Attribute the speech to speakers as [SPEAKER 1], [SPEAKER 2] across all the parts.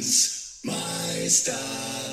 [SPEAKER 1] Bremens Meister Podcast.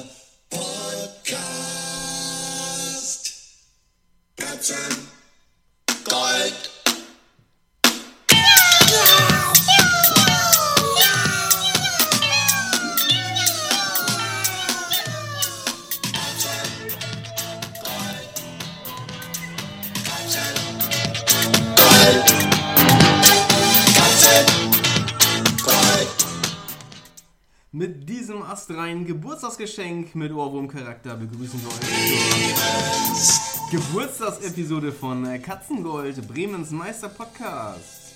[SPEAKER 2] Geburtstagsgeschenk mit Ohrwurmcharakter begrüßen wir euch Geburtstagsepisode von Katzengold, Bremens Meister Podcast.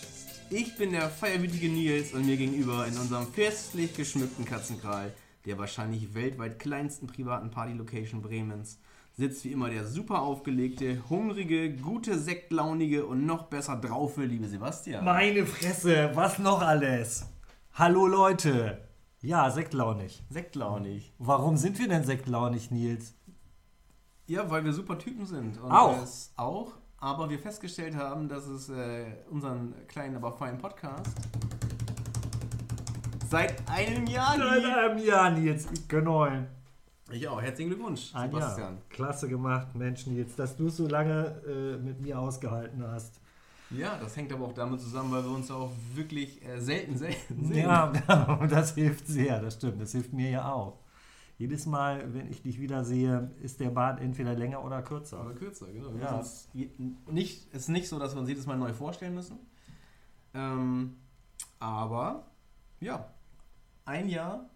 [SPEAKER 2] Ich bin der feierwütige Nils und mir gegenüber in unserem festlich geschmückten Katzenkral, der wahrscheinlich weltweit kleinsten privaten Party-Location Bremens, sitzt wie immer der super aufgelegte, hungrige, gute, sektlaunige und noch besser draufe, liebe Sebastian.
[SPEAKER 3] Meine Fresse, was noch alles? Hallo Leute. Ja, sektlaunig.
[SPEAKER 2] Sektlaunig.
[SPEAKER 3] Warum sind wir denn sektlaunig, Nils?
[SPEAKER 2] Ja, weil wir super Typen sind. Und
[SPEAKER 3] Auch.
[SPEAKER 2] Auch. Aber wir festgestellt haben, dass es äh, unseren kleinen, aber feinen Podcast seit einem Jahr
[SPEAKER 3] Seit einem Jahr, Nils. Genau.
[SPEAKER 2] Ich auch. Herzlichen Glückwunsch,
[SPEAKER 3] Ein
[SPEAKER 2] Sebastian.
[SPEAKER 3] Jahr. Klasse gemacht, Mensch, Nils, dass du es so lange äh, mit mir ausgehalten hast.
[SPEAKER 2] Ja, das hängt aber auch damit zusammen, weil wir uns auch wirklich äh, selten, selten sehen.
[SPEAKER 3] Ja, das hilft sehr, das stimmt. Das hilft mir ja auch. Jedes Mal, wenn ich dich wieder sehe, ist der Bart entweder länger oder kürzer.
[SPEAKER 2] Aber kürzer, genau. Wir
[SPEAKER 3] Ja.
[SPEAKER 2] je- nicht, es ist nicht so, dass wir uns jedes Mal neu vorstellen müssen. Ähm, aber, ja, ein Jahr.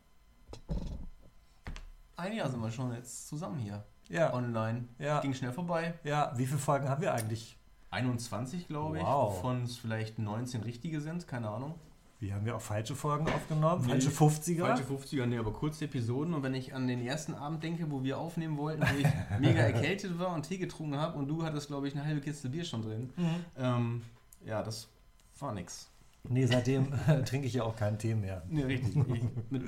[SPEAKER 2] Ein Jahr sind wir schon jetzt zusammen hier.
[SPEAKER 3] Ja.
[SPEAKER 2] Online.
[SPEAKER 3] Ja.
[SPEAKER 2] Ging schnell vorbei.
[SPEAKER 3] Ja, wie viele Folgen haben wir eigentlich?
[SPEAKER 2] 21, glaube ich.
[SPEAKER 3] Wow.
[SPEAKER 2] Wovon es vielleicht 19 richtige sind, keine Ahnung.
[SPEAKER 3] Wie haben wir auch falsche Folgen aufgenommen?
[SPEAKER 2] Nee,
[SPEAKER 3] Falsche 50er?
[SPEAKER 2] Falsche 50er, nee, aber kurze Episoden. Und wenn ich an den ersten Abend denke, wo wir aufnehmen wollten, wo ich mega erkältet war und Tee getrunken habe und du hattest, glaube ich, eine halbe Kiste Bier schon drin. Ähm, ja, das war nix.
[SPEAKER 3] Nee, seitdem trinke ich ja auch keinen Tee mehr.
[SPEAKER 2] Nee, richtig. Ich, mit,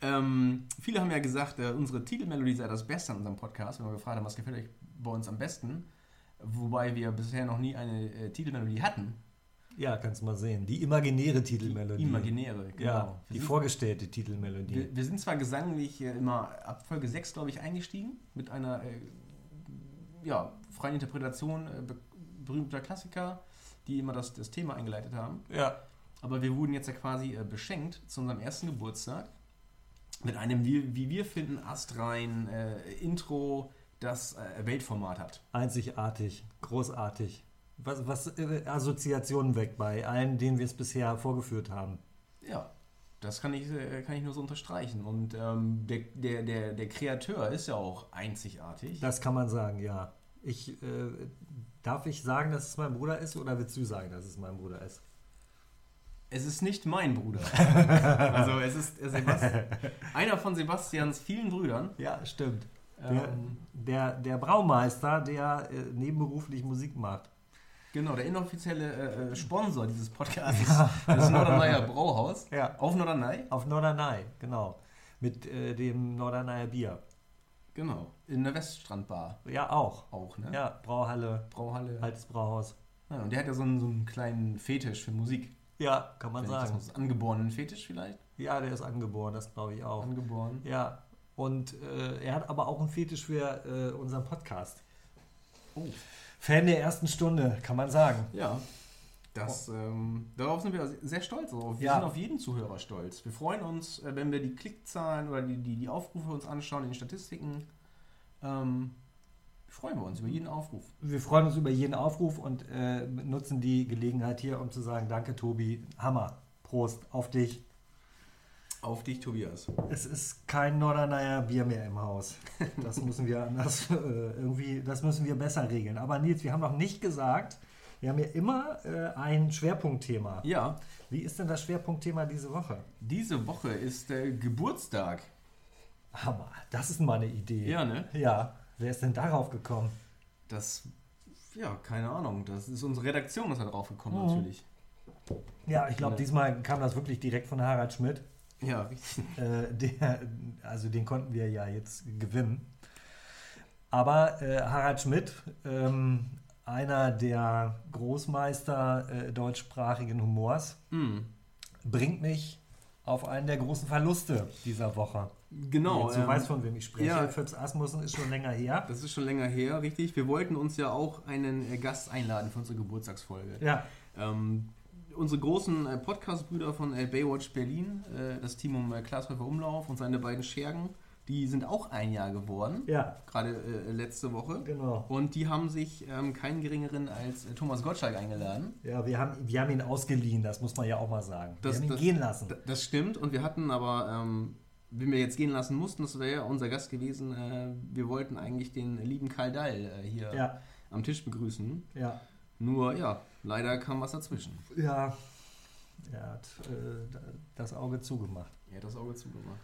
[SPEAKER 2] ähm, viele haben ja gesagt, äh, unsere Titelmelodie sei das Beste an unserem Podcast, wenn wir gefragt haben, was gefällt euch bei uns am besten. Wobei wir bisher noch nie eine äh, Titelmelodie hatten.
[SPEAKER 3] Ja, kannst du mal sehen. Die imaginäre Titelmelodie.
[SPEAKER 2] Imaginäre, genau.
[SPEAKER 3] Ja, die vorgestellte Titelmelodie.
[SPEAKER 2] Wir, wir sind zwar gesanglich äh, immer ab Folge 6, glaube ich, eingestiegen, mit einer äh, ja, freien Interpretation äh, be berühmter Klassiker, die immer das, das Thema eingeleitet haben.
[SPEAKER 3] ja.
[SPEAKER 2] Aber wir wurden jetzt ja quasi äh, beschenkt zu unserem ersten Geburtstag mit einem, wie, wie wir finden, astrein äh, Intro, das äh, Weltformat hat.
[SPEAKER 3] Einzigartig, großartig. Was, was äh, Assoziationen weg bei allen, denen wir es bisher vorgeführt haben.
[SPEAKER 2] Ja, das kann ich, äh, kann ich nur so unterstreichen. Und ähm, der, der, der, der Kreateur ist ja auch einzigartig.
[SPEAKER 3] Das kann man sagen, ja. Ich, äh, darf ich sagen, dass es mein Bruder ist oder willst du sagen, dass es mein Bruder ist?
[SPEAKER 2] Es ist nicht mein Bruder. also es ist Sebast einer von Sebastians vielen Brüdern.
[SPEAKER 3] Ja, stimmt. Der,
[SPEAKER 2] Ähm,
[SPEAKER 3] der, der Braumeister, der äh, nebenberuflich Musik macht.
[SPEAKER 2] genau, der inoffizielle äh, äh, Sponsor dieses Podcasts ist das Norderneier Brauhaus
[SPEAKER 3] Ja.
[SPEAKER 2] auf Norderney.
[SPEAKER 3] Auf Norderney, genau. Mit äh, dem Norderneyer Bier.
[SPEAKER 2] Genau, in der Weststrandbar
[SPEAKER 3] Ja, auch.
[SPEAKER 2] auch, ne?
[SPEAKER 3] Ja, Brauhalle,
[SPEAKER 2] Brauhalle.
[SPEAKER 3] altes Brauhaus.
[SPEAKER 2] Ja, und der hat ja so einen, so einen kleinen Fetisch für Musik.
[SPEAKER 3] Ja, kann man
[SPEAKER 2] das
[SPEAKER 3] sagen.
[SPEAKER 2] muss. Angeborenen Fetisch vielleicht?
[SPEAKER 3] Ja, der ist angeboren, das glaube ich auch.
[SPEAKER 2] Angeboren.
[SPEAKER 3] Ja, und äh, er hat aber auch einen Fetisch für äh, unseren Podcast.
[SPEAKER 2] Oh.
[SPEAKER 3] Fan der ersten Stunde, kann man sagen.
[SPEAKER 2] Ja. Das, ähm, darauf sind wir sehr stolz. Wir
[SPEAKER 3] Ja.
[SPEAKER 2] sind auf jeden Zuhörer stolz. Wir freuen uns, äh, wenn wir die Klickzahlen oder die, die, die Aufrufe uns anschauen in den Statistiken. Ähm, freuen wir uns über jeden Aufruf.
[SPEAKER 3] Wir freuen uns über jeden Aufruf und äh, nutzen die Gelegenheit hier, um zu sagen, danke Tobi, Hammer, Prost auf dich.
[SPEAKER 2] Auf dich, Tobias.
[SPEAKER 3] Es ist kein Norderneyer Bier mehr im Haus. Das müssen wir anders äh, irgendwie, das müssen wir besser regeln. Aber Nils, wir haben noch nicht gesagt, wir haben ja immer äh, ein Schwerpunktthema.
[SPEAKER 2] Ja,
[SPEAKER 3] Wie ist denn das Schwerpunktthema diese Woche?
[SPEAKER 2] diese Woche ist der Geburtstag.
[SPEAKER 3] Hammer, das ist mal eine Idee.
[SPEAKER 2] Ja, ne?
[SPEAKER 3] Ja, wer ist denn darauf gekommen?
[SPEAKER 2] Das, ja, keine Ahnung. Das ist unsere Redaktion, ist da drauf gekommen,
[SPEAKER 3] Mhm.
[SPEAKER 2] natürlich.
[SPEAKER 3] Ja, ich glaube, diesmal kam das wirklich direkt von Harald Schmidt.
[SPEAKER 2] Ja, richtig.
[SPEAKER 3] Äh, der, also den konnten wir ja jetzt gewinnen. Aber äh, Harald Schmidt, ähm, einer der Großmeister äh, deutschsprachigen Humors,
[SPEAKER 2] Mm.
[SPEAKER 3] bringt mich auf einen der großen Verluste dieser Woche.
[SPEAKER 2] Genau.
[SPEAKER 3] du
[SPEAKER 2] ähm,
[SPEAKER 3] weißt, von wem ich spreche.
[SPEAKER 2] ja.
[SPEAKER 3] Phipps Asmussen ist schon länger her.
[SPEAKER 2] Das ist schon länger her, richtig. Wir wollten uns ja auch einen äh, Gast einladen für unsere Geburtstagsfolge.
[SPEAKER 3] Ja,
[SPEAKER 2] Ähm, unsere großen äh, Podcast-Brüder von äh, Baywatch Berlin, äh, das Team um äh, Klaas Häufer Umlauf und seine beiden Schergen, die sind auch ein Jahr geworden.
[SPEAKER 3] ja,
[SPEAKER 2] Gerade äh, letzte Woche.
[SPEAKER 3] genau.
[SPEAKER 2] Und die haben sich ähm, keinen geringeren als äh, Thomas Gottschalk eingeladen.
[SPEAKER 3] Ja, wir haben, wir haben ihn ausgeliehen, das muss man ja auch mal sagen.
[SPEAKER 2] Das-
[SPEAKER 3] wir haben ihn
[SPEAKER 2] das-
[SPEAKER 3] gehen lassen.
[SPEAKER 2] Das stimmt. Und wir hatten aber, ähm, wenn wir jetzt gehen lassen mussten, das wäre ja unser Gast gewesen, äh, wir wollten eigentlich den lieben Karl Dall äh, hier
[SPEAKER 3] Ja,
[SPEAKER 2] am Tisch begrüßen.
[SPEAKER 3] ja.
[SPEAKER 2] Nur, ja, leider kam was dazwischen.
[SPEAKER 3] Ja, er hat äh, das Auge zugemacht.
[SPEAKER 2] Er hat das Auge zugemacht.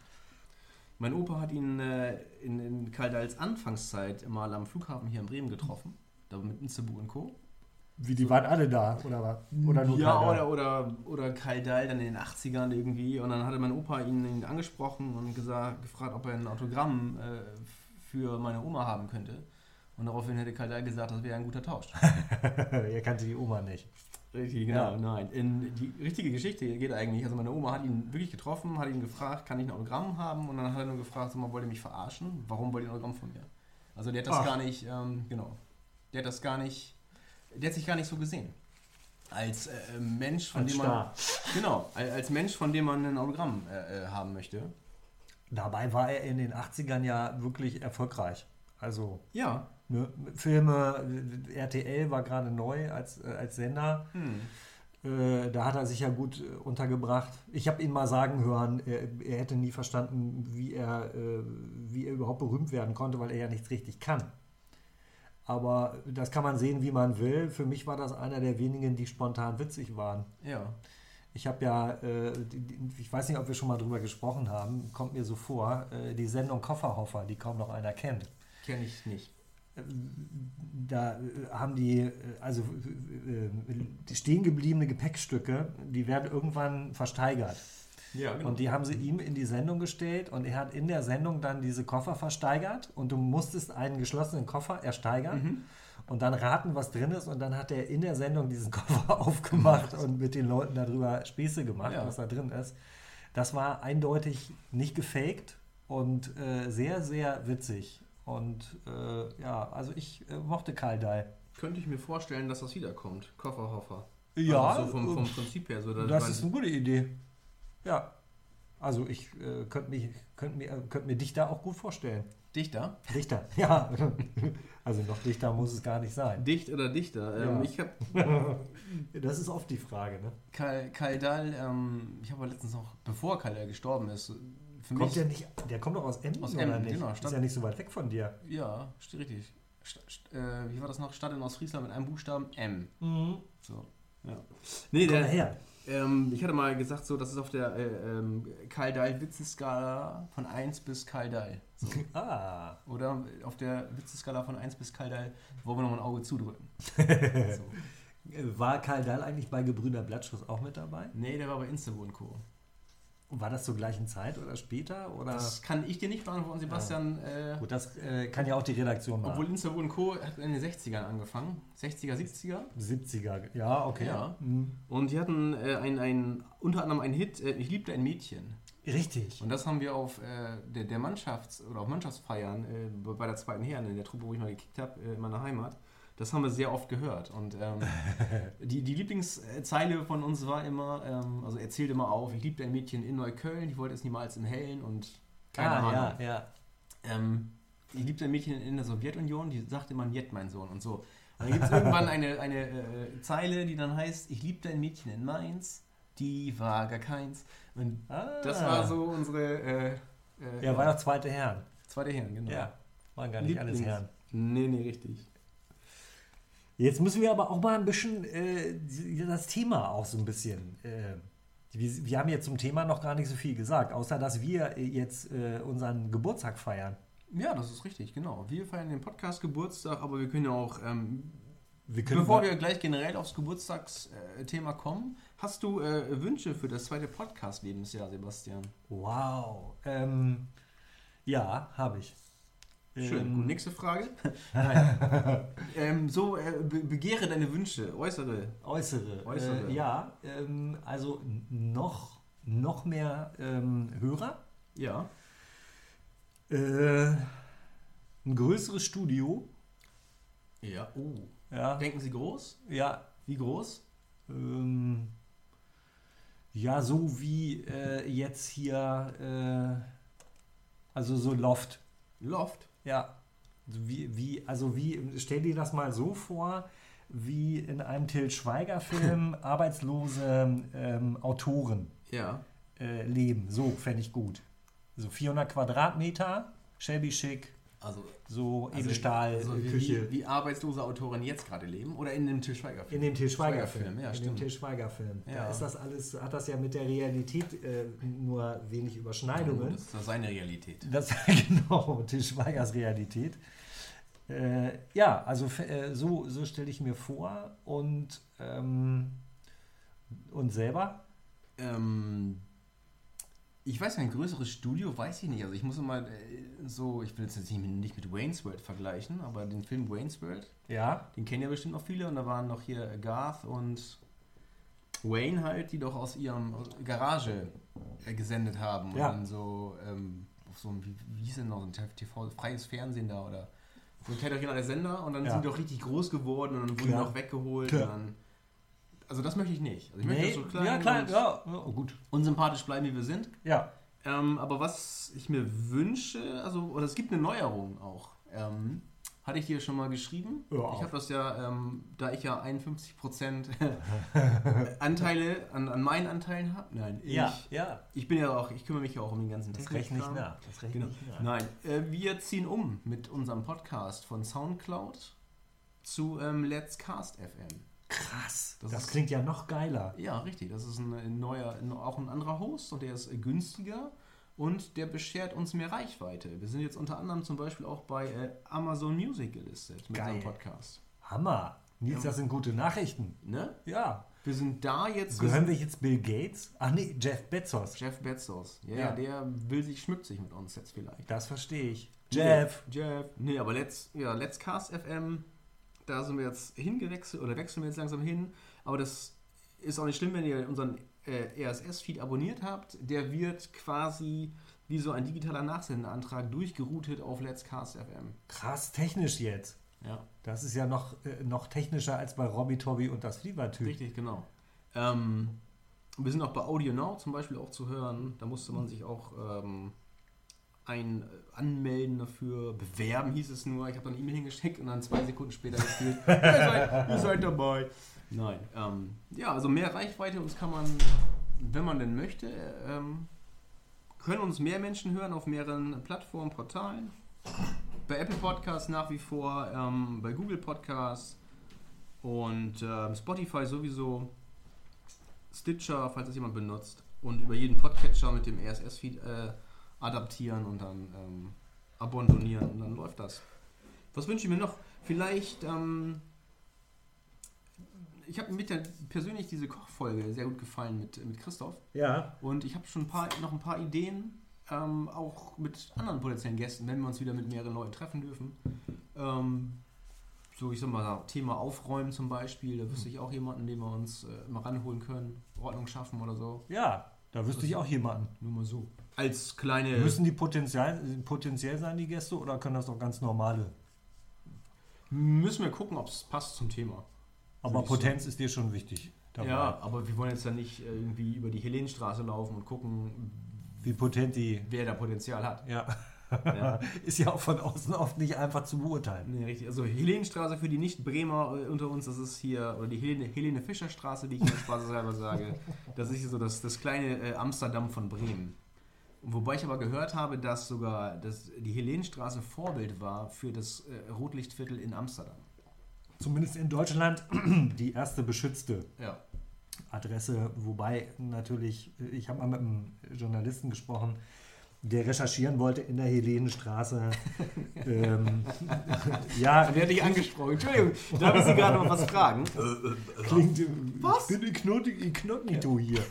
[SPEAKER 2] Mein Opa hat ihn äh, in, in Karl Dalls Anfangszeit mal am Flughafen hier in Bremen getroffen. Da mit Inzebu und Co.
[SPEAKER 3] Wie, die waren alle da, oder was? Oder nur
[SPEAKER 2] ja,
[SPEAKER 3] keiner?
[SPEAKER 2] oder, oder, oder Karl Dall dann in den 80ern irgendwie. Und dann hatte mein Opa ihn, ihn angesprochen und gesagt, gefragt, ob er ein Autogramm äh, für meine Oma haben könnte. Und daraufhin hätte Karl Dall gesagt, das wäre ein guter Tausch.
[SPEAKER 3] er kannte die Oma nicht.
[SPEAKER 2] Richtig, genau,
[SPEAKER 3] Ja.
[SPEAKER 2] nein. In, die richtige Geschichte geht eigentlich, also meine Oma hat ihn wirklich getroffen, hat ihn gefragt, kann ich ein Autogramm haben? Und dann hat er nur gefragt, sag mal, wollt ihr mich verarschen? Warum wollt ihr ein Autogramm von mir? Also der hat das
[SPEAKER 3] Ach.
[SPEAKER 2] gar nicht, ähm, genau, der hat das gar nicht, der hat sich gar nicht so gesehen. Als äh, Mensch, von
[SPEAKER 3] Als
[SPEAKER 2] dem man,
[SPEAKER 3] Star.
[SPEAKER 2] genau, als als Mensch, von dem man ein Autogramm äh, äh, haben möchte.
[SPEAKER 3] Dabei war er in den 80ern ja wirklich erfolgreich. Also
[SPEAKER 2] Ja.
[SPEAKER 3] Ne, Filme, RTL war gerade neu als, äh, als Sender.
[SPEAKER 2] Hm.
[SPEAKER 3] Äh, da hat er sich ja gut äh, untergebracht. Ich habe ihn mal sagen hören, er, er hätte nie verstanden, wie er, wie er überhaupt berühmt werden konnte, weil er ja nichts richtig kann. Aber das kann man sehen, wie man will. Für mich war das einer der wenigen, die spontan witzig waren.
[SPEAKER 2] Ja.
[SPEAKER 3] Ich habe ja, ich weiß nicht, ob wir schon mal drüber gesprochen haben, kommt mir so vor, die Sendung Kofferhoffer, die kaum noch einer kennt.
[SPEAKER 2] Kenne ich nicht.
[SPEAKER 3] Da äh, haben die, äh, also äh, die stehen gebliebene Gepäckstücke, die werden irgendwann versteigert.
[SPEAKER 2] Ja, genau.
[SPEAKER 3] Und die haben sie ihm in die Sendung gestellt und er hat in der Sendung dann diese Koffer versteigert und du musstest einen geschlossenen Koffer ersteigern
[SPEAKER 2] Mhm.
[SPEAKER 3] und dann raten, was drin ist und dann hat er in der Sendung diesen Koffer aufgemacht und mit den Leuten darüber Späße gemacht,
[SPEAKER 2] Ja.
[SPEAKER 3] was da drin ist. Das war eindeutig nicht gefaked und äh, sehr, sehr witzig. Und äh, ja, also ich äh, mochte Karl Dahl.
[SPEAKER 2] Könnte ich mir vorstellen, dass das wiederkommt. Kofferhoffer.
[SPEAKER 3] Ja,
[SPEAKER 2] Also so vom, vom
[SPEAKER 3] äh,
[SPEAKER 2] Prinzip her. So,
[SPEAKER 3] Das ist eine gute Idee. Ja. Also ich äh, könnte mich, könnt mir, könnt mir dich da auch gut vorstellen.
[SPEAKER 2] Dichter.
[SPEAKER 3] Dichter, ja. Also noch dichter muss es gar nicht sein.
[SPEAKER 2] Dicht oder Dichter? Ähm,
[SPEAKER 3] Ja.
[SPEAKER 2] Ich habe
[SPEAKER 3] Das ist oft die Frage, ne?
[SPEAKER 2] Dahl, ähm, ich habe letztens noch, bevor Karl Dahl gestorben ist, für
[SPEAKER 3] Kommt
[SPEAKER 2] mich.
[SPEAKER 3] der nicht, der kommt doch aus Emden,
[SPEAKER 2] Aus
[SPEAKER 3] oder
[SPEAKER 2] Emden,
[SPEAKER 3] nicht?
[SPEAKER 2] genau,
[SPEAKER 3] Ist
[SPEAKER 2] Stadt-
[SPEAKER 3] ja nicht so weit weg von dir.
[SPEAKER 2] Ja, richtig. St st äh, wie war das noch? Stadt in Ostfriesland mit einem Buchstaben M. So. Ja. Nee,
[SPEAKER 3] Komm
[SPEAKER 2] der,
[SPEAKER 3] her.
[SPEAKER 2] Ähm, ich hatte mal gesagt, so, das ist auf der äh, ähm, Karl Dahl Witzeskala von 1 bis Karl Dahl. So.
[SPEAKER 3] Ah.
[SPEAKER 2] Oder auf der Witzeskala von 1 bis Karl Dahl wollen wir noch ein Auge zudrücken. so.
[SPEAKER 3] War Karl Dahl eigentlich bei Gebrüder Blattschuss auch mit dabei?
[SPEAKER 2] Nee, der war bei Instavo und Co.
[SPEAKER 3] War das zur gleichen Zeit oder später? Oder?
[SPEAKER 2] Das kann ich dir nicht beantworten, Sebastian. Äh,
[SPEAKER 3] Gut, das äh, kann ja auch die Redaktion machen.
[SPEAKER 2] obwohl Instavo und Co. hat in den 60ern angefangen. 60er, 70er.
[SPEAKER 3] 70er, ja, okay.
[SPEAKER 2] Ja.
[SPEAKER 3] Mhm.
[SPEAKER 2] Und die hatten äh, ein, ein, unter anderem einen Hit, äh, Ich liebte ein Mädchen.
[SPEAKER 3] Richtig.
[SPEAKER 2] Und das haben wir auf äh, der, der Mannschafts- oder auf Mannschaftsfeiern äh, bei der zweiten Herren, in der Truppe, wo ich mal gekickt habe, in meiner Heimat, das haben wir sehr oft gehört. Und ähm, die, die Lieblingszeile von uns war immer, ähm, also erzählt immer auf, ich liebte ein Mädchen in Neukölln, ich wollte es niemals im Hellen und keine
[SPEAKER 3] ah,
[SPEAKER 2] Ahnung.
[SPEAKER 3] ja, ja.
[SPEAKER 2] Ähm, ich liebte ein Mädchen in der Sowjetunion, die sagte immer Njet, mein Sohn und so. Und dann gibt es irgendwann eine, eine äh, Zeile, die dann heißt, ich liebte ein Mädchen in Mainz, die war gar keins. Und
[SPEAKER 3] Ah.
[SPEAKER 2] das war so unsere äh, äh,
[SPEAKER 3] Ja, war ja zweite Herren.
[SPEAKER 2] zweite Herren, genau.
[SPEAKER 3] Ja, waren gar nicht alles
[SPEAKER 2] Lieblings-
[SPEAKER 3] Herren.
[SPEAKER 2] Nee, nee, richtig.
[SPEAKER 3] Jetzt müssen wir aber auch mal ein bisschen äh, das Thema auch so ein bisschen. Äh, wir, wir haben jetzt zum Thema noch gar nicht so viel gesagt, außer dass wir äh, jetzt äh, unseren Geburtstag feiern.
[SPEAKER 2] Ja, das ist richtig, genau. Wir feiern den Podcast Geburtstag, aber wir können ja auch, ähm,
[SPEAKER 3] Wir
[SPEAKER 2] bevor wir gleich generell aufs Geburtstagsthema kommen, hast du äh, Wünsche für das zweite Podcast-Lebensjahr, Sebastian?
[SPEAKER 3] Wow. Ähm, ja, habe ich.
[SPEAKER 2] Schön.
[SPEAKER 3] Ähm,
[SPEAKER 2] nächste Frage. ähm, so, äh, be begehre deine Wünsche, äußere.
[SPEAKER 3] Äußere.
[SPEAKER 2] Äußere.
[SPEAKER 3] Äh, ja, ähm, also noch noch mehr ähm, Hörer,
[SPEAKER 2] Ja.
[SPEAKER 3] äh, ein größeres Studio.
[SPEAKER 2] Ja. Oh.
[SPEAKER 3] Ja,
[SPEAKER 2] Denken Sie groß?
[SPEAKER 3] ja,
[SPEAKER 2] Wie groß?
[SPEAKER 3] ähm, ja so wie äh, jetzt hier, äh, also so Loft.
[SPEAKER 2] Loft.
[SPEAKER 3] Ja, so wie, wie, also wie, stell dir das mal so vor, wie in einem Till Schweiger-Film arbeitslose ähm, Autoren
[SPEAKER 2] Ja.
[SPEAKER 3] äh, leben. So fände ich gut. So 400 Quadratmeter, shabby schick,
[SPEAKER 2] Also,
[SPEAKER 3] so
[SPEAKER 2] also
[SPEAKER 3] Edelstahl,
[SPEAKER 2] also
[SPEAKER 3] äh,
[SPEAKER 2] wie,
[SPEAKER 3] Küche.
[SPEAKER 2] Wie, wie arbeitslose Autoren jetzt gerade leben oder in dem Til Schweiger
[SPEAKER 3] In dem Till Schweiger-Film.
[SPEAKER 2] Schweiger-Film, ja,
[SPEAKER 3] in dem
[SPEAKER 2] stimmt.
[SPEAKER 3] Till Schweiger-Film. Da
[SPEAKER 2] Ja.
[SPEAKER 3] ist das alles, hat das ja mit der Realität äh, nur wenig Überschneidungen.
[SPEAKER 2] Das ist ja seine Realität.
[SPEAKER 3] Das genau, Til Schweigers Realität. Äh, ja, also äh, so, so stelle ich mir vor und, ähm, und selber.
[SPEAKER 2] Ähm, ich weiß nicht, ein größeres Studio weiß ich nicht. Also ich muss immer äh, so, ich will jetzt nicht mit, Wayne's World vergleichen, aber den Film Wayne's World,
[SPEAKER 3] Ja,
[SPEAKER 2] den kennen ja bestimmt noch viele und da waren noch hier Garth und Wayne halt, die doch aus ihrem Garage äh, gesendet haben
[SPEAKER 3] Ja.
[SPEAKER 2] und dann so ähm, auf so ein, wie, wie hieß denn noch, so ein TV, freies Fernsehen da oder so ein Sender und dann
[SPEAKER 3] Ja.
[SPEAKER 2] sind die doch richtig groß geworden und dann wurden die noch weggeholt
[SPEAKER 3] Klar.
[SPEAKER 2] und dann, also das möchte ich nicht. Also ich möchte,
[SPEAKER 3] nee,
[SPEAKER 2] dass so klein
[SPEAKER 3] ja, klar,
[SPEAKER 2] und
[SPEAKER 3] ja, ja, gut.
[SPEAKER 2] unsympathisch bleiben, wie wir sind.
[SPEAKER 3] Ja,
[SPEAKER 2] Ähm, aber was ich mir wünsche, also, oder es gibt eine Neuerung auch. Ähm, hatte ich dir schon mal geschrieben.
[SPEAKER 3] Auf.
[SPEAKER 2] ich habe das ja, ähm, da ich ja 51% Anteile an, an meinen Anteilen habe. Nein, ich,
[SPEAKER 3] ja, ja.
[SPEAKER 2] ich bin ja auch, ich kümmere mich ja auch um den ganzen
[SPEAKER 3] Das rechne ich nach. Das rechne
[SPEAKER 2] Genau.
[SPEAKER 3] ich nach.
[SPEAKER 2] Nein, äh, wir ziehen um mit unserem Podcast von Soundcloud zu ähm, Let's Cast FM.
[SPEAKER 3] Krass.
[SPEAKER 2] Das
[SPEAKER 3] Das,
[SPEAKER 2] ist-
[SPEAKER 3] klingt ja noch geiler.
[SPEAKER 2] Ja, richtig. Das ist ein, ein neuer, auch ein anderer Host und der ist äh, günstiger und der beschert uns mehr Reichweite. Wir sind jetzt unter anderem zum Beispiel auch bei äh, Amazon Music gelistet mit
[SPEAKER 3] Geil.
[SPEAKER 2] unserem Podcast.
[SPEAKER 3] Hammer. Nils, das sind gute Nachrichten.
[SPEAKER 2] Ne?
[SPEAKER 3] Ja.
[SPEAKER 2] Wir sind da jetzt.
[SPEAKER 3] Gehören wir jetzt Bill Gates? Ach nee, Jeff Bezos.
[SPEAKER 2] Jeff Bezos. Ja,
[SPEAKER 3] Ja.
[SPEAKER 2] der will sich, schmückt sich mit uns jetzt vielleicht.
[SPEAKER 3] Das verstehe ich. Jeff.
[SPEAKER 2] Nee, Jeff. Nee, aber Let's, ja, Let's Cast FM, da sind wir jetzt hingewechselt oder wechseln wir jetzt langsam hin. Aber das ist auch nicht schlimm, wenn ihr unseren äh, RSS-Feed abonniert habt. Der wird quasi wie so ein digitaler Nachsendeantrag durchgeroutet auf Let's Cast FM.
[SPEAKER 3] Krass technisch jetzt.
[SPEAKER 2] Ja,
[SPEAKER 3] Das ist ja noch, äh, noch technischer als bei Robbie Tobby und das Fliebertyp.
[SPEAKER 2] richtig, genau. Ähm, wir sind auch bei Audio Now zum Beispiel auch zu hören. Da musste man sich auch ähm, ein äh, anmelden dafür, bewerben hieß es nur. Ich habe dann eine E-Mail hingeschickt und dann zwei Sekunden später gefühlt, ihr, seid, ihr seid dabei. Nein, ähm, ja, also mehr Reichweite, uns kann man, wenn man denn möchte, ähm, können uns mehr Menschen hören auf mehreren Plattformen, Portalen. Bei Apple Podcasts nach wie vor, ähm, bei Google Podcasts und ähm, Spotify sowieso, Stitcher, falls das jemand benutzt, und über jeden Podcatcher mit dem RSS-Feed äh, adaptieren und dann ähm, abonnieren und dann läuft das. Was wünsche ich mir noch? Vielleicht, ähm, ich habe mir persönlich diese Kochfolge sehr gut gefallen mit, mit Christoph.
[SPEAKER 3] Ja.
[SPEAKER 2] Und ich habe schon ein paar, noch ein paar Ideen, ähm, auch mit anderen potenziellen Gästen, wenn wir uns wieder mit mehreren Leuten treffen dürfen. Ähm, so, ich sag mal, Thema Aufräumen zum Beispiel, da wüsste ich auch jemanden, den wir uns äh, mal ranholen können, Ordnung schaffen oder so.
[SPEAKER 3] Ja, da wüsste ich auch jemanden.
[SPEAKER 2] Nur mal so. Als kleine.
[SPEAKER 3] Müssen die potenziell, potenziell sein, die Gäste, oder können das doch ganz normale?
[SPEAKER 2] müssen wir gucken, ob es passt zum Thema.
[SPEAKER 3] Aber Potenz ist dir schon wichtig. Dabei.
[SPEAKER 2] Ja, aber wir wollen jetzt ja nicht äh, irgendwie über die Helenstraße laufen und gucken,
[SPEAKER 3] Wie potent die.
[SPEAKER 2] wer da Potenzial hat.
[SPEAKER 3] Ja.
[SPEAKER 2] Ja.
[SPEAKER 3] ist ja auch von außen oft nicht einfach zu beurteilen.
[SPEAKER 2] Nee, richtig. Also Helenstraße für die Nicht-Bremer äh, unter uns, das ist hier, oder die Helene, Helene Fischer Straße, die ich immer spaßeshalber sage. Das ist hier so das, das kleine äh, Amsterdam von Bremen. Wobei ich aber gehört habe, dass sogar dass die Helenstraße Vorbild war für das äh, Rotlichtviertel in Amsterdam.
[SPEAKER 3] Zumindest in Deutschland die erste beschützte
[SPEAKER 2] Ja.
[SPEAKER 3] Adresse, wobei natürlich, ich habe mal mit einem Journalisten gesprochen, der recherchieren wollte in der Helenenstraße. ähm, ja,
[SPEAKER 2] Der hat dich angesprochen. Entschuldigung, darf ich Sie gerade noch was fragen?
[SPEAKER 3] klingt.
[SPEAKER 2] Was?
[SPEAKER 3] Ich bin inkognito hier.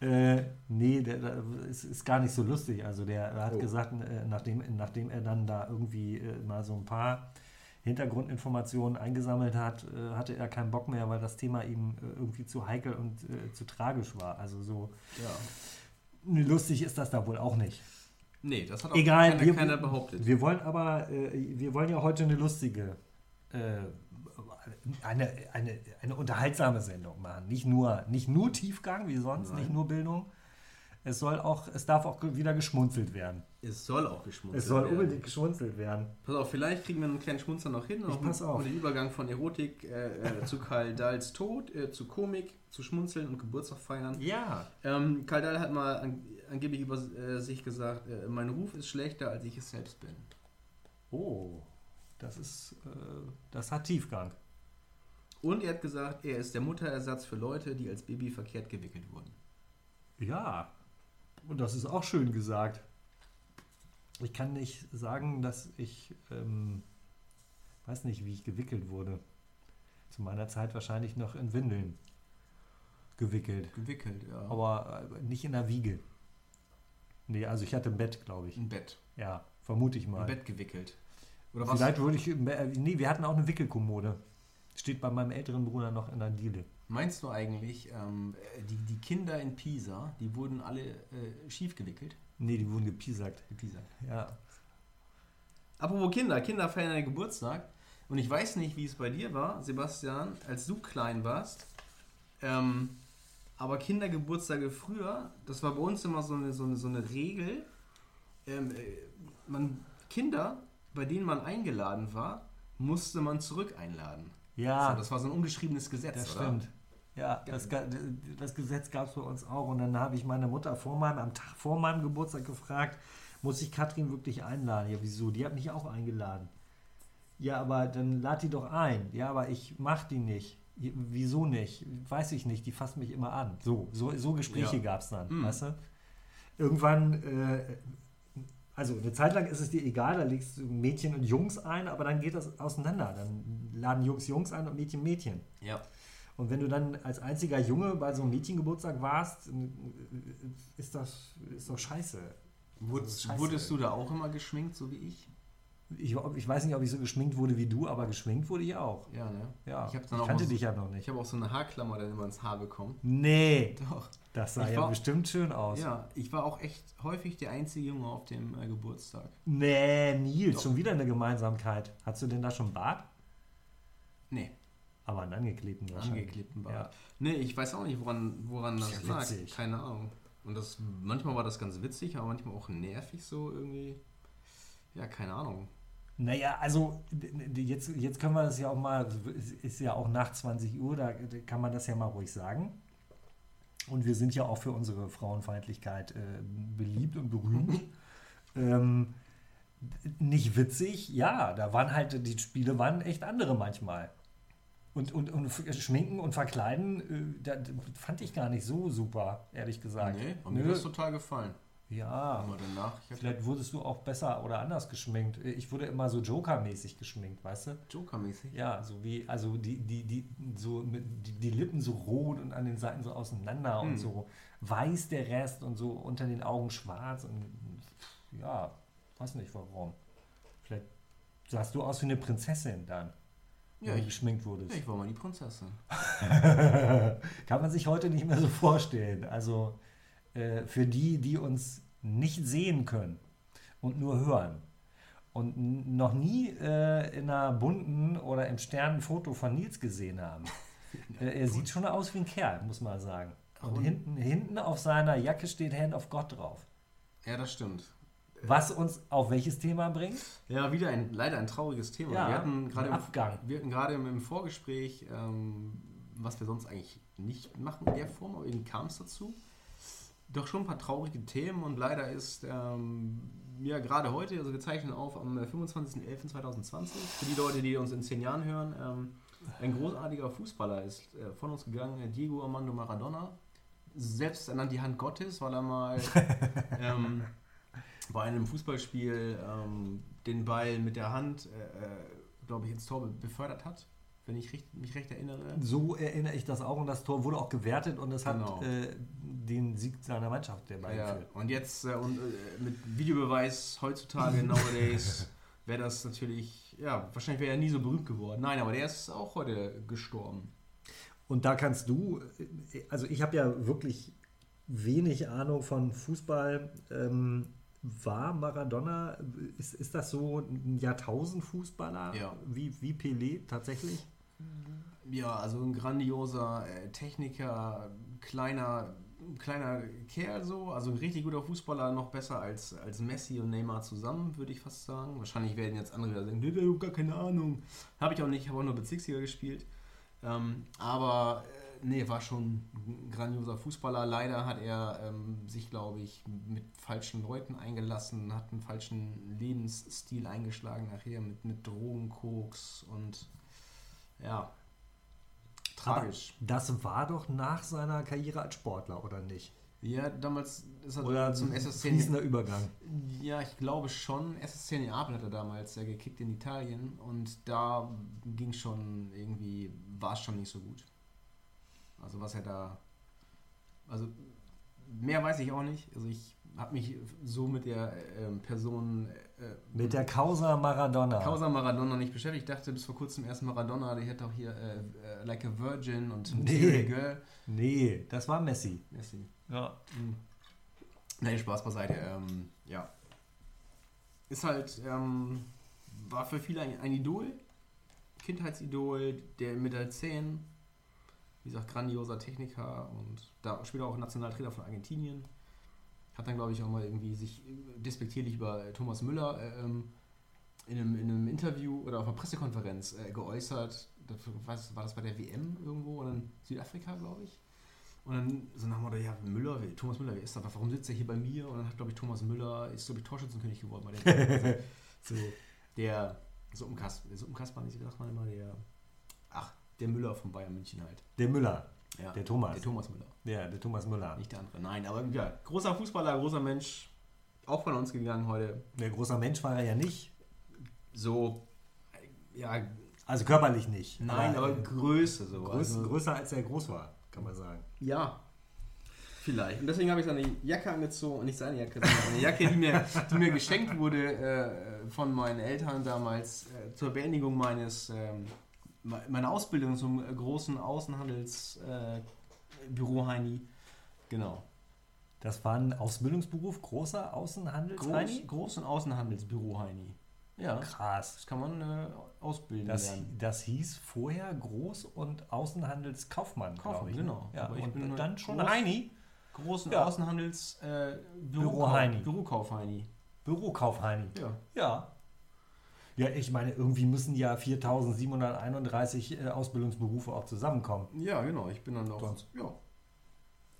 [SPEAKER 3] Äh, nee, der, der ist, ist gar nicht so lustig. Also der hat
[SPEAKER 2] Oh.
[SPEAKER 3] gesagt, äh, nachdem, nachdem er dann da irgendwie äh, mal so ein paar Hintergrundinformationen eingesammelt hat, äh, hatte er keinen Bock mehr, weil das Thema ihm irgendwie zu heikel und äh, zu tragisch war. Also so,
[SPEAKER 2] Ja.
[SPEAKER 3] Lustig ist das da wohl auch nicht.
[SPEAKER 2] Nee, das hat auch
[SPEAKER 3] Egal,
[SPEAKER 2] keiner,
[SPEAKER 3] wir,
[SPEAKER 2] keiner behauptet.
[SPEAKER 3] wir wollen aber, äh, wir wollen ja heute eine lustige, äh, eine, eine, eine unterhaltsame Sendung machen. Nicht nur, nicht nur Tiefgang wie sonst,
[SPEAKER 2] Nein.
[SPEAKER 3] nicht nur Bildung. Es soll auch, es darf auch wieder geschmunzelt werden.
[SPEAKER 2] es soll auch geschmunzelt
[SPEAKER 3] Es soll
[SPEAKER 2] werden.
[SPEAKER 3] unbedingt geschmunzelt werden.
[SPEAKER 2] Pass auf, vielleicht kriegen wir einen kleinen Schmunzer noch hin.
[SPEAKER 3] Ich pass auf.
[SPEAKER 2] Und den Übergang von Erotik äh, äh, zu Karl Dahls Tod, äh, zu Komik, zu Schmunzeln und Geburtstag feiern.
[SPEAKER 3] Ja.
[SPEAKER 2] Ähm, Karl Dahl hat mal an, angeblich über äh, sich gesagt, äh, mein Ruf ist schlechter, als ich es selbst bin.
[SPEAKER 3] Oh, das ist, das hat Tiefgang.
[SPEAKER 2] Und er hat gesagt, er ist der Mutterersatz für Leute, die als Baby verkehrt gewickelt wurden.
[SPEAKER 3] Ja, und das ist auch schön gesagt. Ich kann nicht sagen, dass ich, ähm, weiß nicht, wie ich gewickelt wurde. Zu meiner Zeit wahrscheinlich noch in Windeln gewickelt.
[SPEAKER 2] Gewickelt, ja.
[SPEAKER 3] Aber äh, nicht in der Wiege. Nee, also ich hatte ein Bett, glaube ich.
[SPEAKER 2] Im Bett.
[SPEAKER 3] Ja, vermute ich
[SPEAKER 2] Im
[SPEAKER 3] mal.
[SPEAKER 2] Bett gewickelt. Oder was?
[SPEAKER 3] Vielleicht würde ich, äh, nee, wir hatten auch eine Wickelkommode. Steht bei meinem älteren Bruder noch in der Diele.
[SPEAKER 2] Meinst du eigentlich, ähm, die, die Kinder in Pisa, die wurden alle äh, schief gewickelt?
[SPEAKER 3] Nee, die wurden gepiesackt.
[SPEAKER 2] Pisa.
[SPEAKER 3] Ja.
[SPEAKER 2] Apropos Kinder, Kinder feiern deinen Geburtstag. Und ich weiß nicht, wie es bei dir war, Sebastian, als du klein warst. Ähm, aber Kindergeburtstage früher, das war bei uns immer so eine, so eine, so eine Regel. Ähm, äh, man, Kinder, bei denen man eingeladen war, musste man zurück einladen.
[SPEAKER 3] Ja.
[SPEAKER 2] Das war so ein ungeschriebenes Gesetz,
[SPEAKER 3] Das
[SPEAKER 2] oder?
[SPEAKER 3] stimmt. Ja, das, das Gesetz gab es bei uns auch. Und dann habe ich meine Mutter vor meinem, am Tag vor meinem Geburtstag gefragt, muss ich Katrin wirklich einladen? Ja, wieso? Die hat mich auch eingeladen. Ja, aber dann lad die doch ein. Ja, aber ich mach die nicht. Wieso nicht? Weiß ich nicht. Die fasst mich immer an. So, so, so Gespräche
[SPEAKER 2] Ja.
[SPEAKER 3] gab es dann,
[SPEAKER 2] Mhm.
[SPEAKER 3] weißt du? Irgendwann, äh, also eine Zeit lang ist es dir egal, da legst du Mädchen und Jungs ein, aber dann geht das auseinander. Dann laden Jungs Jungs ein und Mädchen Mädchen.
[SPEAKER 2] Ja.
[SPEAKER 3] Und wenn du dann als einziger Junge bei so einem Mädchengeburtstag warst, ist das ist doch scheiße.
[SPEAKER 2] Wurdest,
[SPEAKER 3] Scheiße.
[SPEAKER 2] wurdest du da auch immer geschminkt, so wie ich?
[SPEAKER 3] Ich, ich weiß nicht, ob ich so geschminkt wurde wie du, aber geschminkt wurde ich auch.
[SPEAKER 2] Ja, ne?
[SPEAKER 3] Ja,
[SPEAKER 2] Ich, auch
[SPEAKER 3] kannte
[SPEAKER 2] so-
[SPEAKER 3] dich ja noch nicht.
[SPEAKER 2] Ich habe auch so eine Haarklammer dann immer ins Haar bekommen.
[SPEAKER 3] Nee,
[SPEAKER 2] Doch.
[SPEAKER 3] das sah
[SPEAKER 2] Ich
[SPEAKER 3] ja
[SPEAKER 2] war-
[SPEAKER 3] bestimmt schön aus.
[SPEAKER 2] Ja, ich war auch echt häufig der einzige Junge auf dem äh, Geburtstag.
[SPEAKER 3] Nee, Nils,
[SPEAKER 2] Doch.
[SPEAKER 3] schon wieder eine Gemeinsamkeit. Hast du denn da schon Bart?
[SPEAKER 2] Nee,
[SPEAKER 3] Aber einen angeklebten wahrscheinlich.
[SPEAKER 2] angeklebten Bart.
[SPEAKER 3] Ja.
[SPEAKER 2] Nee, ich weiß auch nicht, woran, woran das
[SPEAKER 3] ja
[SPEAKER 2] lag.
[SPEAKER 3] witzig.
[SPEAKER 2] Keine Ahnung. Und das, manchmal war das ganz witzig, aber manchmal auch nervig so irgendwie. Ja, keine Ahnung.
[SPEAKER 3] Naja, also jetzt, jetzt können wir das ja auch mal, es ist ja auch nach 20 Uhr, da kann man das ja mal ruhig sagen. Und wir sind ja auch für unsere Frauenfeindlichkeit äh, beliebt und berühmt. ähm, d- nicht witzig, ja, da waren halt, die Spiele waren echt andere manchmal. Und, und, und schminken und verkleiden, äh, da, fand ich gar nicht so super, ehrlich gesagt.
[SPEAKER 2] Nee, mir
[SPEAKER 3] Nö.
[SPEAKER 2] das total gefallen.
[SPEAKER 3] Ja, vielleicht wurdest du auch besser oder anders geschminkt. Ich wurde immer so Joker-mäßig geschminkt, weißt du?
[SPEAKER 2] Joker-mäßig.
[SPEAKER 3] Ja, so wie, also die, die, die, so die, die Lippen so rot und an den Seiten so auseinander und
[SPEAKER 2] Hm.
[SPEAKER 3] so weiß der Rest und so unter den Augen schwarz und ja, weiß nicht warum. Vielleicht sahst du aus wie eine Prinzessin dann,
[SPEAKER 2] Ja,
[SPEAKER 3] wenn du
[SPEAKER 2] ich,
[SPEAKER 3] geschminkt wurdest.
[SPEAKER 2] ich war mal die Prinzessin.
[SPEAKER 3] Kann man sich heute nicht mehr so vorstellen. Also äh, für die, die uns nicht sehen können und nur hören und noch nie äh, in einer bunten oder im Stern ein Foto von Nils gesehen haben. äh, er sieht schon aus wie ein Kerl, muss man sagen. Und
[SPEAKER 2] Und-
[SPEAKER 3] hinten, hinten auf seiner Jacke steht Hand of God drauf.
[SPEAKER 2] Ja, das stimmt.
[SPEAKER 3] Was uns auf welches Thema bringt?
[SPEAKER 2] Ja, wieder ein leider ein trauriges Thema.
[SPEAKER 3] Ja,
[SPEAKER 2] wir hatten gerade
[SPEAKER 3] Abgang.
[SPEAKER 2] Im, wir hatten gerade im, im Vorgespräch, ähm, was wir sonst eigentlich nicht machen in der Form, aber irgendwie kam es dazu. Doch schon ein paar traurige Themen und leider ist ähm, ja gerade heute, also wir zeichnen auf am 25.11.2020, für die Leute, die uns in zehn Jahren hören, ähm, ein großartiger Fußballer ist äh, von uns gegangen, äh, Diego Armando Maradona. Selbst ernannt die Hand Gottes, weil er mal ähm, bei einem Fußballspiel ähm, den Ball mit der Hand, äh, äh, glaube ich, ins Tor be- befördert hat, wenn ich recht, mich recht erinnere.
[SPEAKER 3] So erinnere ich das auch und das Tor wurde auch gewertet und es
[SPEAKER 2] Genau.
[SPEAKER 3] hat äh, den Sieg seiner Mannschaft
[SPEAKER 2] Ja,
[SPEAKER 3] herbeigeführt.
[SPEAKER 2] und jetzt äh, und, äh, mit Videobeweis heutzutage, nowadays, wäre das natürlich, ja, wahrscheinlich wäre er nie so berühmt geworden. Nein, aber der ist auch heute gestorben.
[SPEAKER 3] Und da kannst du, äh, also ich habe ja wirklich wenig Ahnung von Fußball. Ähm, war Maradona, ist, ist das so ein Jahrtausend-Fußballer
[SPEAKER 2] Ja.
[SPEAKER 3] wie, wie Pelé tatsächlich?
[SPEAKER 2] Ja, also ein grandioser äh, Techniker, kleiner, kleiner Kerl so, also ein richtig guter Fußballer, noch besser als, als Messi und Neymar zusammen, würde ich fast sagen. Wahrscheinlich werden jetzt andere wieder sagen, nee, gar keine Ahnung. Habe ich auch nicht, habe auch nur Bezirksliga gespielt. Ähm, aber äh, nee, war schon ein grandioser Fußballer. Leider hat er ähm, sich, glaube ich, mit falschen Leuten eingelassen, hat einen falschen Lebensstil eingeschlagen nachher mit, mit Drogen, Koks und ja, tragisch.
[SPEAKER 3] Aber das war doch nach seiner Karriere als Sportler, oder nicht?
[SPEAKER 2] Ja, damals ist er
[SPEAKER 3] Oder
[SPEAKER 2] zum
[SPEAKER 3] ein
[SPEAKER 2] SSC.
[SPEAKER 3] fließender Übergang.
[SPEAKER 2] Ja, ich glaube schon. SSC Neapel hat er damals ja gekickt in Italien und da ging schon irgendwie, war es schon nicht so gut. Also was er da, also mehr weiß ich auch nicht. Also ich habe mich so mit der ähm, Person äh,
[SPEAKER 3] Mit der Causa Maradona.
[SPEAKER 2] Causa Maradona nicht beschäftigt. Ich dachte bis vor kurzem erst Maradona, der hätte auch hier äh, äh, Like a Virgin und
[SPEAKER 3] Nee.
[SPEAKER 2] Girl.
[SPEAKER 3] Nee, das war Messi.
[SPEAKER 2] Messi.
[SPEAKER 3] Ja.
[SPEAKER 2] Nein, Spaß beiseite. Ähm, ja. Ist halt, ähm, war für viele ein, ein Idol. Kindheitsidol, der mit der 10. Wie gesagt, grandioser Techniker und da später auch Nationaltrainer von Argentinien. Hat dann, glaube ich, auch mal irgendwie sich despektierlich über Thomas Müller äh, ähm, in, einem, in einem Interview oder auf einer Pressekonferenz äh, geäußert. Was, war das bei der WM irgendwo oder in Südafrika, glaube ich? Und dann so nach dem ja, Müller, Thomas Müller, wer ist das? Warum sitzt er hier bei mir? Und dann hat, glaube ich, Thomas Müller, ist, glaube ich, Torschützenkönig geworden bei der so, der Suppenkasper, der Suppenkasper, sagt man immer, der, ach, der Müller von Bayern München halt.
[SPEAKER 3] Der Müller.
[SPEAKER 2] Ja,
[SPEAKER 3] Der Thomas.
[SPEAKER 2] Der Thomas Müller,
[SPEAKER 3] Ja, der Thomas Müller.
[SPEAKER 2] nicht der andere. Nein, aber ja, großer Fußballer, großer Mensch, auch von uns gegangen heute.
[SPEAKER 3] Der großer Mensch war er ja nicht.
[SPEAKER 2] So, ja,
[SPEAKER 3] Also körperlich nicht.
[SPEAKER 2] nein, aber
[SPEAKER 3] äh,
[SPEAKER 2] Größe so.
[SPEAKER 3] größ,
[SPEAKER 2] also,
[SPEAKER 3] größer als er groß war, kann man sagen.
[SPEAKER 2] Ja. Vielleicht. Und deswegen habe ich seine Jacke angezogen, nicht seine Jacke, sondern eine Jacke, die mir, die mir geschenkt wurde äh, von meinen Eltern damals äh, zur Beendigung meines ähm, me- meiner Ausbildung zum äh, großen Außenhandelsbüro äh, Heini. Genau.
[SPEAKER 3] Das war ein Ausbildungsberuf, großer Außenhandels.
[SPEAKER 2] Groß, großen Außenhandelsbüro Heini. Ja.
[SPEAKER 3] Krass.
[SPEAKER 2] Das kann man äh, ausbilden
[SPEAKER 3] Das,
[SPEAKER 2] lernen.
[SPEAKER 3] das hieß vorher Groß- und Außenhandelskaufmann.
[SPEAKER 2] Kaufmann,
[SPEAKER 3] ich, ne?
[SPEAKER 2] genau.
[SPEAKER 3] Ja,
[SPEAKER 2] Aber ich
[SPEAKER 3] und
[SPEAKER 2] bin
[SPEAKER 3] dann schon
[SPEAKER 2] groß-
[SPEAKER 3] Heini.
[SPEAKER 2] Großen
[SPEAKER 3] Ja.
[SPEAKER 2] Außenhandels äh,
[SPEAKER 3] Büro Heini.
[SPEAKER 2] Bürokauf Heini.
[SPEAKER 3] Bürokauf Heini.
[SPEAKER 2] Ja.
[SPEAKER 3] Ja. Ja, ich meine, irgendwie müssen ja 4731 äh, Ausbildungsberufe auch zusammenkommen.
[SPEAKER 2] Ja, genau. Ich bin dann auch.
[SPEAKER 3] Sonst.
[SPEAKER 2] Ja.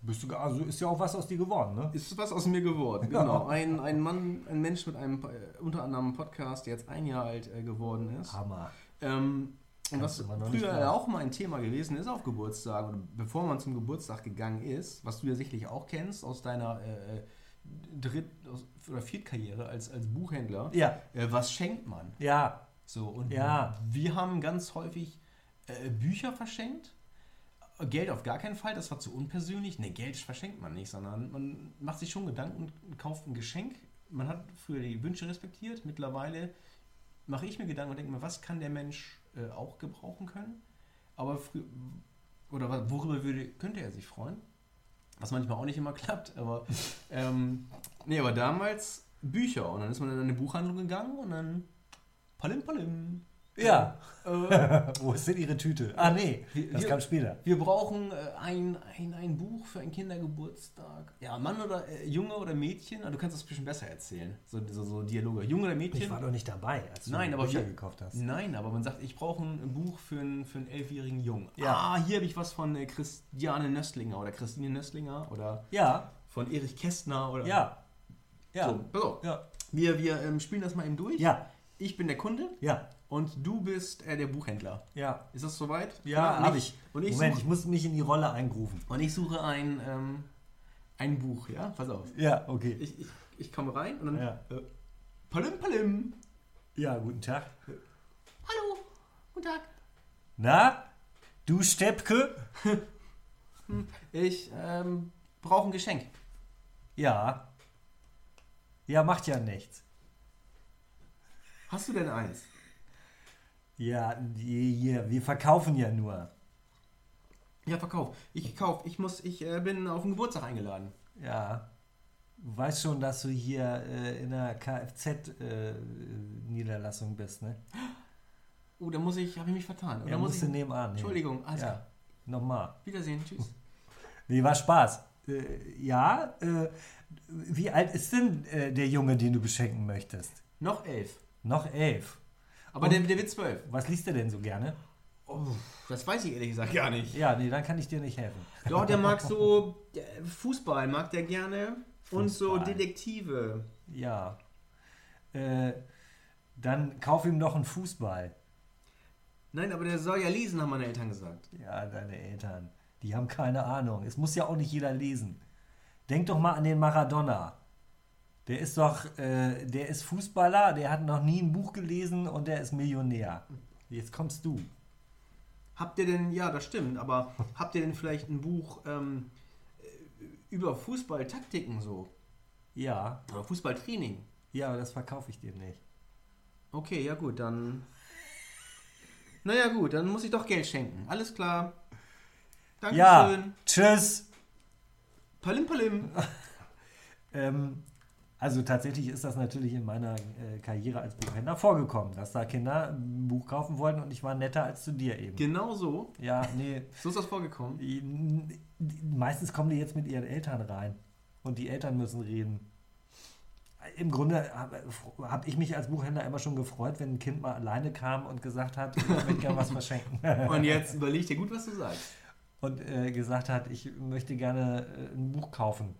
[SPEAKER 3] Bist du, also ist ja auch was aus dir geworden, ne?
[SPEAKER 2] Ist was aus mir geworden, genau. Ein, ein Mann, ein Mensch mit einem äh, unter anderem Podcast, der jetzt ein Jahr alt äh, geworden ist.
[SPEAKER 3] Hammer.
[SPEAKER 2] Ähm, und was früher auch mal ein Thema gewesen ist auf Geburtstag, oder bevor man zum Geburtstag gegangen ist, was du ja sicherlich auch kennst aus deiner äh, Dritt- oder Viertkarriere als, als Buchhändler.
[SPEAKER 3] Ja,
[SPEAKER 2] Äh, was schenkt man?
[SPEAKER 3] ja,
[SPEAKER 2] So, und
[SPEAKER 3] Ja.
[SPEAKER 2] wir haben ganz häufig äh, Bücher verschenkt. Geld auf gar keinen Fall, das war zu unpersönlich. Ne, Geld verschenkt man nicht, sondern man macht sich schon Gedanken und kauft ein Geschenk. Man hat früher die Wünsche respektiert, mittlerweile mache ich mir Gedanken und denke mir, was kann der Mensch äh, auch gebrauchen können? Aber frü- oder worüber würde, könnte er sich freuen? Was manchmal auch nicht immer klappt, aber ähm, nee, aber damals Bücher und dann ist man in eine Buchhandlung gegangen und dann Palim Palim.
[SPEAKER 3] Ja.
[SPEAKER 2] Äh,
[SPEAKER 3] Wo ist denn ihre Tüte? Ah, nee, das
[SPEAKER 2] wir-
[SPEAKER 3] kam später.
[SPEAKER 2] wir brauchen äh, ein, ein, ein Buch für einen Kindergeburtstag. Ja, Mann oder äh, Junge oder Mädchen? Ah, Du kannst das ein bisschen besser erzählen. So, so, so Dialoge. Junge oder Mädchen?
[SPEAKER 3] Ich war doch nicht dabei, als du
[SPEAKER 2] Nein, aber
[SPEAKER 3] Bücher
[SPEAKER 2] wir-
[SPEAKER 3] gekauft hast.
[SPEAKER 2] Nein, aber man sagt, ich brauche ein Buch für einen, für einen elfjährigen Jungen.
[SPEAKER 3] Ja.
[SPEAKER 2] Ah, hier habe ich was von äh, Christiane Nöstlinger oder Christine Nöstlinger oder
[SPEAKER 3] Ja,
[SPEAKER 2] von Erich Kästner oder.
[SPEAKER 3] ja, ja,
[SPEAKER 2] So, auf.
[SPEAKER 3] ja,
[SPEAKER 2] Wir, wir ähm, spielen das mal eben durch.
[SPEAKER 3] ja,
[SPEAKER 2] Ich bin der Kunde
[SPEAKER 3] ja,
[SPEAKER 2] und du bist äh, der Buchhändler.
[SPEAKER 3] ja.
[SPEAKER 2] Ist das soweit?
[SPEAKER 3] Ja, habe ich.
[SPEAKER 2] Und ich,
[SPEAKER 3] Moment,
[SPEAKER 2] suche,
[SPEAKER 3] ich muss mich in die Rolle eingrufen.
[SPEAKER 2] und ich suche ein, ähm, ein Buch, ja? Pass auf.
[SPEAKER 3] Ja, okay.
[SPEAKER 2] Ich, ich, ich komme rein und dann.
[SPEAKER 3] Ja.
[SPEAKER 2] Äh, palim, palim.
[SPEAKER 3] Ja, guten Tag.
[SPEAKER 2] Hallo, guten Tag.
[SPEAKER 3] Na, du Steppke?
[SPEAKER 2] Ich ähm, brauche ein Geschenk.
[SPEAKER 3] Ja. Ja, macht ja nichts.
[SPEAKER 2] Hast du denn eins?
[SPEAKER 3] Ja, hier, wir verkaufen ja nur.
[SPEAKER 2] Ja, Verkauf. Ich kauf. Ich muss, ich äh, bin auf den Geburtstag eingeladen.
[SPEAKER 3] Ja. Du weißt schon, dass du hier äh, in der Kfz-Niederlassung bist, ne?
[SPEAKER 2] Oh, da muss ich, habe ich mich vertan. Oder
[SPEAKER 3] Ja,
[SPEAKER 2] muss
[SPEAKER 3] musst
[SPEAKER 2] ich,
[SPEAKER 3] du nebenan.
[SPEAKER 2] Entschuldigung, alles
[SPEAKER 3] Ja, nochmal.
[SPEAKER 2] Wiedersehen, tschüss.
[SPEAKER 3] Nee, war Spaß. Äh, ja, äh, wie alt ist denn äh, der Junge, den du beschenken möchtest?
[SPEAKER 2] Noch elf.
[SPEAKER 3] Noch elf.
[SPEAKER 2] Aber der, der wird zwölf.
[SPEAKER 3] Was liest er denn so gerne?
[SPEAKER 2] Oh, das weiß ich ehrlich gesagt gar nicht.
[SPEAKER 3] Ja, nee, dann kann ich dir nicht helfen.
[SPEAKER 2] Doch, der mag so äh, Fußball, mag der gerne. Und so
[SPEAKER 3] Fußball.
[SPEAKER 2] Detektive.
[SPEAKER 3] Ja. Äh, dann kauf ihm doch einen Fußball.
[SPEAKER 2] Nein, aber der soll ja lesen, haben meine Eltern gesagt.
[SPEAKER 3] Ja, deine Eltern. Die haben keine Ahnung. Es muss ja auch nicht jeder lesen. Denk doch mal an den Maradona. Der ist doch, äh, der ist Fußballer, der hat noch nie ein Buch gelesen und der ist Millionär. Jetzt kommst du.
[SPEAKER 2] Habt ihr denn, ja, das stimmt, aber habt ihr denn vielleicht ein Buch ähm, äh, über Fußballtaktiken so?
[SPEAKER 3] Ja,
[SPEAKER 2] Oder Fußballtraining?
[SPEAKER 3] ja, aber das verkaufe ich dir nicht.
[SPEAKER 2] Okay, ja gut, dann. Naja gut, dann muss ich doch Geld schenken. Alles klar. Dankeschön.
[SPEAKER 3] Ja, tschüss.
[SPEAKER 2] Palim Palim.
[SPEAKER 3] Ähm, also tatsächlich ist das natürlich in meiner äh, Karriere als Buchhändler vorgekommen, dass da Kinder ein Buch kaufen wollten und ich war netter als zu dir eben.
[SPEAKER 2] Genau so.
[SPEAKER 3] Ja, nee.
[SPEAKER 2] So ist das vorgekommen.
[SPEAKER 3] Die- Meistens kommen die jetzt mit ihren Eltern rein und die Eltern müssen reden. Im Grunde habe hab ich mich als Buchhändler immer schon gefreut, wenn ein Kind mal alleine kam und gesagt hat, ich möchte gerne was verschenken.
[SPEAKER 2] Und jetzt überleg dir gut, was du sagst.
[SPEAKER 3] Und äh, gesagt hat, ich möchte gerne äh, ein Buch kaufen.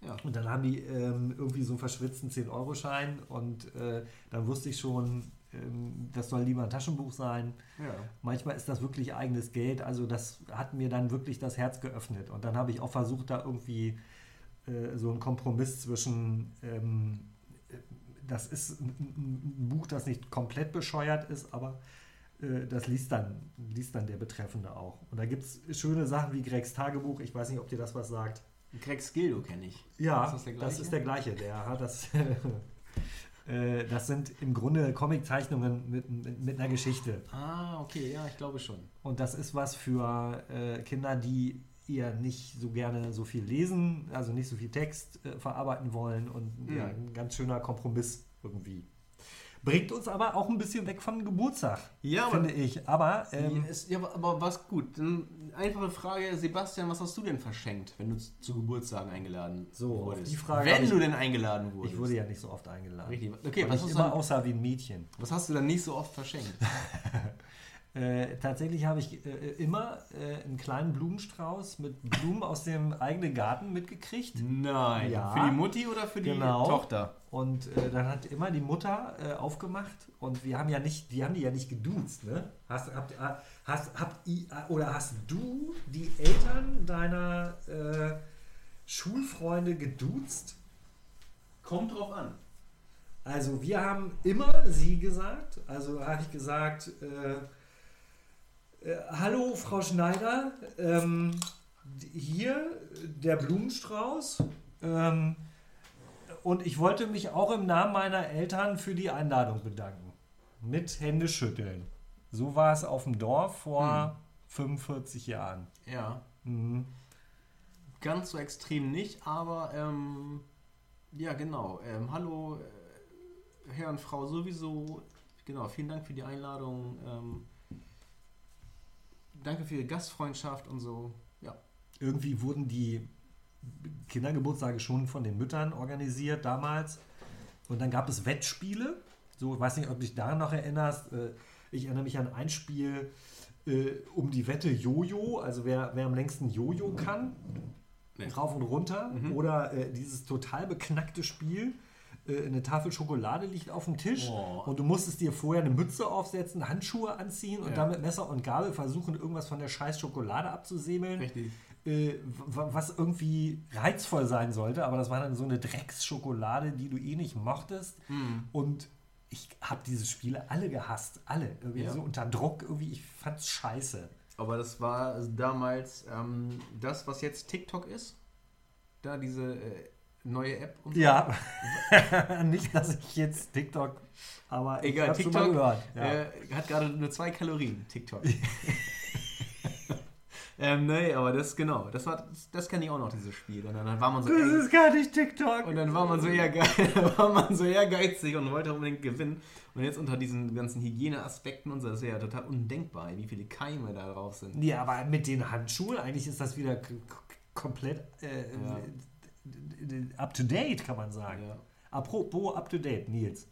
[SPEAKER 2] Ja.
[SPEAKER 3] Und dann haben die ähm, irgendwie so einen verschwitzten 10-Euro-Schein und äh, dann wusste ich schon, ähm, das soll lieber ein Taschenbuch sein.
[SPEAKER 2] Ja.
[SPEAKER 3] Manchmal ist das wirklich eigenes Geld, also das hat mir dann wirklich das Herz geöffnet. Und dann habe ich auch versucht, da irgendwie äh, so einen Kompromiss zwischen, ähm, äh, das ist ein Buch, das nicht komplett bescheuert ist, aber äh, das liest dann, liest dann der Betreffende auch. Und da gibt es schöne Sachen wie Gregs Tagebuch, ich weiß nicht, ob dir das was sagt.
[SPEAKER 2] Greg Skildo kenne ich.
[SPEAKER 3] Ja,
[SPEAKER 2] Ist das
[SPEAKER 3] das ist der gleiche. Der hat das. äh, das sind im Grunde Comiczeichnungen mit, mit, mit einer Geschichte.
[SPEAKER 2] Ah, okay, ja, ich glaube schon.
[SPEAKER 3] Und das ist was für äh, Kinder, die eher nicht so gerne so viel lesen, also nicht so viel Text äh, verarbeiten wollen und
[SPEAKER 2] Mhm.
[SPEAKER 3] ja, ein ganz schöner Kompromiss irgendwie. Bringt uns aber auch ein bisschen weg von Geburtstag,
[SPEAKER 2] Ja, aber-
[SPEAKER 3] finde ich. Aber ähm,
[SPEAKER 2] Ist, ja, aber- aber was gut. Einfache Frage, Sebastian, was hast du denn verschenkt, wenn du zu Geburtstagen eingeladen
[SPEAKER 3] So,
[SPEAKER 2] wurdest?
[SPEAKER 3] die Frage
[SPEAKER 2] wenn
[SPEAKER 3] ich-
[SPEAKER 2] du denn eingeladen wurdest.
[SPEAKER 3] ich wurde ja nicht so oft eingeladen.
[SPEAKER 2] Richtig. Okay, was
[SPEAKER 3] ich
[SPEAKER 2] hast, du
[SPEAKER 3] immer
[SPEAKER 2] dann,
[SPEAKER 3] aussah wie ein Mädchen.
[SPEAKER 2] was hast du dann nicht so oft verschenkt?
[SPEAKER 3] Äh, tatsächlich habe ich äh, immer äh, einen kleinen Blumenstrauß mit Blumen aus dem eigenen Garten mitgekriegt.
[SPEAKER 2] Nein.
[SPEAKER 3] Ja.
[SPEAKER 2] Für die Mutti oder für die
[SPEAKER 3] Genau.
[SPEAKER 2] Tochter?
[SPEAKER 3] Und äh, dann hat immer die Mutter äh, aufgemacht und wir haben ja nicht, die haben die ja nicht geduzt, ne? Hast, habt, äh, hast, habt ihr, äh, oder hast du die Eltern deiner äh, Schulfreunde geduzt?
[SPEAKER 2] Kommt drauf an.
[SPEAKER 3] Also wir haben immer sie gesagt. Also habe ich gesagt, äh, äh, hallo Frau Schneider, ähm, hier der Blumenstrauß. Ähm, und ich wollte mich auch im Namen meiner Eltern für die Einladung bedanken. Mit Händeschütteln. So war es auf dem Dorf vor 45 Jahren.
[SPEAKER 2] Ja.
[SPEAKER 3] Mhm.
[SPEAKER 2] Ganz so extrem nicht, aber ähm, ja, genau. Ähm, hallo, äh, Herr und Frau sowieso. Genau, vielen Dank für die Einladung. Ähm, danke für Ihre Gastfreundschaft und so. Ja.
[SPEAKER 3] irgendwie wurden die Kindergeburtstage schon von den Müttern organisiert damals. Und dann gab es Wettspiele. So, ich weiß nicht, ob du dich daran noch erinnerst. Äh, Ich erinnere mich an ein Spiel äh, um die Wette Jojo, also wer, wer am längsten Jojo kann,
[SPEAKER 2] Nee.
[SPEAKER 3] rauf und runter.
[SPEAKER 2] Mhm.
[SPEAKER 3] Oder äh, dieses total beknackte Spiel. Äh, Eine Tafel Schokolade liegt auf dem Tisch
[SPEAKER 2] Oh.
[SPEAKER 3] und du musstest dir vorher eine Mütze aufsetzen, Handschuhe anziehen und
[SPEAKER 2] Ja.
[SPEAKER 3] dann mit Messer und Gabel versuchen, irgendwas von der scheiß Schokolade abzusäbeln
[SPEAKER 2] Richtig.
[SPEAKER 3] äh, was irgendwie reizvoll sein sollte, aber das war dann so eine Drecksschokolade, die du eh nicht mochtest.
[SPEAKER 2] Hm.
[SPEAKER 3] Und ich habe diese Spiele alle gehasst, alle. Irgendwie
[SPEAKER 2] Ja.
[SPEAKER 3] so unter Druck, irgendwie, ich fand's scheiße.
[SPEAKER 2] Aber das war damals ähm, das, was jetzt TikTok ist. Da diese äh, neue App. Und so.
[SPEAKER 3] Ja, nicht, dass ich jetzt TikTok, aber ich
[SPEAKER 2] Egal,
[SPEAKER 3] schon
[SPEAKER 2] TikTok
[SPEAKER 3] gehört. Ja.
[SPEAKER 2] äh, hat gerade nur zwei Kalorien, TikTok. ähm, nee, aber das genau, das war das, kenne ich auch noch, dieses Spiel. Und dann war man so
[SPEAKER 3] Das
[SPEAKER 2] ey,
[SPEAKER 3] ist gar nicht TikTok.
[SPEAKER 2] und dann war man so ehrgeizig, war man so ehrgeizig und wollte unbedingt gewinnen. Und jetzt unter diesen ganzen Hygieneaspekten und so, das ist ja total undenkbar, wie viele Keime da drauf sind.
[SPEAKER 3] Ja, aber mit den Handschuhen, eigentlich ist das wieder komplett äh,
[SPEAKER 2] Ja.
[SPEAKER 3] Up to date, kann man sagen.
[SPEAKER 2] Ja.
[SPEAKER 3] Apropos up to date, Nils.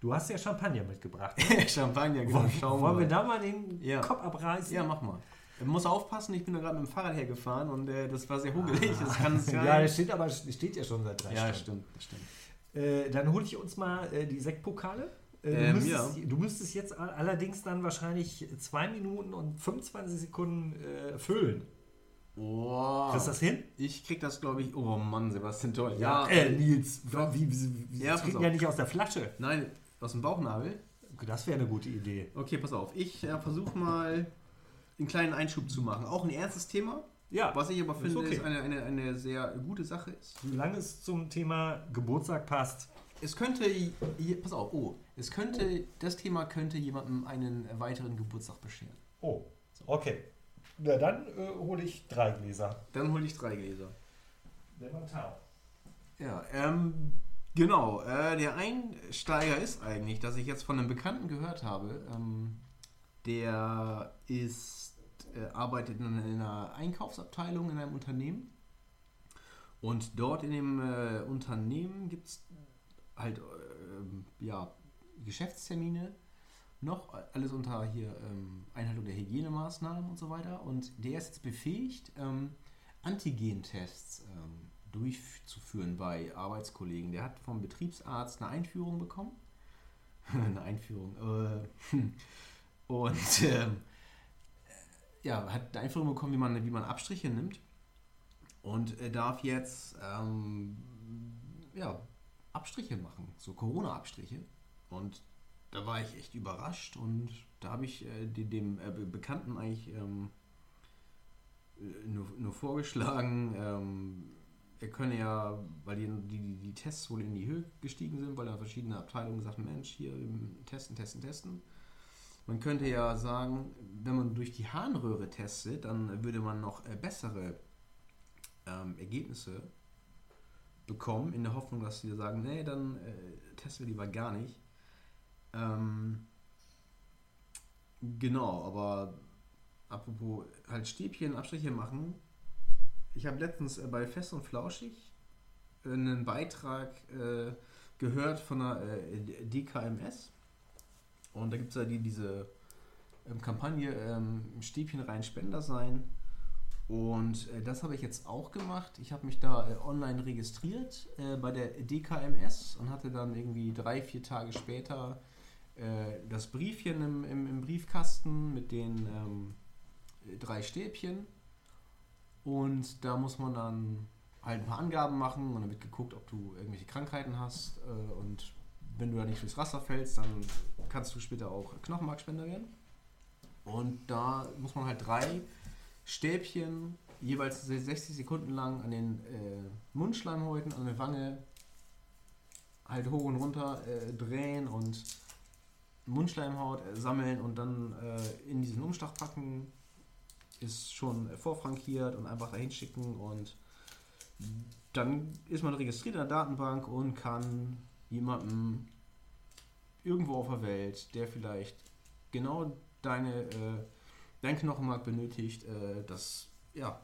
[SPEAKER 3] Du hast ja Champagner mitgebracht.
[SPEAKER 2] Champagner, genau,
[SPEAKER 3] Wollen, wollen wir da mal den
[SPEAKER 2] Ja.
[SPEAKER 3] Kopf abreißen?
[SPEAKER 2] Ja, mach mal. Man muss aufpassen, ich bin da gerade mit dem Fahrrad hergefahren und äh, das war sehr hugelig. Das kann sein.
[SPEAKER 3] ja, das steht aber steht ja schon seit drei
[SPEAKER 2] ja,
[SPEAKER 3] Stunden.
[SPEAKER 2] stimmt, das stimmt.
[SPEAKER 3] Äh, dann hole ich uns mal äh, die Sektpokale. Äh, du,
[SPEAKER 2] Ähm,
[SPEAKER 3] müsstest,
[SPEAKER 2] ja.
[SPEAKER 3] du müsstest jetzt all- allerdings dann wahrscheinlich 2 Minuten und 25 Sekunden äh, füllen.
[SPEAKER 2] Oh.
[SPEAKER 3] Kriegst du das hin?
[SPEAKER 2] Ich krieg das, glaube ich. Oh Mann, Sebastian, toll.
[SPEAKER 3] äh, Nils, wie, wie, wie,
[SPEAKER 2] Ja,
[SPEAKER 3] ja nicht aus der Flasche.
[SPEAKER 2] Nein, aus dem Bauchnabel.
[SPEAKER 3] Das wäre eine gute Idee.
[SPEAKER 2] Okay, pass auf. Ich äh, versuche mal einen kleinen Einschub zu machen. Auch ein ernstes Thema,
[SPEAKER 3] Ja,
[SPEAKER 2] was ich aber
[SPEAKER 3] Ist
[SPEAKER 2] finde,
[SPEAKER 3] okay.
[SPEAKER 2] ist eine, eine, eine sehr gute Sache ist.
[SPEAKER 3] solange es zum Thema Geburtstag passt.
[SPEAKER 2] Es könnte, pass auf, oh, es könnte, das Thema könnte jemandem einen weiteren Geburtstag bescheren.
[SPEAKER 3] Oh, okay. Na dann äh, hole ich drei Gläser.
[SPEAKER 2] Dann hole ich drei Gläser.
[SPEAKER 3] Lemontal.
[SPEAKER 2] Ja, ähm, genau. Äh, der Einsteiger ist eigentlich, dass ich jetzt von einem Bekannten gehört habe, ähm, der ist, äh, arbeitet in einer Einkaufsabteilung in einem Unternehmen. Und dort in dem äh, Unternehmen gibt es halt äh, ja, Geschäftstermine noch, alles unter hier ähm, Einhaltung der Hygienemaßnahmen und so weiter. Und der ist jetzt befähigt, ähm, Antigentests ähm, durchzuführen bei Arbeitskollegen. Der hat vom Betriebsarzt eine Einführung bekommen. eine Einführung. Äh, und ähm, ja, hat eine Einführung bekommen, wie man, wie man Abstriche nimmt. Und äh, darf jetzt ähm, ja, Abstriche machen, so Corona-Abstriche. Und da war ich echt überrascht und da habe ich äh, dem äh, Be- Bekannten eigentlich ähm, äh, nur, nur vorgeschlagen, ähm, er könne ja, weil die, die, die Tests wohl in die Höhe gestiegen sind, weil da verschiedene Abteilungen gesagt haben, Mensch, hier ähm, testen, testen, testen. Man könnte ja sagen, wenn man durch die Harnröhre testet, dann würde man noch äh, bessere ähm, Ergebnisse bekommen, in der Hoffnung, dass sie sagen, nee, dann äh, testen wir lieber gar nicht. Ähm, genau, aber apropos halt Stäbchen, Abstriche machen. Ich habe letztens äh, bei Fest und Flauschig äh, einen Beitrag äh, gehört von der äh, DKMS. Und da gibt es ja die, diese ähm, Kampagne ähm, Stäbchen rein Spender sein. Und äh, das habe ich jetzt auch gemacht. Ich habe mich da äh, online registriert äh, bei der DKMS und hatte dann irgendwie drei, vier Tage später das Briefchen im, im, im Briefkasten mit den ähm, drei Stäbchen. Und da muss man dann halt ein paar Angaben machen und dann wird geguckt, ob du irgendwelche Krankheiten hast. Äh, und wenn du da nicht durchs Raster fällst, dann kannst du später auch Knochenmarkspender werden. Und da muss man halt drei Stäbchen jeweils 60 Sekunden lang an den äh, Mundschleimhäuten, an der Wange halt hoch und runter äh, drehen und Mundschleimhaut äh, sammeln und dann äh, in diesen Umschlag packen. Ist schon vorfrankiert und einfach dahin schicken und dann ist man registriert in der Datenbank und kann jemandem irgendwo auf der Welt, der vielleicht genau deine, äh, dein Knochenmark benötigt, äh, das ja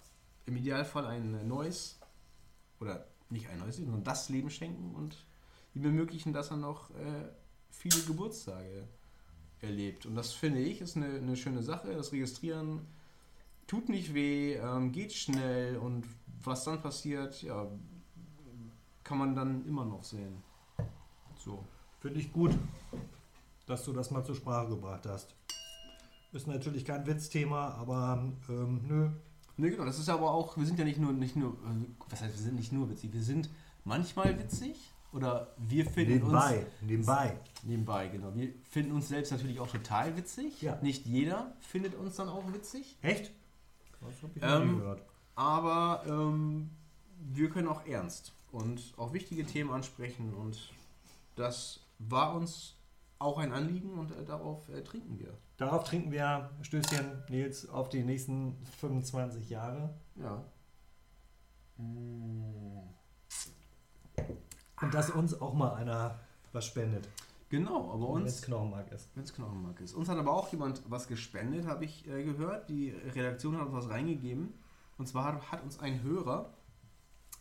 [SPEAKER 2] im Idealfall ein neues oder nicht ein neues sondern das Leben schenken und ihm ermöglichen, dass er noch äh, viele Geburtstage erlebt. Und das finde ich ist eine, eine schöne Sache. Das Registrieren tut nicht weh, ähm, geht schnell und was dann passiert, ja, kann man dann immer noch sehen. So.
[SPEAKER 3] Finde ich gut, dass du das mal zur Sprache gebracht hast. Ist natürlich kein Witzthema, aber ähm, nö.
[SPEAKER 2] Ne, genau, das ist aber auch, wir sind ja nicht nur, nicht nur, äh, was heißt, wir sind nicht nur witzig, wir sind manchmal witzig oder wir finden
[SPEAKER 3] Nebenbei,
[SPEAKER 2] uns.
[SPEAKER 3] nebenbei.
[SPEAKER 2] Nebenbei, genau. Wir finden uns selbst natürlich auch total witzig.
[SPEAKER 3] Ja.
[SPEAKER 2] Nicht jeder findet uns dann auch witzig.
[SPEAKER 3] Echt? Das habe ich
[SPEAKER 2] Ähm,
[SPEAKER 3] nie gehört.
[SPEAKER 2] Aber ähm, wir können auch ernst und auch wichtige Themen ansprechen und das war uns auch ein Anliegen und äh, darauf äh, trinken wir.
[SPEAKER 3] Darauf trinken wir Stößchen, Nils, auf die nächsten 25 Jahre.
[SPEAKER 2] Ja.
[SPEAKER 3] Und dass uns auch mal einer was spendet.
[SPEAKER 2] Genau, aber
[SPEAKER 3] Wenn es
[SPEAKER 2] uns,
[SPEAKER 3] Knochenmark ist.
[SPEAKER 2] wenn es Knochenmark ist. Uns hat aber auch jemand was gespendet, habe ich äh, gehört. Die Redaktion hat uns was reingegeben. Und zwar hat, uns ein Hörer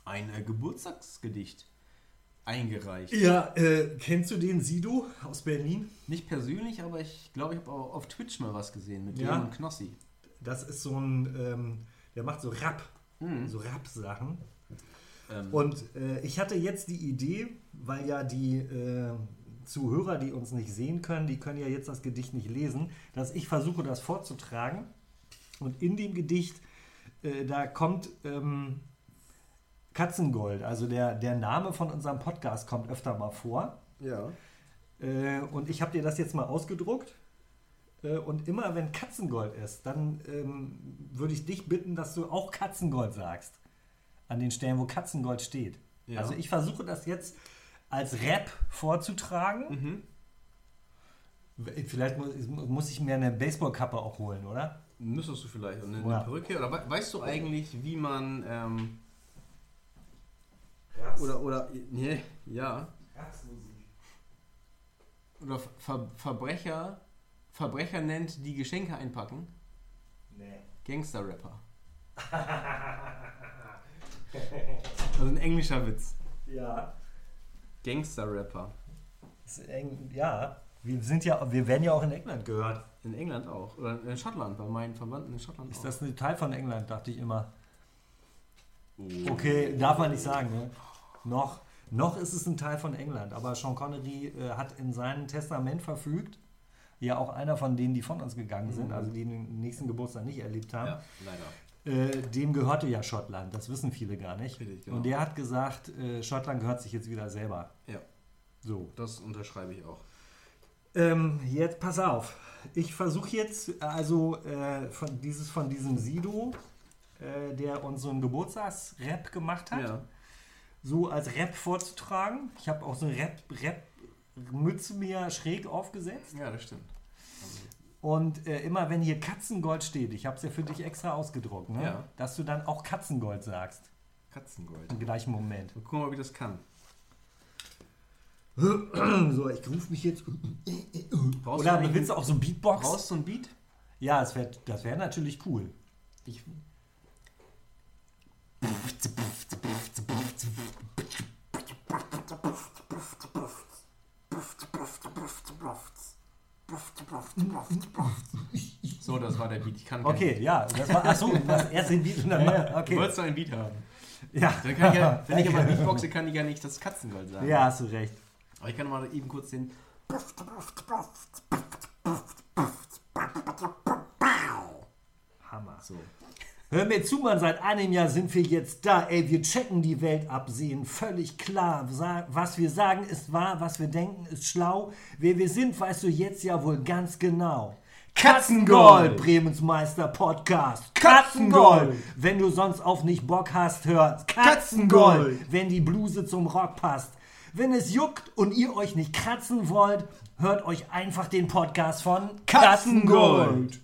[SPEAKER 2] ein äh, Geburtstagsgedicht eingereicht.
[SPEAKER 3] Ja, äh, kennst du den Sido aus Berlin?
[SPEAKER 2] Nicht persönlich, aber ich glaube, ich habe auch auf Twitch mal was gesehen mit
[SPEAKER 3] Ja.
[SPEAKER 2] Leon Knossi.
[SPEAKER 3] Das ist so ein, ähm, der macht so Rap,
[SPEAKER 2] Mhm.
[SPEAKER 3] so Rap-Sachen.
[SPEAKER 2] Ähm,
[SPEAKER 3] Und äh, ich hatte jetzt die Idee, weil ja die äh, Zuhörer, die uns nicht sehen können, die können ja jetzt das Gedicht nicht lesen, dass ich versuche, das vorzutragen. Und in dem Gedicht, äh, da kommt ähm, Katzengold, also der, der Name von unserem Podcast kommt öfter mal vor.
[SPEAKER 2] ja.
[SPEAKER 3] Äh, und ich habe dir das jetzt mal ausgedruckt. Äh, und immer wenn Katzengold ist, dann ähm, würde ich dich bitten, dass du auch Katzengold sagst. An den Stellen, wo Katzengold steht.
[SPEAKER 2] Ja.
[SPEAKER 3] Also ich versuche das jetzt als Rap vorzutragen.
[SPEAKER 2] Mhm.
[SPEAKER 3] Vielleicht muss, muss ich mir eine Baseballkappe auch holen, oder?
[SPEAKER 2] Müsstest du vielleicht und eine,
[SPEAKER 3] Ja.
[SPEAKER 2] eine Perücke? Oder we- weißt du eigentlich, wie man ähm, oder oder nee, ja oder Ver Verbrecher Verbrecher nennt, die Geschenke einpacken?
[SPEAKER 3] Nee.
[SPEAKER 2] Gangster-Rapper. Also ein englischer Witz.
[SPEAKER 3] Ja.
[SPEAKER 2] Gangster-Rapper.
[SPEAKER 3] Eng, ja. Wir sind ja, wir werden ja auch in England gehört.
[SPEAKER 2] In England auch. Oder in Schottland, bei meinen Verwandten in Schottland
[SPEAKER 3] Ist
[SPEAKER 2] auch.
[SPEAKER 3] das ein Teil von England, dachte ich immer.
[SPEAKER 2] Oh.
[SPEAKER 3] Okay, darf man nicht sagen, ne? Noch, noch ist es ein Teil von England, aber Sean Connery äh, hat in seinem Testament verfügt, ja auch einer von denen, die von uns gegangen sind,
[SPEAKER 2] Mhm.
[SPEAKER 3] also die den nächsten Geburtstag nicht erlebt haben,
[SPEAKER 2] Ja, leider.
[SPEAKER 3] Äh, dem gehörte ja Schottland, das wissen viele gar nicht.
[SPEAKER 2] Richtig, genau.
[SPEAKER 3] Und der hat gesagt, äh, Schottland gehört sich jetzt wieder selber.
[SPEAKER 2] Ja,
[SPEAKER 3] So.
[SPEAKER 2] das unterschreibe ich auch.
[SPEAKER 3] Ähm, jetzt pass auf. Ich versuche jetzt, also äh, von, dieses von diesem Sido, äh, der uns so einen Geburtstagsrap gemacht hat,
[SPEAKER 2] Ja.
[SPEAKER 3] so als Rap vorzutragen. Ich habe auch so eine Rap-Mütze mir schräg aufgesetzt.
[SPEAKER 2] ja, das stimmt.
[SPEAKER 3] Und äh, immer wenn hier Katzengold steht, ich habe es ja für dich extra ausgedruckt, ne?
[SPEAKER 2] Ja.
[SPEAKER 3] dass du dann auch Katzengold sagst.
[SPEAKER 2] Katzengold.
[SPEAKER 3] Im gleichen Moment.
[SPEAKER 2] Mal gucken, ob ich das kann.
[SPEAKER 3] So, ich rufe mich jetzt.
[SPEAKER 2] Brauchst
[SPEAKER 3] Oder
[SPEAKER 2] du
[SPEAKER 3] willst du auch so ein Beatbox?
[SPEAKER 2] Brauchst du ein Beat?
[SPEAKER 3] Ja, das wäre das wär natürlich cool.
[SPEAKER 2] Ich, so, das war der Beat. Ich kann keinen-
[SPEAKER 3] Okay, ja, das war. Achso, das erste Beat und dann.
[SPEAKER 2] Du
[SPEAKER 3] Okay.
[SPEAKER 2] wolltest doch ein Beat haben.
[SPEAKER 3] Ja,
[SPEAKER 2] Dann kann ich ja, wenn ich aber Beatboxe, kann ich ja nicht das Katzengold sagen.
[SPEAKER 3] ja, hast du recht.
[SPEAKER 2] Aber ich kann mal eben kurz den.
[SPEAKER 3] Hammer.
[SPEAKER 2] So.
[SPEAKER 3] Hör mir zu, Mann, seit einem Jahr sind wir jetzt da. Ey, wir checken die Welt ab, sehen völlig klar. Was wir sagen ist wahr, was wir denken ist schlau. Wer wir sind, weißt du jetzt ja wohl ganz genau. Katzengold, Bremens Meister Podcast. Katzengold. Wenn du sonst auf nicht Bock hast, hört Katzengold. Wenn die Bluse zum Rock passt. Wenn es juckt und ihr euch nicht kratzen wollt, hört euch einfach den Podcast von Katzengold.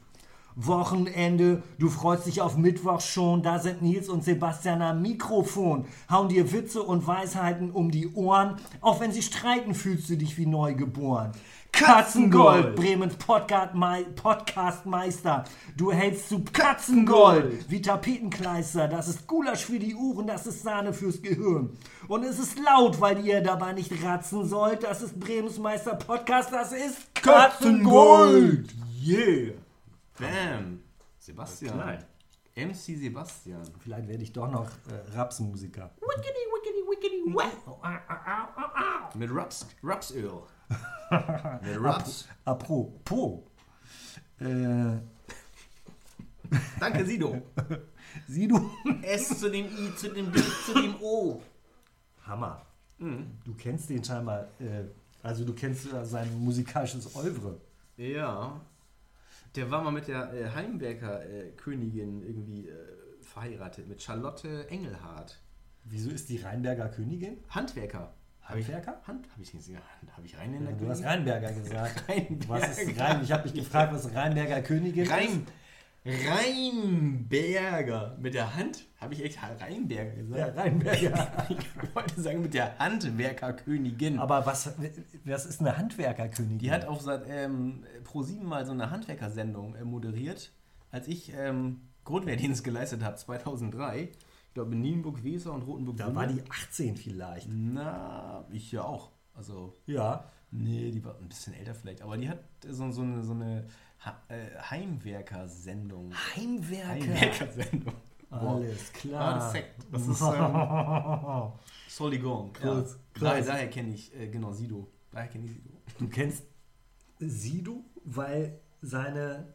[SPEAKER 3] Wochenende, du freust dich auf Mittwoch schon, da sind Nils und Sebastian am Mikrofon, hauen dir Witze und Weisheiten um die Ohren, auch wenn sie streiten, fühlst du dich wie neugeboren. Katzengold, Bremens Podcast, Podcastmeister, du hältst zu Katzengold, wie Tapetenkleister, das ist Gulasch für die Uhren, das ist Sahne fürs Gehirn. Und es ist laut, weil ihr dabei nicht ratzen sollt, das ist Bremens Meister Podcast, das ist Katzengold. Yeah.
[SPEAKER 2] Bam! Sebastian.
[SPEAKER 3] Klein.
[SPEAKER 2] MC Sebastian.
[SPEAKER 3] Vielleicht werde ich doch noch äh, Rapsmusiker.
[SPEAKER 2] Mit Raps, Rapsöl. Mit Raps.
[SPEAKER 3] Apropos. Äh,
[SPEAKER 2] Danke, Sido.
[SPEAKER 3] sieh du.
[SPEAKER 2] S zu dem I, zu dem B, zu dem O.
[SPEAKER 3] Hammer. Du kennst den scheinbar. Äh, also du kennst sein musikalisches Oeuvre.
[SPEAKER 2] Ja. Der war mal mit der äh, Heimwerker äh, Königin irgendwie äh, verheiratet, mit Charlotte Engelhardt.
[SPEAKER 3] Wieso ist die Rheinberger Königin?
[SPEAKER 2] Handwerker.
[SPEAKER 3] Handwerker?
[SPEAKER 2] Hand? Habe ich gesehen? Habe ich Rheinländer
[SPEAKER 3] Du hast? Rheinberger gesagt.
[SPEAKER 2] Rheinberger.
[SPEAKER 3] Was ist Rhein? Ich habe mich gefragt, was Rheinberger Königin
[SPEAKER 2] Rhein. Rheinberger. Mit der Hand? Habe ich echt Rheinberger
[SPEAKER 3] ist.
[SPEAKER 2] gesagt?
[SPEAKER 3] Ja, Rheinberger.
[SPEAKER 2] Ich wollte sagen, mit der Handwerkerkönigin.
[SPEAKER 3] Aber was, was ist eine Handwerkerkönigin?
[SPEAKER 2] Die hat auf seit ähm, Pro7 mal so eine Handwerkersendung äh, moderiert, als ich ähm, Grundwehrdienst geleistet habe, 2003. Ich glaube in Nienburg-Weser und Rotenburg.
[SPEAKER 3] da war die 18 vielleicht.
[SPEAKER 2] Na, ich ja auch. Also,
[SPEAKER 3] Ja.
[SPEAKER 2] nee, die war ein bisschen älter vielleicht. Aber die hat so, so eine, so eine Heimwerker-Sendung.
[SPEAKER 3] Heimwerker.
[SPEAKER 2] Heimwerker-Sendung.
[SPEAKER 3] Alles
[SPEAKER 2] Ah,
[SPEAKER 3] klar.
[SPEAKER 2] das, ist sekt. das ist ähm, Soligon. Ja. Daher, daher kenne ich, äh, genau, Sido. Daher kenne ich Sido.
[SPEAKER 3] Du kennst Sido, weil seine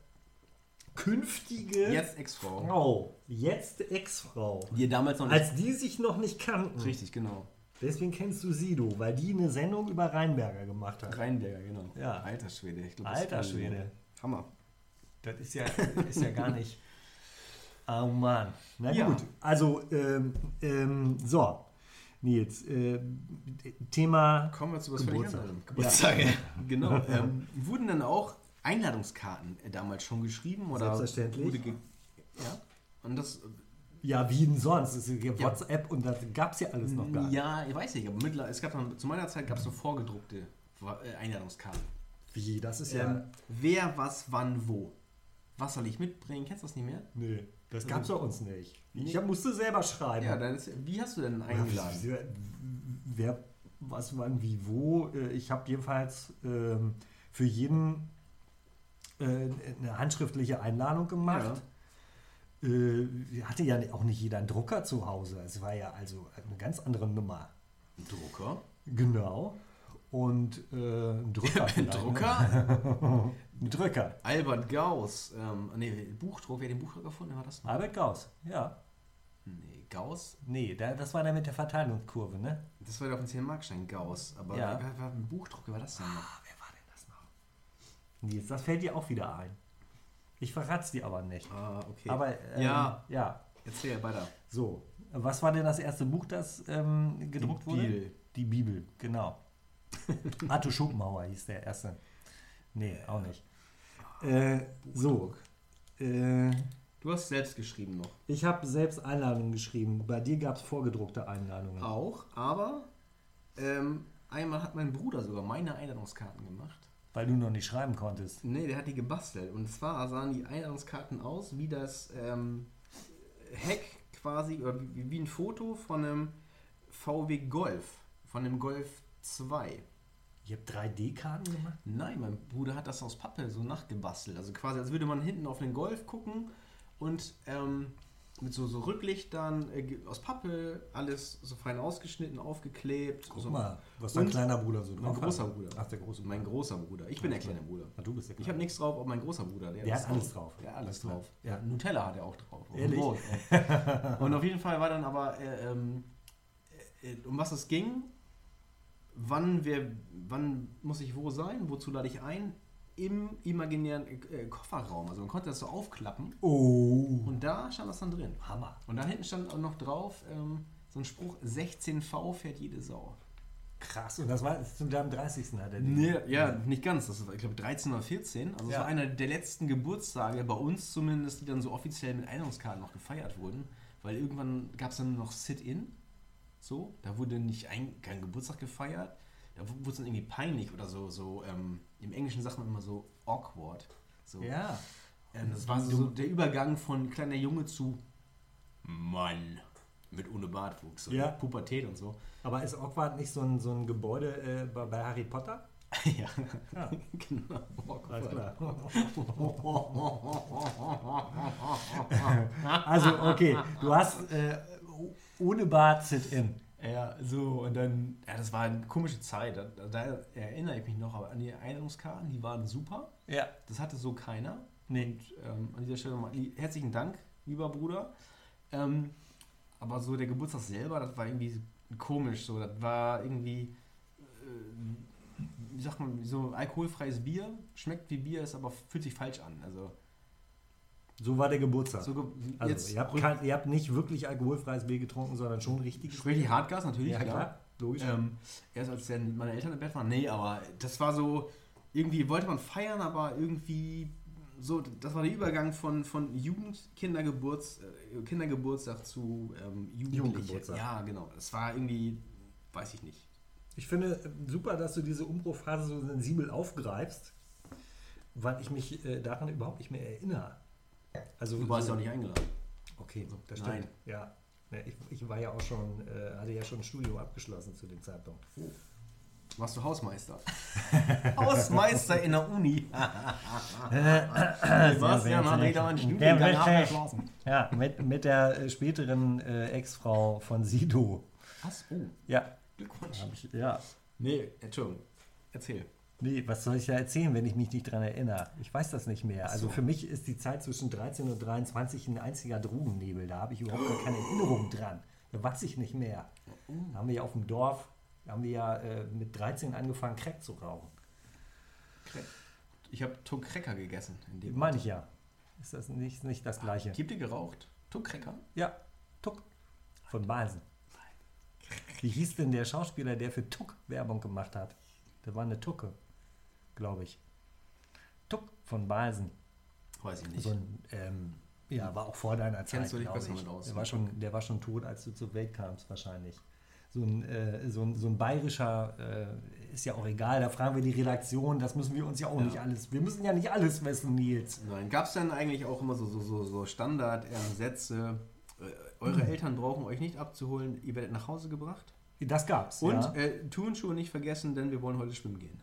[SPEAKER 3] künftige
[SPEAKER 2] Jetzt Ex-Frau.
[SPEAKER 3] Frau, jetzt Ex-Frau,
[SPEAKER 2] Die damals noch
[SPEAKER 3] als die sich noch nicht kannten.
[SPEAKER 2] Richtig, genau.
[SPEAKER 3] Deswegen kennst du Sido, weil die eine Sendung über Rheinberger gemacht hat.
[SPEAKER 2] Rheinberger, genau.
[SPEAKER 3] Ja.
[SPEAKER 2] Alter Schwede. Ich glaub,
[SPEAKER 3] Alter
[SPEAKER 2] das
[SPEAKER 3] Schwede.
[SPEAKER 2] Hammer.
[SPEAKER 3] Das ist ja, ist ja gar nicht. Oh Mann. Na
[SPEAKER 2] Ja.
[SPEAKER 3] gut, also, ähm, ähm, so. Nils, äh, Thema.
[SPEAKER 2] Kommen wir zu was völlig
[SPEAKER 3] Geburtstag.
[SPEAKER 2] Geburtstage. genau. Ähm, wurden dann auch Einladungskarten äh, damals schon geschrieben? Oder
[SPEAKER 3] Selbstverständlich.
[SPEAKER 2] Wurde ge ja. Und das.
[SPEAKER 3] Ja, wie denn sonst? Es ist ja WhatsApp und das gab es ja alles noch gar nicht.
[SPEAKER 2] Ja, ich weiß nicht, aber mittlerweile, es gab dann, zu meiner Zeit gab es so vorgedruckte äh, Einladungskarten.
[SPEAKER 3] Wie? Das ist ja.
[SPEAKER 2] Ähm, wer, was, wann, wo. Was soll ich mitbringen? Kennst du das nicht mehr?
[SPEAKER 3] nee, das gab es bei uns nicht. Ich
[SPEAKER 2] Nee.
[SPEAKER 3] musste selber schreiben.
[SPEAKER 2] Ja, dann ist, wie hast du denn eingeladen?
[SPEAKER 3] Wer, was, wann, wie, wo. Äh, Ich habe jedenfalls ähm, für jeden äh, eine handschriftliche Einladung gemacht. Äh, hatte ja auch nicht jeder einen Drucker zu Hause. Es war ja also eine ganz andere Nummer.
[SPEAKER 2] Drucker?
[SPEAKER 3] Genau. Und äh, ein Drucker.
[SPEAKER 2] Ein
[SPEAKER 3] vielleicht,
[SPEAKER 2] Drucker?
[SPEAKER 3] Ne? Ein Drücker.
[SPEAKER 2] Albert Gauss. Ähm, nee, Buchdruck. Wer hat den Buchdruck erfunden? Wer war das? noch?
[SPEAKER 3] Albert Gauss, ja.
[SPEAKER 2] Nee, Gauss?
[SPEAKER 3] Nee, der, das war der mit der Verteilungskurve, ne?
[SPEAKER 2] Das war der auf dem 10-Markschein Gauss. Aber
[SPEAKER 3] Ja.
[SPEAKER 2] wer war ein Buchdruck? Wer war das denn noch?
[SPEAKER 3] Ah, wer war denn das noch? Nils, das fällt dir auch wieder ein. Ich verrat's dir aber nicht.
[SPEAKER 2] Ah, okay.
[SPEAKER 3] Aber ähm,
[SPEAKER 2] ja,
[SPEAKER 3] ja.
[SPEAKER 2] erzähl weiter.
[SPEAKER 3] So, was war denn das erste Buch, das ähm, gedruckt
[SPEAKER 2] Die
[SPEAKER 3] wurde?
[SPEAKER 2] Bibel.
[SPEAKER 3] Die Bibel, genau. Arthur Schopenhauer hieß der erste. Nee, auch nicht. Äh, so. Äh,
[SPEAKER 2] Du hast selbst geschrieben noch.
[SPEAKER 3] ich habe selbst Einladungen geschrieben. Bei dir gab es vorgedruckte Einladungen.
[SPEAKER 2] Auch, aber ähm, einmal hat mein Bruder sogar meine Einladungskarten gemacht.
[SPEAKER 3] Weil du noch nicht schreiben konntest.
[SPEAKER 2] Nee, der hat die gebastelt. Und zwar sahen die Einladungskarten aus wie das ähm, Heck quasi, oder wie, wie ein Foto von einem VW Golf, von einem Golf 2.
[SPEAKER 3] Ihr habt 3D-Karten gemacht?
[SPEAKER 2] Nein, mein Bruder hat das aus Pappe so nachgebastelt. Also quasi, als würde man hinten auf den Golf gucken und ähm, mit so, so Rücklichtern äh, aus Pappe, alles so fein ausgeschnitten, aufgeklebt.
[SPEAKER 3] Guck
[SPEAKER 2] so.
[SPEAKER 3] mal, was dein
[SPEAKER 2] Und
[SPEAKER 3] kleiner Bruder so
[SPEAKER 2] Mein
[SPEAKER 3] drauf
[SPEAKER 2] großer
[SPEAKER 3] hat.
[SPEAKER 2] Bruder.
[SPEAKER 3] Ach, der große
[SPEAKER 2] Mein großer Bruder. Ich bin der kleine Bruder.
[SPEAKER 3] Ah, du bist der
[SPEAKER 2] Ich
[SPEAKER 3] Kleine.
[SPEAKER 2] habe nichts drauf, aber mein großer Bruder. Der,
[SPEAKER 3] Der hat alles drauf.
[SPEAKER 2] Der hat alles drauf. Ja, Nutella hat er auch drauf.
[SPEAKER 3] Ehrlich?
[SPEAKER 2] Brot. Und auf jeden Fall war dann aber, äh, ähm, äh, um was es ging, wann, wer, wann muss ich wo sein, wozu lade ich ein, im imaginären äh, Kofferraum. Also man konnte das so aufklappen
[SPEAKER 3] Oh,
[SPEAKER 2] und da stand das dann drin.
[SPEAKER 3] Hammer.
[SPEAKER 2] Und da hinten stand auch noch drauf ähm, so ein Spruch, 16V fährt jede Sau.
[SPEAKER 3] Krass. Und das war zu deinem 30. hat er die.
[SPEAKER 2] Nee, ja, nicht ganz. Das war, ich glaube, 13 oder 14. Also, es
[SPEAKER 3] Ja.
[SPEAKER 2] war einer der letzten Geburtstage, bei uns zumindest, die dann so offiziell mit Einladungskarten noch gefeiert wurden. Weil irgendwann gab es dann noch Sit-In. So, da wurde nicht ein, kein Geburtstag gefeiert. Da wu- wurde es dann irgendwie peinlich oder so. so ähm, Im Englischen sagt man immer so awkward. So.
[SPEAKER 3] Ja.
[SPEAKER 2] Ähm, das war so, so der Übergang von kleiner Junge zu Mann. Mit ohne Bartwuchs und
[SPEAKER 3] Ja.
[SPEAKER 2] Pubertät und so.
[SPEAKER 3] Aber ist Awkward nicht so ein, so ein Gebäude äh, bei, bei Harry Potter?
[SPEAKER 2] ja,
[SPEAKER 3] Ja.
[SPEAKER 2] genau.
[SPEAKER 3] Alles klar. also, okay, du hast äh, ohne Bart Sit-In.
[SPEAKER 2] Ja, so, und dann, ja, das war eine komische Zeit. Da, da erinnere ich mich noch aber an die Einladungskarten, die waren super.
[SPEAKER 3] Ja.
[SPEAKER 2] Das hatte so keiner.
[SPEAKER 3] Nee.
[SPEAKER 2] Und ähm, an dieser Stelle mal lie- herzlichen Dank, lieber Bruder. Ähm, aber so der Geburtstag selber, das war irgendwie komisch. So, das war irgendwie, äh, wie sagt man, so alkoholfreies Bier. Schmeckt wie Bier, ist aber fühlt sich falsch an. Also,
[SPEAKER 3] So war der Geburtstag.
[SPEAKER 2] so ge-
[SPEAKER 3] also, ihr habt, kein, ihr habt nicht wirklich alkoholfreies Bier getrunken, sondern schon richtiges
[SPEAKER 2] Sprich Hartgas natürlich,
[SPEAKER 3] Ja,
[SPEAKER 2] klar.
[SPEAKER 3] klar. logisch.
[SPEAKER 2] Ähm, erst als dann meine Eltern im Bett waren. Nee, aber das war so, irgendwie wollte man feiern, aber irgendwie so, das war der Übergang von, von Jugend, Kindergeburts, äh, Kindergeburtstag zu ähm.
[SPEAKER 3] Jugendgeburtstag.
[SPEAKER 2] Ja, genau. Das war irgendwie, weiß ich nicht.
[SPEAKER 3] Ich finde äh, super, dass du diese Umbruchphase so sensibel aufgreifst, weil ich mich äh, daran überhaupt nicht mehr erinnere. Also,
[SPEAKER 2] Du warst ja auch nicht eingeladen.
[SPEAKER 3] Okay, das stimmt.
[SPEAKER 2] Nein.
[SPEAKER 3] Ja. Ja, Ich, ich war ja auch schon, äh, hatte ja schon ein Studium abgeschlossen zu dem Zeitpunkt.
[SPEAKER 2] Warst du Hausmeister? Hausmeister in der Uni. Sebastian hat wieder einen Studiengang abgeschlossen.
[SPEAKER 3] Ja, mit, mit der äh, späteren äh, Ex-Frau von Sido.
[SPEAKER 2] Was? Oh,
[SPEAKER 3] Ja.
[SPEAKER 2] Glückwunsch.
[SPEAKER 3] Ich, ja.
[SPEAKER 2] Nee, Entschuldigung. Erzähl.
[SPEAKER 3] Nee, was soll ich da erzählen, wenn ich mich nicht dran erinnere? Ich weiß das nicht mehr. Also
[SPEAKER 2] so.
[SPEAKER 3] für mich ist die Zeit zwischen 13 und 23 ein einziger Drogennebel. Da habe ich überhaupt gar keine Erinnerung dran. Da weiß ich nicht mehr. Da haben wir ja auf dem Dorf, da haben wir ja äh, mit 13 angefangen, Crack zu rauchen.
[SPEAKER 2] Ich habe Tuck-Cracker gegessen. In dem
[SPEAKER 3] Meine ich ja. Ist das nicht, nicht das Gleiche?
[SPEAKER 2] Gibt ihr geraucht? Tuck-Cracker?
[SPEAKER 3] Ja, Tuck. Von Balsen. Wie hieß denn der Schauspieler, der für Tuck Werbung gemacht hat? Der war eine Tucke, glaube ich. Tuck von Balsen.
[SPEAKER 2] Weiß ich nicht.
[SPEAKER 3] So ein, ähm, ja, war auch vor deiner Zeit.
[SPEAKER 2] Kennst du dich besser
[SPEAKER 3] ich.
[SPEAKER 2] mit aus?
[SPEAKER 3] Der war, schon, der war schon tot, als du zur Welt kamst, wahrscheinlich. So ein, äh, so ein, so ein bayerischer, äh, ist ja auch egal, da fragen wir die Redaktion, das müssen wir uns ja auch
[SPEAKER 2] Ja.
[SPEAKER 3] nicht alles, wir müssen ja nicht alles wissen, Nils.
[SPEAKER 2] Nein, gab es dann eigentlich auch immer so, so, so, so Standardsätze? Äh, eure Eltern brauchen euch nicht abzuholen, ihr werdet nach Hause gebracht.
[SPEAKER 3] Das gab's.
[SPEAKER 2] Und
[SPEAKER 3] ja.
[SPEAKER 2] äh, Turnschuhe nicht vergessen, denn wir wollen heute schwimmen gehen.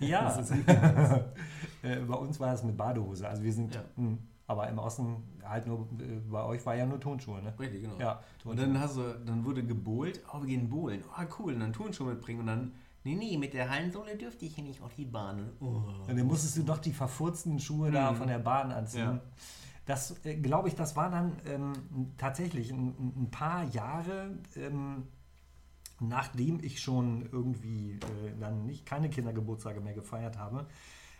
[SPEAKER 3] Ja,
[SPEAKER 2] Das ist-
[SPEAKER 3] äh, bei uns war es mit Badehose. Also wir sind,
[SPEAKER 2] Ja.
[SPEAKER 3] mh, aber im Osten halt nur, äh, bei euch war ja nur Tonschuhe, ne?
[SPEAKER 2] Richtig, genau.
[SPEAKER 3] Ja,
[SPEAKER 2] Und dann hast du, dann wurde gebohlt, oh, wir gehen bowlen. Ah, cool, und dann Turnschuhe mitbringen und dann, nee, nee, mit der Hallensohle dürfte ich hier nicht auf die Bahn. Oh.
[SPEAKER 3] Und dann musstest du doch die verfurzten Schuhe da
[SPEAKER 2] Mhm.
[SPEAKER 3] von der Bahn anziehen.
[SPEAKER 2] Ja.
[SPEAKER 3] Das, äh, glaube ich, das war dann ähm, tatsächlich ein, ein paar Jahre, ähm, nachdem ich schon irgendwie äh, dann nicht keine Kindergeburtstage mehr gefeiert habe.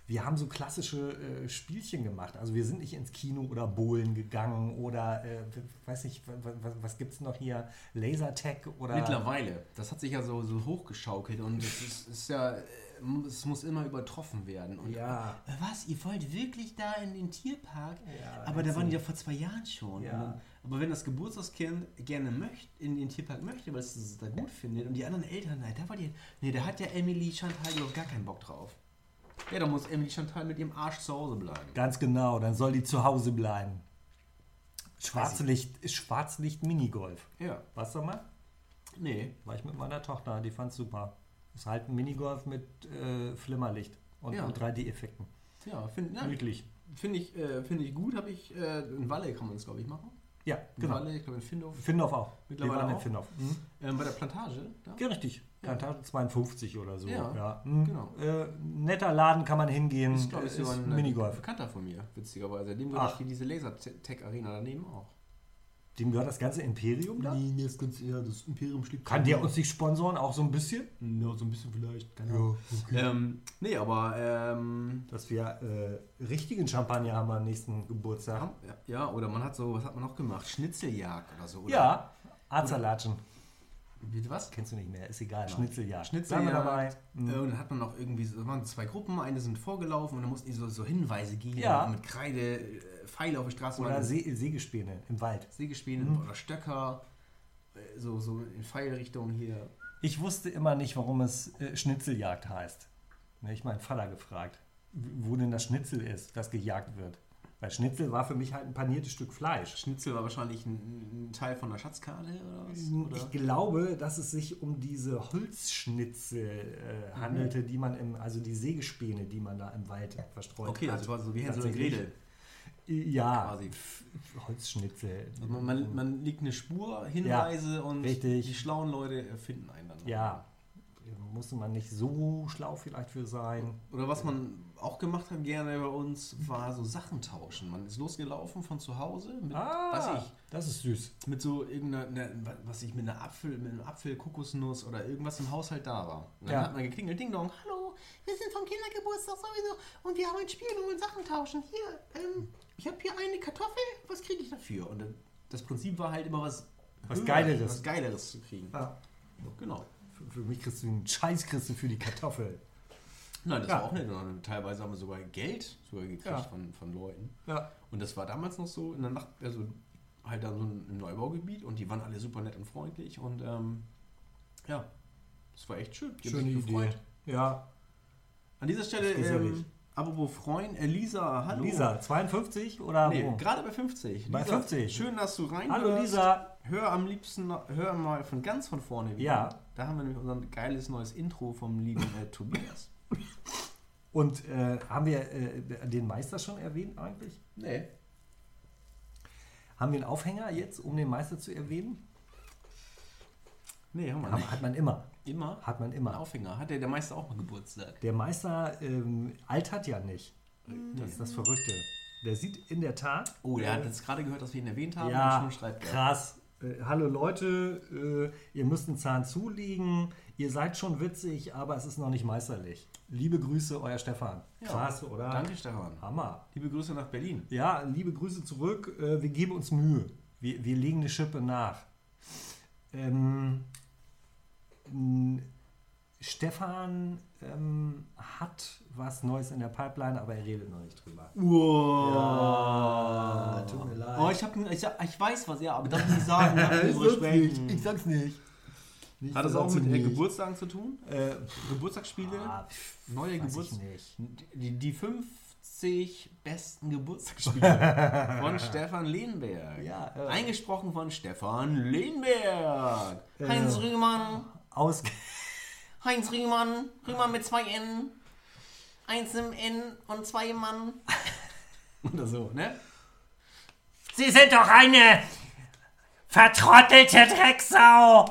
[SPEAKER 3] Wir haben so klassische äh, Spielchen gemacht. Also wir sind nicht ins Kino oder Bowlen gegangen oder äh, weiß nicht, was, was gibt es noch hier? Lasertag oder
[SPEAKER 2] Mittlerweile. Das hat sich ja so, so hochgeschaukelt und es ist, ist ja, äh, es muss immer übertroffen werden. Und,
[SPEAKER 3] Ja.
[SPEAKER 2] äh, Was, ihr wollt wirklich da in den Tierpark?
[SPEAKER 3] Ja,
[SPEAKER 2] aber da waren die ja vor zwei Jahren schon.
[SPEAKER 3] Ja.
[SPEAKER 2] Aber wenn das Geburtstagskind gerne möchte, in den Tierpark möchte, weil es es da gut findet und die anderen Eltern, nein, da war die, nee, da hat ja Emily Chantal überhaupt gar keinen Bock drauf. Ja, da muss Emily Chantal mit ihrem Arsch zu Hause bleiben.
[SPEAKER 3] Ganz genau, dann soll die zu Hause bleiben. Schwarzlicht, Schwarzlicht Minigolf.
[SPEAKER 2] Ja.
[SPEAKER 3] Warst du mal?
[SPEAKER 2] Nee.
[SPEAKER 3] War ich mit meiner Tochter, die fand's super. Ist halt ein Minigolf mit äh, Flimmerlicht und,
[SPEAKER 2] Ja.
[SPEAKER 3] und 3D-Effekten.
[SPEAKER 2] Ja, finde ja, find ich, äh, find ich gut. Habe ich, äh, in Walle kann man das, glaube ich, machen.
[SPEAKER 3] Ja, genau.
[SPEAKER 2] Walle, ich glaube in Findorf.
[SPEAKER 3] Findorf auch.
[SPEAKER 2] Mittlerweile
[SPEAKER 3] Wir waren in
[SPEAKER 2] auch?
[SPEAKER 3] Findorf. Mhm.
[SPEAKER 2] Ähm, bei der Plantage. Da?
[SPEAKER 3] Ja, richtig.
[SPEAKER 2] Ja.
[SPEAKER 3] Plantage 52 oder so.
[SPEAKER 2] Ja,
[SPEAKER 3] Mhm.
[SPEAKER 2] genau.
[SPEAKER 3] Äh, netter Laden kann man hingehen.
[SPEAKER 2] Ist, glaube ich, so
[SPEAKER 3] Ist
[SPEAKER 2] ein
[SPEAKER 3] Minigolf.
[SPEAKER 2] Bekannter von mir, witzigerweise. Dem
[SPEAKER 3] Ach.
[SPEAKER 2] gehört hier diese Laser-Tech-Arena daneben auch.
[SPEAKER 3] Dem gehört das ganze Imperium da?
[SPEAKER 2] Nee, das ganz eher, das Imperium schlägt
[SPEAKER 3] Kann der uns nicht sponsoren, auch so ein bisschen?
[SPEAKER 2] Ja, so ein bisschen vielleicht. Genau. Ähm, nee, aber ähm,
[SPEAKER 3] Dass wir äh, richtigen Champagner haben am nächsten Geburtstag.
[SPEAKER 2] ja, ja, oder man hat so, was hat man noch gemacht? Schnitzeljagd oder so. Oder?
[SPEAKER 3] Ja, Azalatschen.
[SPEAKER 2] Wie, was?
[SPEAKER 3] Kennst du nicht mehr, ist egal. Schnitzeljagd.
[SPEAKER 2] Schnitzeljagd.
[SPEAKER 3] Wir dabei. Mhm.
[SPEAKER 2] Äh, und dann hat man noch irgendwie, so, es waren zwei Gruppen, eine sind vorgelaufen und dann mussten die so, so Hinweise geben
[SPEAKER 3] Ja.
[SPEAKER 2] mit Kreide, äh, Pfeile auf die Straße.
[SPEAKER 3] Oder See, Sägespäne im Wald.
[SPEAKER 2] Sägespäne
[SPEAKER 3] Mhm.
[SPEAKER 2] oder Stöcker, äh, so, so in Pfeilrichtung hier.
[SPEAKER 3] Ich wusste immer nicht, warum es äh, Schnitzeljagd heißt. Ne, ich meinen Vater gefragt, wo denn das Schnitzel ist, das gejagt wird. Weil Schnitzel war für mich halt ein paniertes Stück Fleisch.
[SPEAKER 2] Schnitzel war wahrscheinlich ein, ein Teil von der Schatzkarte oder was?
[SPEAKER 3] Ich
[SPEAKER 2] Oder?
[SPEAKER 3] glaube, dass es sich um diese Holzschnitzel äh, handelte, die man im, also die Sägespäne, die man da im Wald verstreut
[SPEAKER 2] Okay,
[SPEAKER 3] hat.
[SPEAKER 2] also war so wie Hänsel und. Gretel.
[SPEAKER 3] Ja,
[SPEAKER 2] Quasi.
[SPEAKER 3] Holzschnitzel.
[SPEAKER 2] Also man, man, man legt eine Spur, Hinweise und
[SPEAKER 3] richtig.
[SPEAKER 2] die schlauen Leute finden einen dann.
[SPEAKER 3] Ja, musste man nicht so schlau vielleicht für sein.
[SPEAKER 2] Oder was man auch gemacht hat gerne bei uns, war so Sachen tauschen. Man ist losgelaufen von zu Hause mit, weiß ich,
[SPEAKER 3] das ist süß.
[SPEAKER 2] mit so irgendeiner, ne, was ich, mit einer Apfel, mit einem Apfel, Kokosnuss oder irgendwas im Haushalt da war. Und dann
[SPEAKER 3] Ja.
[SPEAKER 2] hat man geklingelt, Ding Dong, hallo, wir sind vom Kindergeburtstag sowieso und wir haben ein Spiel, wo wir Sachen tauschen. Hier, ähm, ich habe hier eine Kartoffel, was kriege ich dafür? Und dann, das Prinzip war halt immer was
[SPEAKER 3] Was Geileres.
[SPEAKER 2] was Geileres zu kriegen.
[SPEAKER 3] Ja.
[SPEAKER 2] Genau.
[SPEAKER 3] Für, für mich kriegst du einen Scheiß kriegst du für die Kartoffel.
[SPEAKER 2] Nein, das
[SPEAKER 3] Ja.
[SPEAKER 2] war auch nicht. Teilweise haben wir sogar Geld sogar gekriegt
[SPEAKER 3] Ja.
[SPEAKER 2] von, von Leuten.
[SPEAKER 3] Ja.
[SPEAKER 2] Und das war damals noch so in der Nacht, also halt da so ein Neubaugebiet und die waren alle super nett und freundlich und ähm, ja, das war echt schön. Die
[SPEAKER 3] Schöne Idee.
[SPEAKER 2] gefreut.
[SPEAKER 3] Ja.
[SPEAKER 2] An dieser Stelle, ähm, apropos Freund, äh, Lisa, hallo.
[SPEAKER 3] Lisa, 52 oder
[SPEAKER 2] Nee,
[SPEAKER 3] wo?
[SPEAKER 2] gerade bei 50.
[SPEAKER 3] Bei
[SPEAKER 2] Lisa,
[SPEAKER 3] 50.
[SPEAKER 2] Schön, dass du rein
[SPEAKER 3] Hallo Lisa.
[SPEAKER 2] Hör am liebsten, hör mal von ganz von vorne wieder.
[SPEAKER 3] Ja.
[SPEAKER 2] Da haben wir nämlich unser geiles neues Intro vom lieben äh, Tobias.
[SPEAKER 3] Und äh, haben wir äh, den Meister schon erwähnt eigentlich?
[SPEAKER 2] Nee.
[SPEAKER 3] Haben wir einen Aufhänger jetzt, um den Meister zu erwähnen?
[SPEAKER 2] Nee, haben wir nicht.
[SPEAKER 3] hat man immer.
[SPEAKER 2] Immer?
[SPEAKER 3] Hat man
[SPEAKER 2] Ein
[SPEAKER 3] immer.
[SPEAKER 2] Aufhänger. Hat der, der Meister auch mal Geburtstag?
[SPEAKER 3] Der Meister ähm, altert ja nicht. Das ist das Verrückte. Der sieht in der Tat.
[SPEAKER 2] Oh, der
[SPEAKER 3] äh,
[SPEAKER 2] hat jetzt gerade gehört, dass wir ihn erwähnt haben.
[SPEAKER 3] Ja, krass. Äh, hallo Leute, äh, ihr müsst einen Zahn zulegen. Ihr seid schon witzig, aber es ist noch nicht meisterlich. Liebe Grüße, euer Stefan.
[SPEAKER 2] Ja.
[SPEAKER 3] Krass, oder?
[SPEAKER 2] Danke, Stefan.
[SPEAKER 3] Hammer.
[SPEAKER 2] Liebe Grüße nach Berlin.
[SPEAKER 3] Ja, liebe Grüße zurück. Äh, wir geben uns Mühe. Wir, wir legen eine Schippe nach. Ähm, Stefan ähm, hat was Neues in der Pipeline, aber er redet noch nicht drüber.
[SPEAKER 2] Wow.
[SPEAKER 3] tut mir leid.
[SPEAKER 2] Oh, ich, hab, ich, ich weiß was, ja, aber darf ich nicht sagen. darf ich sprechen.
[SPEAKER 3] Ich sag's nicht. nicht
[SPEAKER 2] Hat das auch mit äh,
[SPEAKER 3] nicht.
[SPEAKER 2] Geburtstagen zu tun?
[SPEAKER 3] Äh,
[SPEAKER 2] Geburtstagsspiele?
[SPEAKER 3] ah,
[SPEAKER 2] Neue
[SPEAKER 3] weiß
[SPEAKER 2] Geburts
[SPEAKER 3] ich nicht.
[SPEAKER 2] Die, die 50 besten Geburtstagsspiele von Stefan Lehnberg.
[SPEAKER 3] Ja, äh.
[SPEAKER 2] Eingesprochen von Stefan Lehnberg. Heinz Rühmann.
[SPEAKER 3] Aus
[SPEAKER 2] Heinz Riemann, Riemann mit zwei N, eins im N und zwei im Mann. Oder so, ne?
[SPEAKER 4] Sie sind doch eine vertrottelte Drecksau.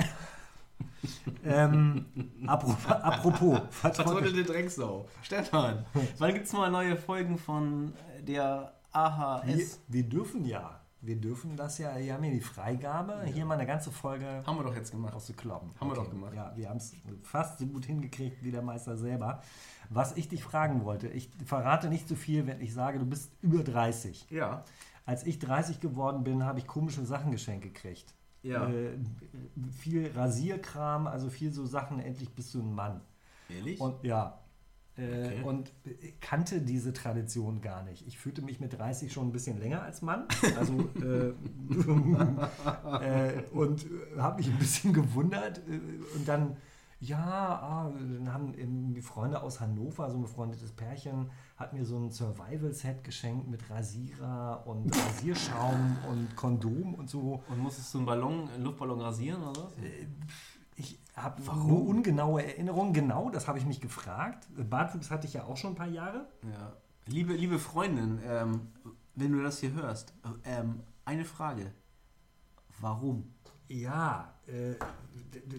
[SPEAKER 3] ähm, apropos, apropos.
[SPEAKER 2] Vertrottelte Drecksau. Stefan, wann gibt's mal neue Folgen von der
[SPEAKER 3] Wir,
[SPEAKER 2] AHS?
[SPEAKER 3] wir dürfen ja. Wir dürfen das ja. Wir haben ja die Freigabe, hier mal eine ganze Folge
[SPEAKER 2] Haben wir doch jetzt gemacht.
[SPEAKER 3] rauszukloppen.
[SPEAKER 2] Haben wir doch gemacht.
[SPEAKER 3] Ja, wir haben es fast so gut hingekriegt wie der Meister selber. Was ich dich fragen wollte, ich verrate nicht so viel, wenn ich sage, du bist über 30.
[SPEAKER 2] Ja.
[SPEAKER 3] Als ich 30 geworden bin, habe ich komische Sachen geschenkt gekriegt.
[SPEAKER 2] Ja.
[SPEAKER 3] Äh, viel Rasierkram, also viel so Sachen, endlich bist du ein Mann.
[SPEAKER 2] Ehrlich?
[SPEAKER 3] Und ja. Äh,
[SPEAKER 2] Okay.
[SPEAKER 3] Und kannte diese Tradition gar nicht. Ich fühlte mich mit 30 schon ein bisschen länger als Mann. Also, äh, äh, und äh, habe mich ein bisschen gewundert. Äh, und dann, ja, ah, dann haben irgendwie Freunde aus Hannover, so ein befreundetes Pärchen, hat mir so ein Survival-Set geschenkt mit Rasierer und Rasierschaum und Kondom und so.
[SPEAKER 2] und musstest du einen Ballon, einen Luftballon rasieren oder was?
[SPEAKER 3] Ich habe nur ungenaue Erinnerungen. Genau, das habe ich mich gefragt. Bartwuchs hatte ich ja auch schon ein paar Jahre.
[SPEAKER 2] Ja. Liebe, liebe Freundin, ähm, wenn du das hier hörst, ähm, eine Frage. Warum?
[SPEAKER 3] Ja, äh,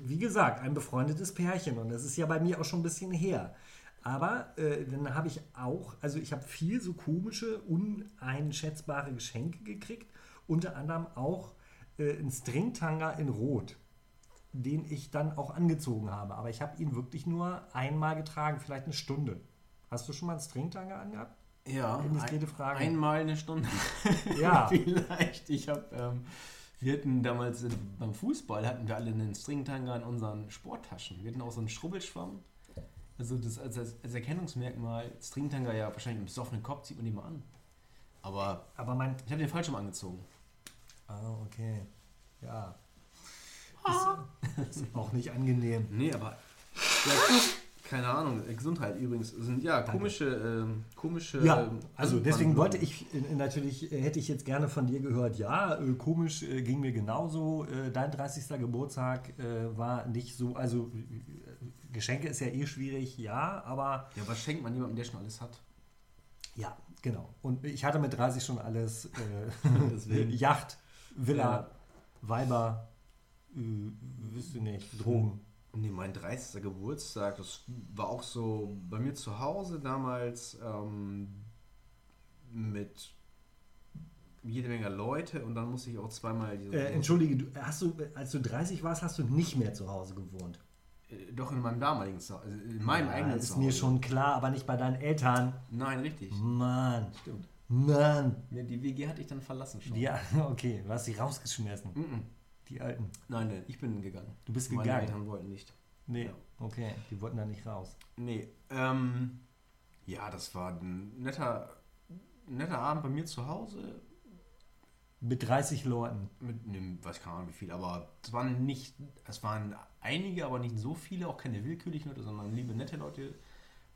[SPEAKER 3] wie gesagt, ein befreundetes Pärchen und das ist ja bei mir auch schon ein bisschen her. Aber äh, dann habe ich auch, also ich habe viel so komische, uneinschätzbare Geschenke gekriegt. Unter anderem auch äh, einen Stringtanga in Rot, den ich dann auch angezogen habe. Aber ich habe ihn wirklich nur einmal getragen, vielleicht eine Stunde. Hast du schon mal einen Stringtanga angehabt?
[SPEAKER 2] Ja,
[SPEAKER 3] Indiskrete Frage.
[SPEAKER 2] einmal eine Stunde.
[SPEAKER 3] Ja.
[SPEAKER 2] Vielleicht. Ich habe, ähm, wir hatten damals in, beim Fußball hatten wir alle einen Stringtanga in unseren Sporttaschen. Wir hatten auch so einen Schrubbelschwamm. Also das als, als, Erkennungsmerkmal, Stringtanga ja wahrscheinlich im besoffenen Kopf zieht man den mal an. Aber
[SPEAKER 3] Aber mein,
[SPEAKER 2] ich habe den falsch rum angezogen.
[SPEAKER 3] Ah, okay. Ja. Ist, ist auch nicht angenehm.
[SPEAKER 2] Nee, aber ja, keine Ahnung. Gesundheit übrigens sind ja komische, ähm, komische.
[SPEAKER 3] Ja,
[SPEAKER 2] ähm,
[SPEAKER 3] also deswegen wollte ich äh, natürlich, äh, hätte ich jetzt gerne von dir gehört, ja, äh, komisch äh, ging mir genauso. Äh, dein 30. Geburtstag war nicht so, also Geschenke ist ja eh schwierig, ja, aber
[SPEAKER 2] Ja, was schenkt man jemandem, der schon alles hat?
[SPEAKER 3] ja, genau. Und ich hatte mit 30 schon alles, äh. Yacht, Villa,
[SPEAKER 2] Ja.
[SPEAKER 3] Weiber, wüsste nicht, Drogen.
[SPEAKER 2] Nee, mein 30. Geburtstag, das war auch so bei mir zu Hause damals ähm, mit jede Menge Leute und dann musste ich auch zweimal diese,
[SPEAKER 3] Äh, entschuldige, du, hast du, als du 30 warst, hast du nicht mehr zu Hause gewohnt.
[SPEAKER 2] Äh, doch in meinem damaligen Zuhause, also in meinem
[SPEAKER 3] Ja,
[SPEAKER 2] eigenen
[SPEAKER 3] ist
[SPEAKER 2] Zuhause.
[SPEAKER 3] mir schon klar, aber nicht bei deinen Eltern.
[SPEAKER 2] Nein, richtig.
[SPEAKER 3] Mann,
[SPEAKER 2] Stimmt.
[SPEAKER 3] Mann.
[SPEAKER 2] Ja, die WG hatte ich dann verlassen schon.
[SPEAKER 3] Ja, okay, du hast sie rausgeschmissen.
[SPEAKER 2] Mhm.
[SPEAKER 3] Die Alten.
[SPEAKER 2] Nein, nein, ich bin gegangen.
[SPEAKER 3] Du bist
[SPEAKER 2] Meine
[SPEAKER 3] gegangen.
[SPEAKER 2] Eltern wollten nicht.
[SPEAKER 3] Nee,
[SPEAKER 2] Ja.
[SPEAKER 3] okay, die wollten da nicht raus.
[SPEAKER 2] Nee, ähm, ja, das war ein netter, netter Abend bei mir zu Hause.
[SPEAKER 3] Mit 30 Leuten.
[SPEAKER 2] Mit einem, weiß keine Ahnung wie viel, aber es waren nicht, es waren einige, aber nicht so viele, auch keine willkürlichen Leute, sondern liebe, nette Leute.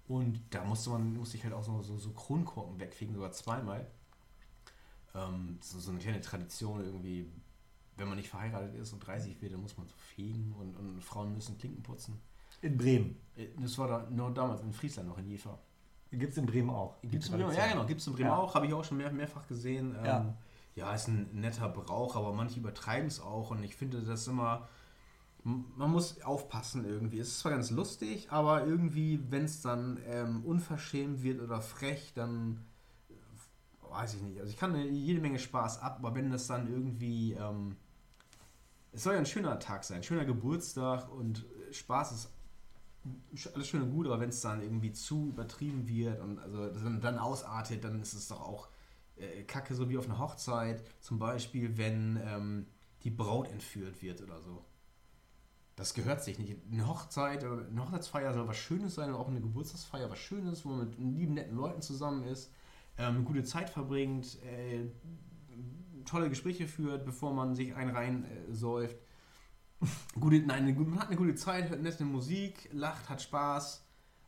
[SPEAKER 2] Und da musste man, musste ich halt auch so, so, so Kronkorken wegfegen, sogar zweimal. Ähm, so, so eine kleine Tradition irgendwie, wenn man nicht verheiratet ist und 30 wird, dann muss man so fegen und, und Frauen müssen Klinken putzen.
[SPEAKER 3] In Bremen.
[SPEAKER 2] Äh, Das war da nur damals in Friesland noch in Jever.
[SPEAKER 3] Gibt es in Bremen auch.
[SPEAKER 2] Gibt's in Bremen, ja, genau, gibt es in Bremen
[SPEAKER 3] Ja.
[SPEAKER 2] auch, habe ich auch schon mehr, mehrfach gesehen. Ähm,
[SPEAKER 3] Ja.
[SPEAKER 2] ja. ist ein netter Brauch, aber manche übertreiben es auch und ich finde das immer, man muss aufpassen irgendwie. Es ist zwar ganz lustig, aber irgendwie, wenn es dann ähm, unverschämt wird oder frech, dann äh, weiß ich nicht. Also ich kann jede Menge Spaß ab, aber wenn das dann irgendwie, ähm, es soll ja ein schöner Tag sein, schöner Geburtstag und äh, Spaß ist alles schön und gut, aber wenn es dann irgendwie zu übertrieben wird und also dann, ausartet, dann ist es doch auch äh, Kacke, so wie auf einer Hochzeit. Zum Beispiel, wenn ähm, die Braut entführt wird oder so. Das gehört sich nicht. Eine Hochzeit oder eine Hochzeitsfeier soll was Schönes sein, auch eine Geburtstagsfeier was Schönes, wo man mit lieben, netten Leuten zusammen ist, ähm, eine gute Zeit verbringt, äh, tolle Gespräche führt, bevor man sich einen rein äh, säuft. Gute, nein, man hat eine gute Zeit, hört nette Musik, lacht, hat Spaß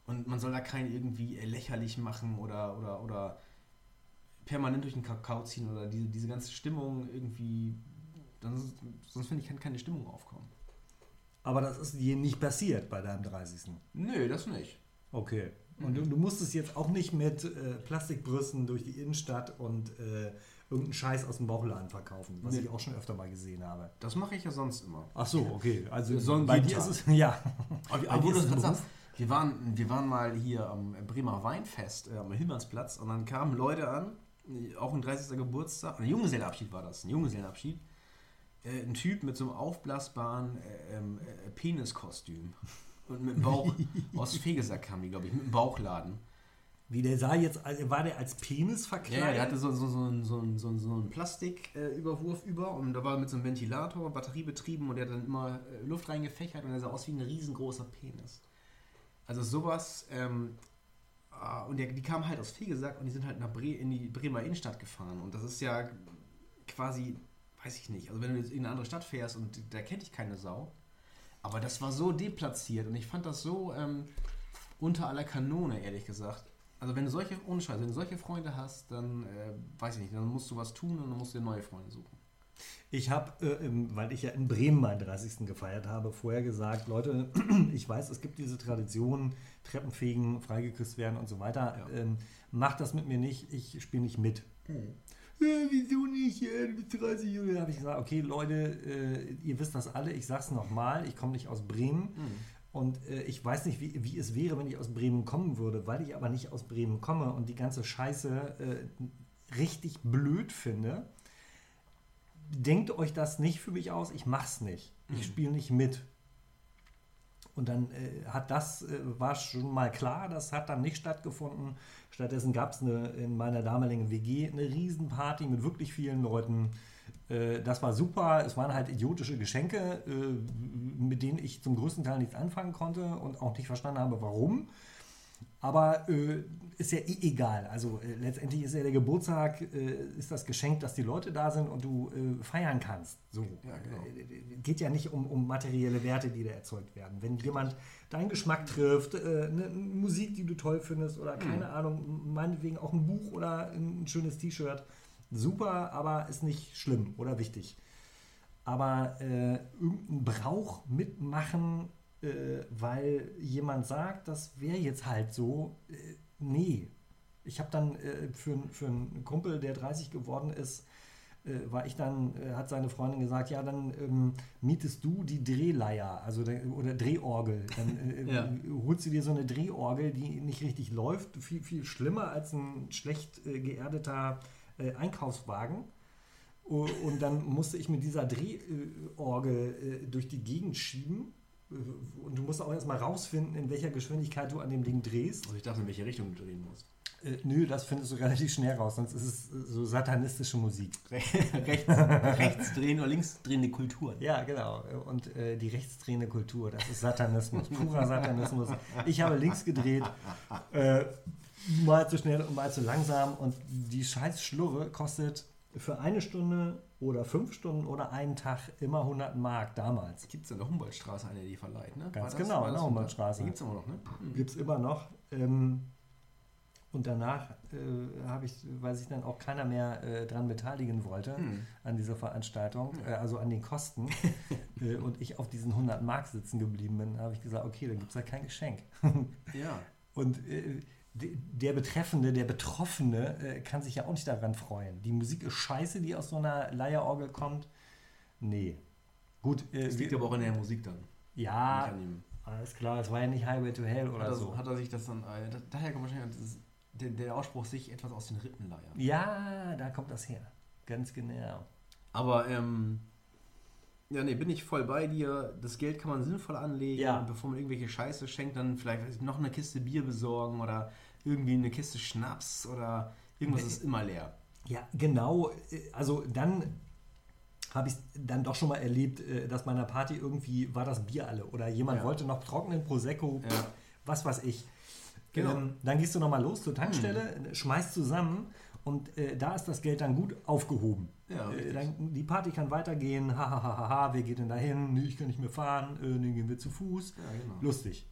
[SPEAKER 2] und man soll da keinen irgendwie äh, lächerlich machen oder, oder, oder permanent durch den Kakao ziehen oder diese, diese ganze Stimmung irgendwie. Dann, sonst finde ich, kann keine Stimmung aufkommen.
[SPEAKER 3] Aber das ist dir nicht passiert bei deinem 30.
[SPEAKER 2] Nö, das nicht.
[SPEAKER 3] Okay. Und du, du musstest jetzt auch nicht mit äh, Plastikbrüsten durch die Innenstadt und äh, irgendeinen Scheiß aus dem Bauchladen verkaufen, was
[SPEAKER 2] Nee.
[SPEAKER 3] ich auch schon öfter mal gesehen habe.
[SPEAKER 2] Das mache ich ja sonst immer.
[SPEAKER 3] Ach so, okay. Also
[SPEAKER 2] So ein
[SPEAKER 3] bei dir ist es, ja.
[SPEAKER 2] Aber, wo du
[SPEAKER 3] es
[SPEAKER 2] das sagst, wir waren, wir waren mal hier am Bremer Weinfest, äh, am Hillmannsplatz und dann kamen Leute an, auch ein 30. Geburtstag, ein Junggesellenabschied war das, ein Junggesellenabschied. Äh, ein Typ mit so einem aufblasbaren äh, ähm, äh, Peniskostüm. Und mit dem Bauch, aus Fegesack kam die, glaube ich, mit dem Bauchladen.
[SPEAKER 3] Wie der sah jetzt, also war der als Penis verkleidet?
[SPEAKER 2] ja, der hatte so, so, so, einen- so, so, so einen Plastiküberwurf über und da war mit so einem Ventilator, batteriebetrieben und der hat dann immer äh, Luft reingefächert und der sah aus wie ein riesengroßer Penis. Also sowas, ähm, ah, und der, die kamen halt aus Fegesack und die sind halt nach Bre in die Bremer Innenstadt gefahren und das ist ja quasi, weiß ich nicht, also wenn du jetzt in eine andere Stadt fährst und da kennt dich keine Sau, aber das war so deplatziert und ich fand das so ähm, unter aller Kanone, ehrlich gesagt. Also wenn du solche, ohne Scheiß, wenn du solche Freunde hast, dann äh, weiß ich nicht, dann musst du was tun und dann musst du dir neue Freunde suchen.
[SPEAKER 3] Ich habe, äh, weil ich ja in Bremen meinen 30. gefeiert habe, vorher gesagt, Leute, ich weiß, es gibt diese Tradition, Treppenfegen, freigeküsst werden und so weiter.
[SPEAKER 2] Ja.
[SPEAKER 3] Ähm, macht das mit mir nicht, ich spiele nicht mit. Äh, wieso nicht? Äh, du bist 30 Jahre. Da habe ich gesagt, okay, Leute, äh, ihr wisst das alle, ich sag's nochmal, ich komme nicht aus Bremen. Und äh, ich weiß nicht, wie, wie es wäre, wenn ich aus Bremen kommen würde, weil ich aber nicht aus Bremen komme und die ganze Scheiße äh, richtig blöd finde. Denkt euch das nicht für mich aus, ich mach's nicht. Ich spiele nicht mit. Und dann äh, hat das, äh, war schon mal klar, das hat dann nicht stattgefunden. Stattdessen gab es in meiner damaligen WG eine Riesenparty mit wirklich vielen Leuten. Äh, das war super. Es waren halt idiotische Geschenke, äh, mit denen ich zum größten Teil nichts anfangen konnte und auch nicht verstanden habe, warum. Aber äh, ist ja eh egal. Also äh, letztendlich ist ja der Geburtstag, äh, ist das Geschenk, dass die Leute da sind und du äh, feiern kannst. So.
[SPEAKER 2] Ja, genau.
[SPEAKER 3] Geht ja nicht um, um materielle Werte, die da erzeugt werden. Wenn jemand deinen Geschmack trifft, eine Musik, die du toll findest oder keine Ahnung, meinetwegen auch ein Buch oder ein schönes T-Shirt, super, aber ist nicht schlimm oder wichtig. Aber äh, irgendeinen Brauch mitmachen, äh, weil jemand sagt, das wäre jetzt halt so, äh, nee. Ich habe dann äh, für, für einen Kumpel, der 30 geworden ist, äh, war ich dann, äh, hat seine Freundin gesagt, ja, dann ähm, mietest du die Drehleier, also der, oder Drehorgel. Dann äh,
[SPEAKER 2] Ja.
[SPEAKER 3] holst du dir so eine Drehorgel, die nicht richtig läuft, viel, viel schlimmer als ein schlecht äh, geerdeter äh, Einkaufswagen. Und dann musste ich mit dieser Drehorgel äh, durch die Gegend schieben. Äh, Und du musst auch erstmal rausfinden, in welcher Geschwindigkeit du an dem Ding drehst.
[SPEAKER 2] Also ich dachte, in welche Richtung du drehen musst.
[SPEAKER 3] Äh, nö, das findest du relativ schnell raus, sonst ist es äh, so satanistische Musik.
[SPEAKER 2] rechts, rechts drehen oder links drehende Kulturen.
[SPEAKER 3] Ja, genau. Und äh, die rechtsdrehende Kultur, das ist Satanismus, purer Satanismus. Ich habe links gedreht, äh, mal zu schnell und mal zu langsam und die scheiß Schlurre kostet für eine Stunde oder fünf Stunden oder einen Tag immer 100 Mark damals.
[SPEAKER 2] Gibt es in der Humboldtstraße eine, die verleiht, ne?
[SPEAKER 3] Ganz
[SPEAKER 2] War
[SPEAKER 3] genau, in der Humboldtstraße.
[SPEAKER 2] Gibt es immer noch, ne?
[SPEAKER 3] Gibt es immer noch. Ähm, und danach äh, habe ich, weil sich dann auch keiner mehr äh, dran beteiligen wollte
[SPEAKER 2] Hm.
[SPEAKER 3] an dieser Veranstaltung, äh, also an den Kosten, äh, und ich auf diesen 100 Mark sitzen geblieben bin, habe ich gesagt, okay, dann gibt es ja kein Geschenk.
[SPEAKER 2] Ja.
[SPEAKER 3] Und äh, der Betreffende, der Betroffene äh, kann sich ja auch nicht daran freuen. Die Musik ist scheiße, die aus so einer Leierorgel kommt. Nee. Gut, äh,
[SPEAKER 2] Das liegt aber auch in der Musik dann.
[SPEAKER 3] ja, alles klar, es war ja nicht Highway to Hell oder
[SPEAKER 2] Hat er,
[SPEAKER 3] so.
[SPEAKER 2] hat er sich das dann, äh, da- daher kommt wahrscheinlich der, der Ausspruch, sich etwas aus den Rippen leiern.
[SPEAKER 3] Ja, da kommt das her. Ganz genau.
[SPEAKER 2] Aber, ähm, ja, nee, bin ich voll bei dir. Das Geld kann man sinnvoll anlegen.
[SPEAKER 3] Ja.
[SPEAKER 2] Und bevor man irgendwelche Scheiße schenkt, dann vielleicht noch eine Kiste Bier besorgen oder irgendwie eine Kiste Schnaps oder irgendwas ist immer leer.
[SPEAKER 3] Ja, genau. Also dann habe ich dann doch schon mal erlebt, äh, dass bei einer Party irgendwie war das Bier alle oder jemand
[SPEAKER 2] Ja.
[SPEAKER 3] wollte noch trockenen Prosecco,
[SPEAKER 2] Ja.
[SPEAKER 3] pff, was weiß ich.
[SPEAKER 2] Genau.
[SPEAKER 3] Ähm, dann gehst du noch mal los zur Tankstelle,
[SPEAKER 2] Mhm.
[SPEAKER 3] schmeißt zusammen und äh, da ist das Geld dann gut aufgehoben.
[SPEAKER 2] Ja,
[SPEAKER 3] äh, dann, die Party kann weitergehen, hahaha, wer geht denn dahin? Nee, ich kann nicht mehr fahren, äh, dann gehen wir zu Fuß.
[SPEAKER 2] Ja, genau.
[SPEAKER 3] Lustig.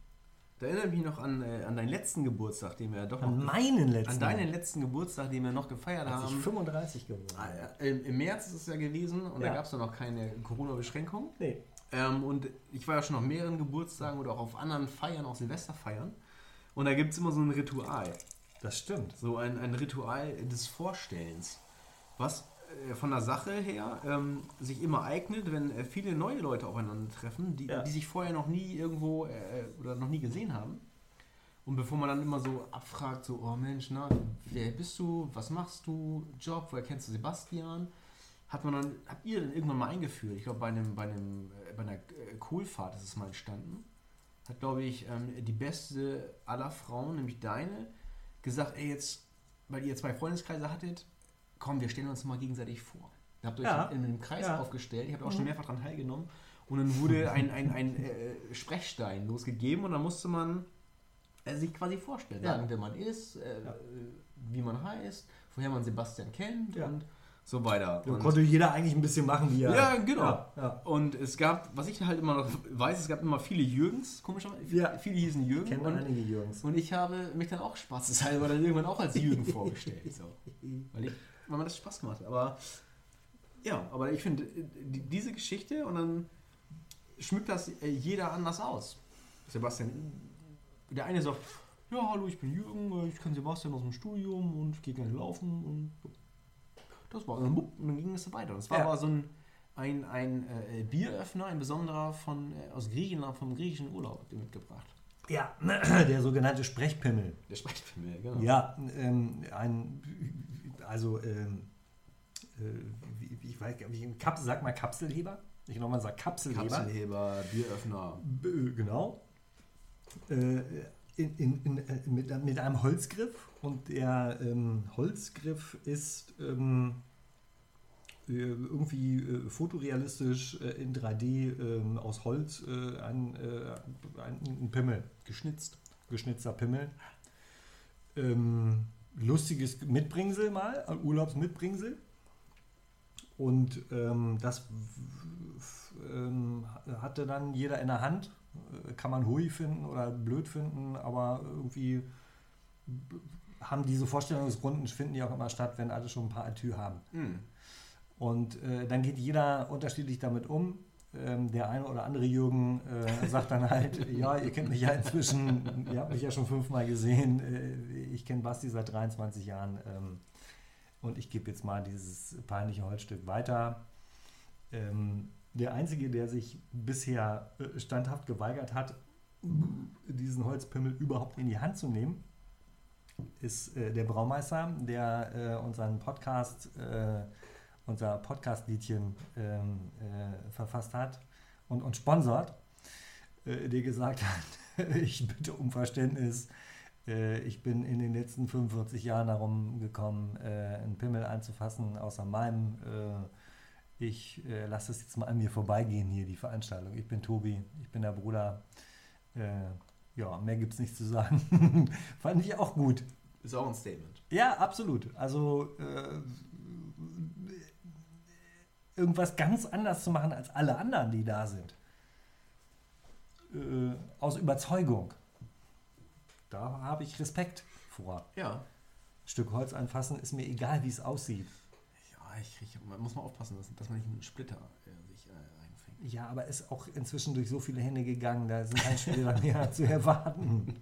[SPEAKER 2] Da erinnere ich mich noch an, äh, an deinen letzten Geburtstag, den wir doch
[SPEAKER 3] An meinen letzten.
[SPEAKER 2] An deinen letzten Geburtstag, den wir noch gefeiert
[SPEAKER 3] als ich
[SPEAKER 2] haben.
[SPEAKER 3] 35 geworden
[SPEAKER 2] Ah, ja, Im im März ist es ja gewesen und da
[SPEAKER 3] Ja.
[SPEAKER 2] gab es noch keine Corona-Beschränkung.
[SPEAKER 3] Nee.
[SPEAKER 2] Ähm, und ich war ja schon auf mehreren Geburtstagen oder auch auf anderen Feiern, auch Silvesterfeiern. Und da gibt es immer so ein Ritual.
[SPEAKER 3] Das stimmt.
[SPEAKER 2] So ein, ein Ritual des Vorstellens. Was von der Sache her ähm, sich immer eignet, wenn äh, viele neue Leute aufeinandertreffen, die,
[SPEAKER 3] Ja.
[SPEAKER 2] die sich vorher noch nie irgendwo äh, oder noch nie gesehen haben. Und bevor man dann immer so abfragt, so, oh Mensch, na, wer bist du, was machst du, Job, woher kennst du Sebastian? Hat man dann, habt ihr dann irgendwann mal eingeführt? Ich glaube, bei einem, bei einem, äh, bei einer äh, Kohlfahrt ist es mal entstanden. Hat, glaube ich, ähm, die beste aller Frauen, nämlich deine, gesagt, ey, jetzt, weil ihr zwei Freundeskreise hattet, komm, wir stellen uns mal gegenseitig vor. Ihr habt euch
[SPEAKER 3] Ja.
[SPEAKER 2] in einem Kreis
[SPEAKER 3] Ja.
[SPEAKER 2] aufgestellt, ihr habt auch schon mehrfach daran teilgenommen. Und dann wurde ein, ein, ein äh, Sprechstein losgegeben und dann musste man äh, sich quasi vorstellen,
[SPEAKER 3] Ja.
[SPEAKER 2] sagen, wer man ist, äh,
[SPEAKER 3] Ja.
[SPEAKER 2] wie man heißt, woher man Sebastian kennt
[SPEAKER 3] Ja.
[SPEAKER 2] und so weiter.
[SPEAKER 3] Da
[SPEAKER 2] Und-
[SPEAKER 3] konnte jeder eigentlich ein bisschen machen, wie er.
[SPEAKER 2] ja, genau.
[SPEAKER 3] Ja, ja.
[SPEAKER 2] Und es gab, was ich halt immer noch weiß, es gab immer viele Jürgens, komischerweise.
[SPEAKER 3] Ja.
[SPEAKER 2] Viele hießen Jürgen.
[SPEAKER 3] Kennen
[SPEAKER 2] Und,
[SPEAKER 3] einige Jungs.
[SPEAKER 2] und ich habe mich dann auch spaßeshalber dann irgendwann auch als Jürgen vorgestellt. So. Weil, ich, weil mir das Spaß gemacht hat. Aber ja, aber ich finde, die- diese Geschichte und dann schmückt das äh, jeder anders aus. Sebastian, der eine sagt, ja, hallo, ich bin Jürgen, äh, ich kenne Sebastian aus dem Studium und ich gehe gerne laufen und so. das war und dann, und dann ging es weiter. Und es war
[SPEAKER 3] Ja.
[SPEAKER 2] aber so ein, ein, ein äh, Bieröffner, ein besonderer von, äh, aus Griechenland, vom griechischen Urlaub mitgebracht.
[SPEAKER 3] Ja, der sogenannte Sprechpimmel.
[SPEAKER 2] Der mich, genau.
[SPEAKER 3] Ja, ähm, ein, also, ähm, äh, wie, wie, ich weiß gar nicht, Kap, sag mal Kapselheber. Ich nochmal sag Kapselheber.
[SPEAKER 2] Kapselheber, Bieröffner.
[SPEAKER 3] B- Genau. Äh, in, in, in, äh, mit, mit einem Holzgriff und der ähm, Holzgriff ist ähm, äh, irgendwie äh, fotorealistisch äh, in 3D ähm, aus Holz äh, ein, äh, ein, ein Pimmel,
[SPEAKER 2] Geschnitzt.
[SPEAKER 3] geschnitzter Pimmel. Ähm, lustiges Mitbringsel mal, ein Urlaubsmitbringsel. Und ähm, das ähm, hatte dann jeder in der Hand. Äh, Kann man hui finden oder blöd finden, aber irgendwie haben diese Vorstellungsrunden, finden die auch immer statt, wenn alle schon ein paar Atü haben.
[SPEAKER 2] Hm.
[SPEAKER 3] Und äh, dann geht jeder unterschiedlich damit um. Ähm, der eine oder andere Jürgen äh, sagt dann halt, ja, ihr kennt mich ja inzwischen, ihr habt mich ja schon fünfmal gesehen, äh, ich kenne Basti seit 23 Jahren ähm, und ich gebe jetzt mal dieses peinliche Holzstück weiter. Ähm, der Einzige, der sich bisher äh, standhaft geweigert hat, diesen Holzpimmel überhaupt in die Hand zu nehmen, ist äh, der Braumeister, der äh, unseren Podcast, äh, unser Podcast-Liedchen ähm, äh, verfasst hat und, und sponsort, äh, der gesagt hat, ich bitte um Verständnis, Äh, ich bin in den letzten 45 Jahren darum gekommen, äh, einen Pimmel einzufassen, außer meinem. Äh, ich äh, lasse es jetzt mal an mir vorbeigehen hier, die Veranstaltung. Ich bin Tobi, ich bin der Bruder. Ja, mehr gibt es nicht zu sagen. Fand ich auch gut.
[SPEAKER 2] Ist auch ein Statement.
[SPEAKER 3] Ja, absolut. Also irgendwas ganz anders zu machen als alle anderen, die da sind. Äh, aus Überzeugung. Da habe ich Respekt vor.
[SPEAKER 2] Ja.
[SPEAKER 3] Stück Holz anfassen ist mir egal, wie es aussieht.
[SPEAKER 2] Ja, ich krieg, man muss mal aufpassen, dass, dass man nicht einen Splitter äh, sich äh, reinfängt.
[SPEAKER 3] Ja, aber ist auch inzwischen durch so viele Hände gegangen, da sind kein Splitter mehr zu erwarten.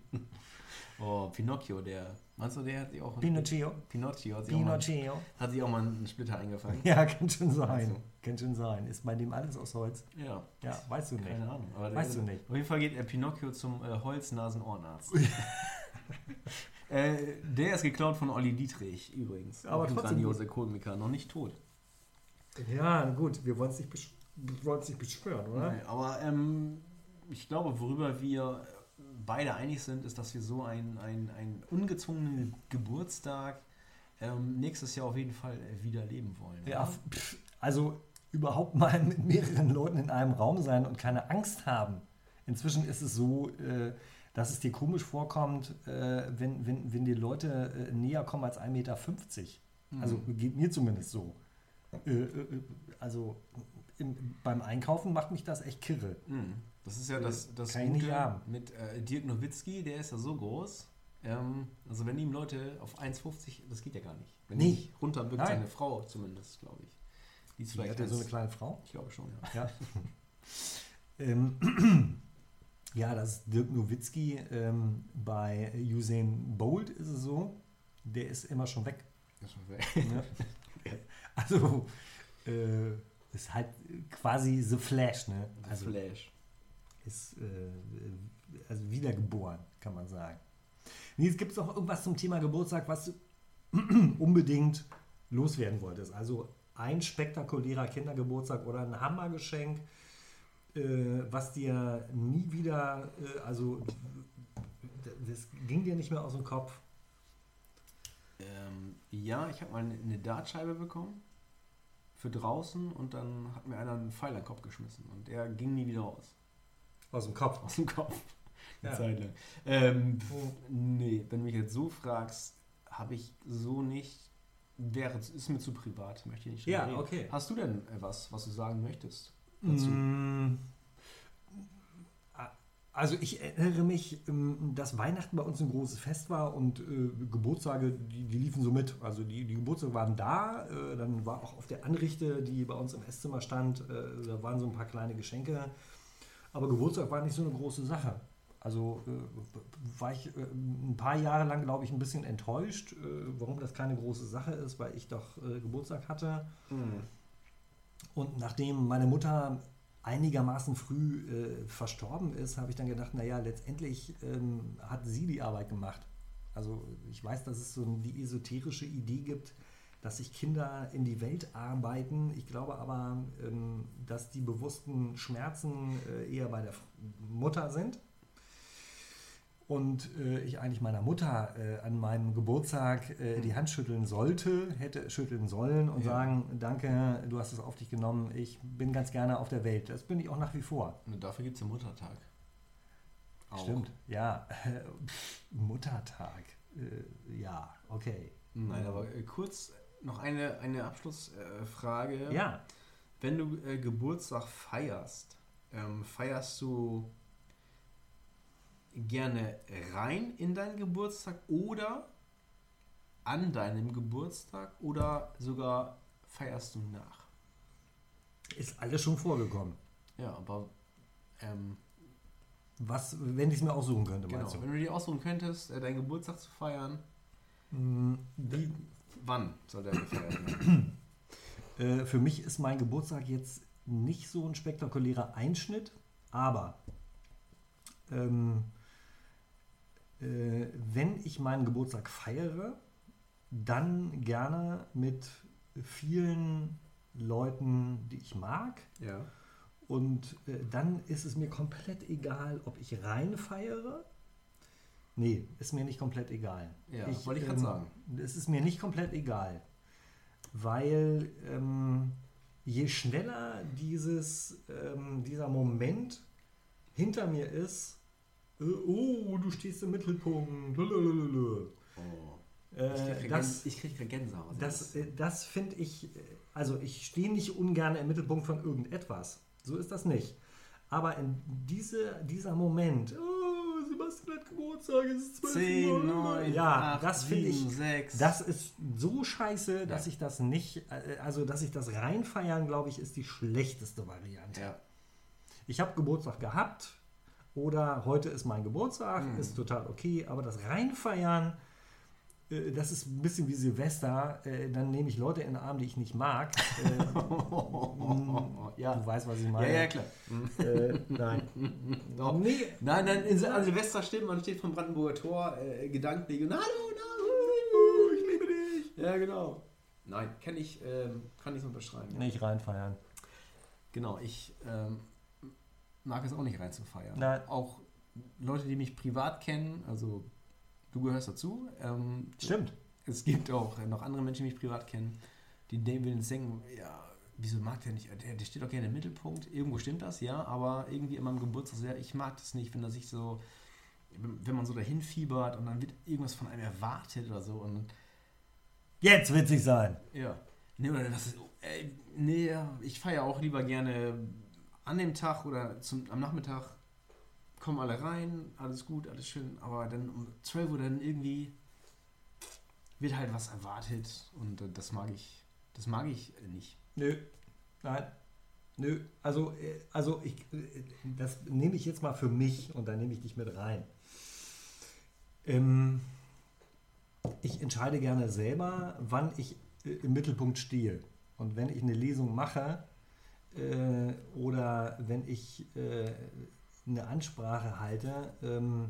[SPEAKER 2] Oh, Pinocchio, der. Meinst du, der hat sich auch.
[SPEAKER 3] Pinocchio.
[SPEAKER 2] Pinocchio hat sich, Auch mal,
[SPEAKER 3] Pinocchio.
[SPEAKER 2] hat sich auch mal einen Splitter eingefangen.
[SPEAKER 3] Ja, kann schon sein.
[SPEAKER 2] Also.
[SPEAKER 3] Kann schon sein. Ist bei dem alles aus Holz?
[SPEAKER 2] Ja.
[SPEAKER 3] Ja, weißt du nicht.
[SPEAKER 2] Keine Ahnung.
[SPEAKER 3] Weißt du nicht.
[SPEAKER 2] Auf jeden Fall geht äh, Pinocchio zum äh, Holz-Nasen-Ohrenarzt. äh, der ist geklaut von Olli Dietrich übrigens.
[SPEAKER 3] Aber
[SPEAKER 2] Auch ein
[SPEAKER 3] trotzdem
[SPEAKER 2] grandiose Komiker, noch nicht tot.
[SPEAKER 3] Ja, gut, wir wollen es nicht, besch nicht beschwören, oder?
[SPEAKER 2] Nee, aber ähm, ich glaube, worüber wir beide einig sind, ist, dass wir so einen, einen ungezwungenen Geburtstag ähm, nächstes Jahr auf jeden Fall äh, wieder leben wollen.
[SPEAKER 3] Ja, also überhaupt mal mit mehreren Leuten in einem Raum sein und keine Angst haben. Inzwischen ist es so, äh, dass es dir komisch vorkommt, äh, wenn, wenn, wenn dir Leute äh, näher kommen als 1,50 Meter. Also geht mir zumindest so. Äh, äh, also im, beim Einkaufen macht mich das echt kirre.
[SPEAKER 2] Mhm. Das ist ja das, das
[SPEAKER 3] Kann haben.
[SPEAKER 2] mit äh, Dirk Nowitzki, der ist ja so groß. Ähm, also wenn ihm Leute auf 1,50, das geht ja gar nicht. Wenn
[SPEAKER 3] Nee.
[SPEAKER 2] die
[SPEAKER 3] Nein.
[SPEAKER 2] seine Frau zumindest, glaube ich. Die ist vielleicht
[SPEAKER 3] hat ja so eine kleine Frau.
[SPEAKER 2] Ich glaube schon, ja.
[SPEAKER 3] Ja. ähm, ja, das ist Dirk Nowitzki. Ähm, bei Usain Bolt ist es so, der ist immer schon weg.
[SPEAKER 2] Das war weg.
[SPEAKER 3] Ne? Also, äh, ist halt quasi The Flash, ne?
[SPEAKER 2] Also
[SPEAKER 3] Also,
[SPEAKER 2] Flash.
[SPEAKER 3] ist äh, also wiedergeboren, kann man sagen. Nils, gibt es noch irgendwas zum Thema Geburtstag, was du unbedingt loswerden wolltest? Also ein spektakulärer Kindergeburtstag oder ein Hammergeschenk, äh, was dir nie wieder, äh, also das ging dir nicht mehr aus dem Kopf.
[SPEAKER 2] Ähm, ja, ich habe mal eine, eine Dartscheibe bekommen für draußen und dann hat mir einer einen Pfeil an den Kopf geschmissen und der ging nie wieder raus.
[SPEAKER 3] Aus dem Kopf.
[SPEAKER 2] Aus dem Kopf. Eine
[SPEAKER 3] Ja.
[SPEAKER 2] Zeit lang. Ähm, pf, nee, wenn du mich jetzt so fragst, habe ich so nicht. Wäre, ist mir zu privat, möchte ich nicht
[SPEAKER 3] Ja,
[SPEAKER 2] reden.
[SPEAKER 3] okay.
[SPEAKER 2] Hast du denn was, was du sagen möchtest? dazu?
[SPEAKER 3] Mm, Also ich erinnere mich, ähm, dass Weihnachten bei uns ein großes Fest war und äh, Geburtstage, die, die liefen so mit. Also die, die Geburtstage waren da, äh, dann war auch auf der Anrichte, die bei uns im Esszimmer stand, äh, da waren so ein paar kleine Geschenke. Aber Geburtstag war nicht so eine große Sache. Also äh, war ich äh, ein paar Jahre lang, glaube ich, ein bisschen enttäuscht, äh, warum das keine große Sache ist, weil ich doch äh, Geburtstag hatte. Und nachdem meine Mutter einigermaßen früh äh, verstorben ist, habe ich dann gedacht, naja, letztendlich ähm, hat sie die Arbeit gemacht. Also ich weiß, dass es so die esoterische Idee gibt, dass sich Kinder in die Welt arbeiten. Ich glaube aber, ähm, dass die bewussten Schmerzen äh, eher bei der Mutter sind. Und äh, ich eigentlich meiner Mutter äh, an meinem Geburtstag äh, die Hand schütteln sollte, hätte schütteln sollen und
[SPEAKER 2] Ja.
[SPEAKER 3] sagen, danke, du hast es auf dich genommen, ich bin ganz gerne auf der Welt. Das bin ich auch nach wie vor.
[SPEAKER 2] Und dafür gibt es den Muttertag. Auch.
[SPEAKER 3] Stimmt, ja. Pff, Muttertag. Äh, ja, okay.
[SPEAKER 2] Nein, aber äh, kurz noch eine, eine Abschlussfrage. Äh.
[SPEAKER 3] Ja,
[SPEAKER 2] Wenn du Geburtstag feierst, ähm, feierst du gerne rein in deinen Geburtstag oder an deinem Geburtstag oder sogar feierst du nach?
[SPEAKER 3] ist alles schon vorgekommen.
[SPEAKER 2] Ja, aber ähm,
[SPEAKER 3] Was, wenn ich es mir aussuchen könnte,
[SPEAKER 2] genau,
[SPEAKER 3] meinst
[SPEAKER 2] wenn du dir aussuchen könntest, äh, deinen Geburtstag zu feiern,
[SPEAKER 3] du? Mm, Die,
[SPEAKER 2] wann soll der gefeiert werden?
[SPEAKER 3] Äh, für mich ist mein Geburtstag jetzt nicht so ein spektakulärer Einschnitt, aber ähm, äh, wenn ich meinen Geburtstag feiere, dann gerne mit vielen Leuten, die ich mag.
[SPEAKER 2] ja.
[SPEAKER 3] Und äh, dann ist es mir komplett egal, ob ich rein feiere, Nee, ist mir nicht komplett egal.
[SPEAKER 2] Ja, wollte ich grad sagen.
[SPEAKER 3] Es ist mir nicht komplett egal. Weil ähm, je schneller dieses, ähm, dieser Moment hinter mir ist, oh, du stehst im Mittelpunkt, lalalala.
[SPEAKER 2] Ich
[SPEAKER 3] Äh,
[SPEAKER 2] krieg,
[SPEAKER 3] das,
[SPEAKER 2] Gän- ich krieg Gänsehaut.
[SPEAKER 3] das, äh, das finde ich, äh, also ich stehe nicht ungern im Mittelpunkt von irgendetwas. So ist das nicht. Aber in diese, dieser Moment, oh, Sebastian hat Geburtstag, es ist 12
[SPEAKER 2] 10,
[SPEAKER 3] Uhr.
[SPEAKER 2] 9,
[SPEAKER 3] ja,
[SPEAKER 2] 8,
[SPEAKER 3] das finde
[SPEAKER 2] 7,
[SPEAKER 3] ich,
[SPEAKER 2] 6.
[SPEAKER 3] das ist so scheiße, dass
[SPEAKER 2] Ja.
[SPEAKER 3] ich das nicht, äh, also dass ich das reinfeiern, glaube ich, ist die schlechteste Variante.
[SPEAKER 2] ja.
[SPEAKER 3] Ich habe Geburtstag gehabt oder heute ist mein Geburtstag,
[SPEAKER 2] Mhm.
[SPEAKER 3] ist total okay, aber das Reinfeiern, äh, das ist ein bisschen wie Silvester, äh, dann nehme ich Leute in den Arm, die ich nicht mag. Äh,
[SPEAKER 2] ja.
[SPEAKER 3] Du weißt, was ich
[SPEAKER 2] ja,
[SPEAKER 3] meine.
[SPEAKER 2] ja, klar.
[SPEAKER 3] Äh, nein.
[SPEAKER 2] Doch.
[SPEAKER 3] Nee.
[SPEAKER 2] Nein, nein, in, an Silvester stimmt, man steht vom Brandenburger Tor, äh, gedanklich und Hallo, hallo, ich liebe dich. Ja, genau. Nein, kann ich, ähm, kann ich so unterschreiben.
[SPEAKER 3] Nicht reinfeiern.
[SPEAKER 2] Genau, ich ähm, mag es auch nicht reinzufeiern.
[SPEAKER 3] Nein.
[SPEAKER 2] Auch Leute, die mich privat kennen, also du gehörst dazu. Ähm,
[SPEAKER 3] Stimmt.
[SPEAKER 2] Es gibt auch noch andere Menschen, die mich privat kennen, die jetzt denken, ja, wieso mag der nicht, der, der steht doch gerne im Mittelpunkt. Irgendwo stimmt das, ja, aber irgendwie in meinem Geburtstag, ich mag das nicht, wenn er sich so, wenn wenn man so dahin fiebert und dann wird irgendwas von einem erwartet oder so und
[SPEAKER 3] Jetzt witzig sein.
[SPEAKER 2] ja. Nee, oder das ist, ey, nee, ich feiere auch lieber gerne an dem Tag oder zum, am Nachmittag kommen alle rein, alles gut, alles schön, aber dann um 12 Uhr dann irgendwie wird halt was erwartet und äh, das mag ich, das mag ich äh, nicht.
[SPEAKER 3] Nö. Nein. Nö. Also, äh, also ich, das nehme ich jetzt mal für mich und dann nehme ich dich mit rein. Ähm, ich entscheide gerne selber, wann ich im Mittelpunkt stehe. Und wenn ich eine Lesung mache äh, oder wenn ich äh, eine Ansprache halte, ähm,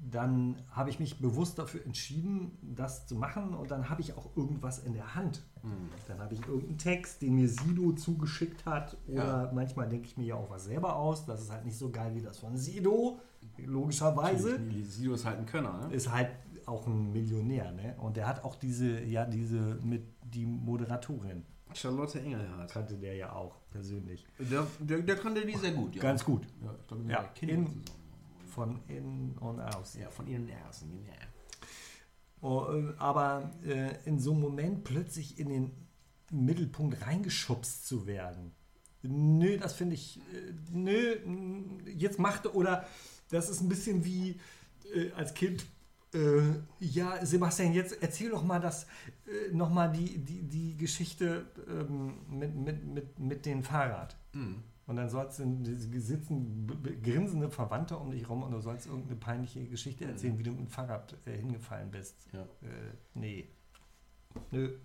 [SPEAKER 3] dann habe ich mich bewusst dafür entschieden, das zu machen und dann habe ich auch irgendwas in der Hand. Dann habe ich irgendeinen Text, den mir Sido zugeschickt hat oder
[SPEAKER 2] Ja.
[SPEAKER 3] manchmal denke ich mir ja auch was selber aus. Das ist halt nicht so geil wie das von Sido, logischerweise.
[SPEAKER 2] Sido ist halt ein Könner, ne?
[SPEAKER 3] Ist halt auch ein Millionär, ne? Und der hat auch diese, ja, diese mit die Moderatorin,
[SPEAKER 2] Charlotte Engelhardt.
[SPEAKER 3] kannte der ja auch persönlich.
[SPEAKER 2] Der, der, der kannte die sehr gut, ja.
[SPEAKER 3] Ganz gut.
[SPEAKER 2] Ja, ich glaube,
[SPEAKER 3] Ja,
[SPEAKER 2] ja, Kinder
[SPEAKER 3] in-. Von innen und aus.
[SPEAKER 2] Ja, von ihnen ersten, ja.
[SPEAKER 3] Oh, äh, aber äh, in so einem Moment plötzlich in den Mittelpunkt reingeschubst zu werden. Nö, das finde ich, äh, nö, jetzt macht oder das ist ein bisschen wie äh, als Kind. Äh, ja, Sebastian, jetzt erzähl doch mal das, äh, noch mal die, die, die Geschichte ähm, mit, mit, mit, mit dem Fahrrad.
[SPEAKER 2] Mhm.
[SPEAKER 3] Und dann sollst du sitzen grinsende Verwandte um dich rum und du sollst irgendeine peinliche Geschichte erzählen, wie du mit dem Fahrrad äh, hingefallen bist.
[SPEAKER 2] Ja.
[SPEAKER 3] Äh, nee. Nö.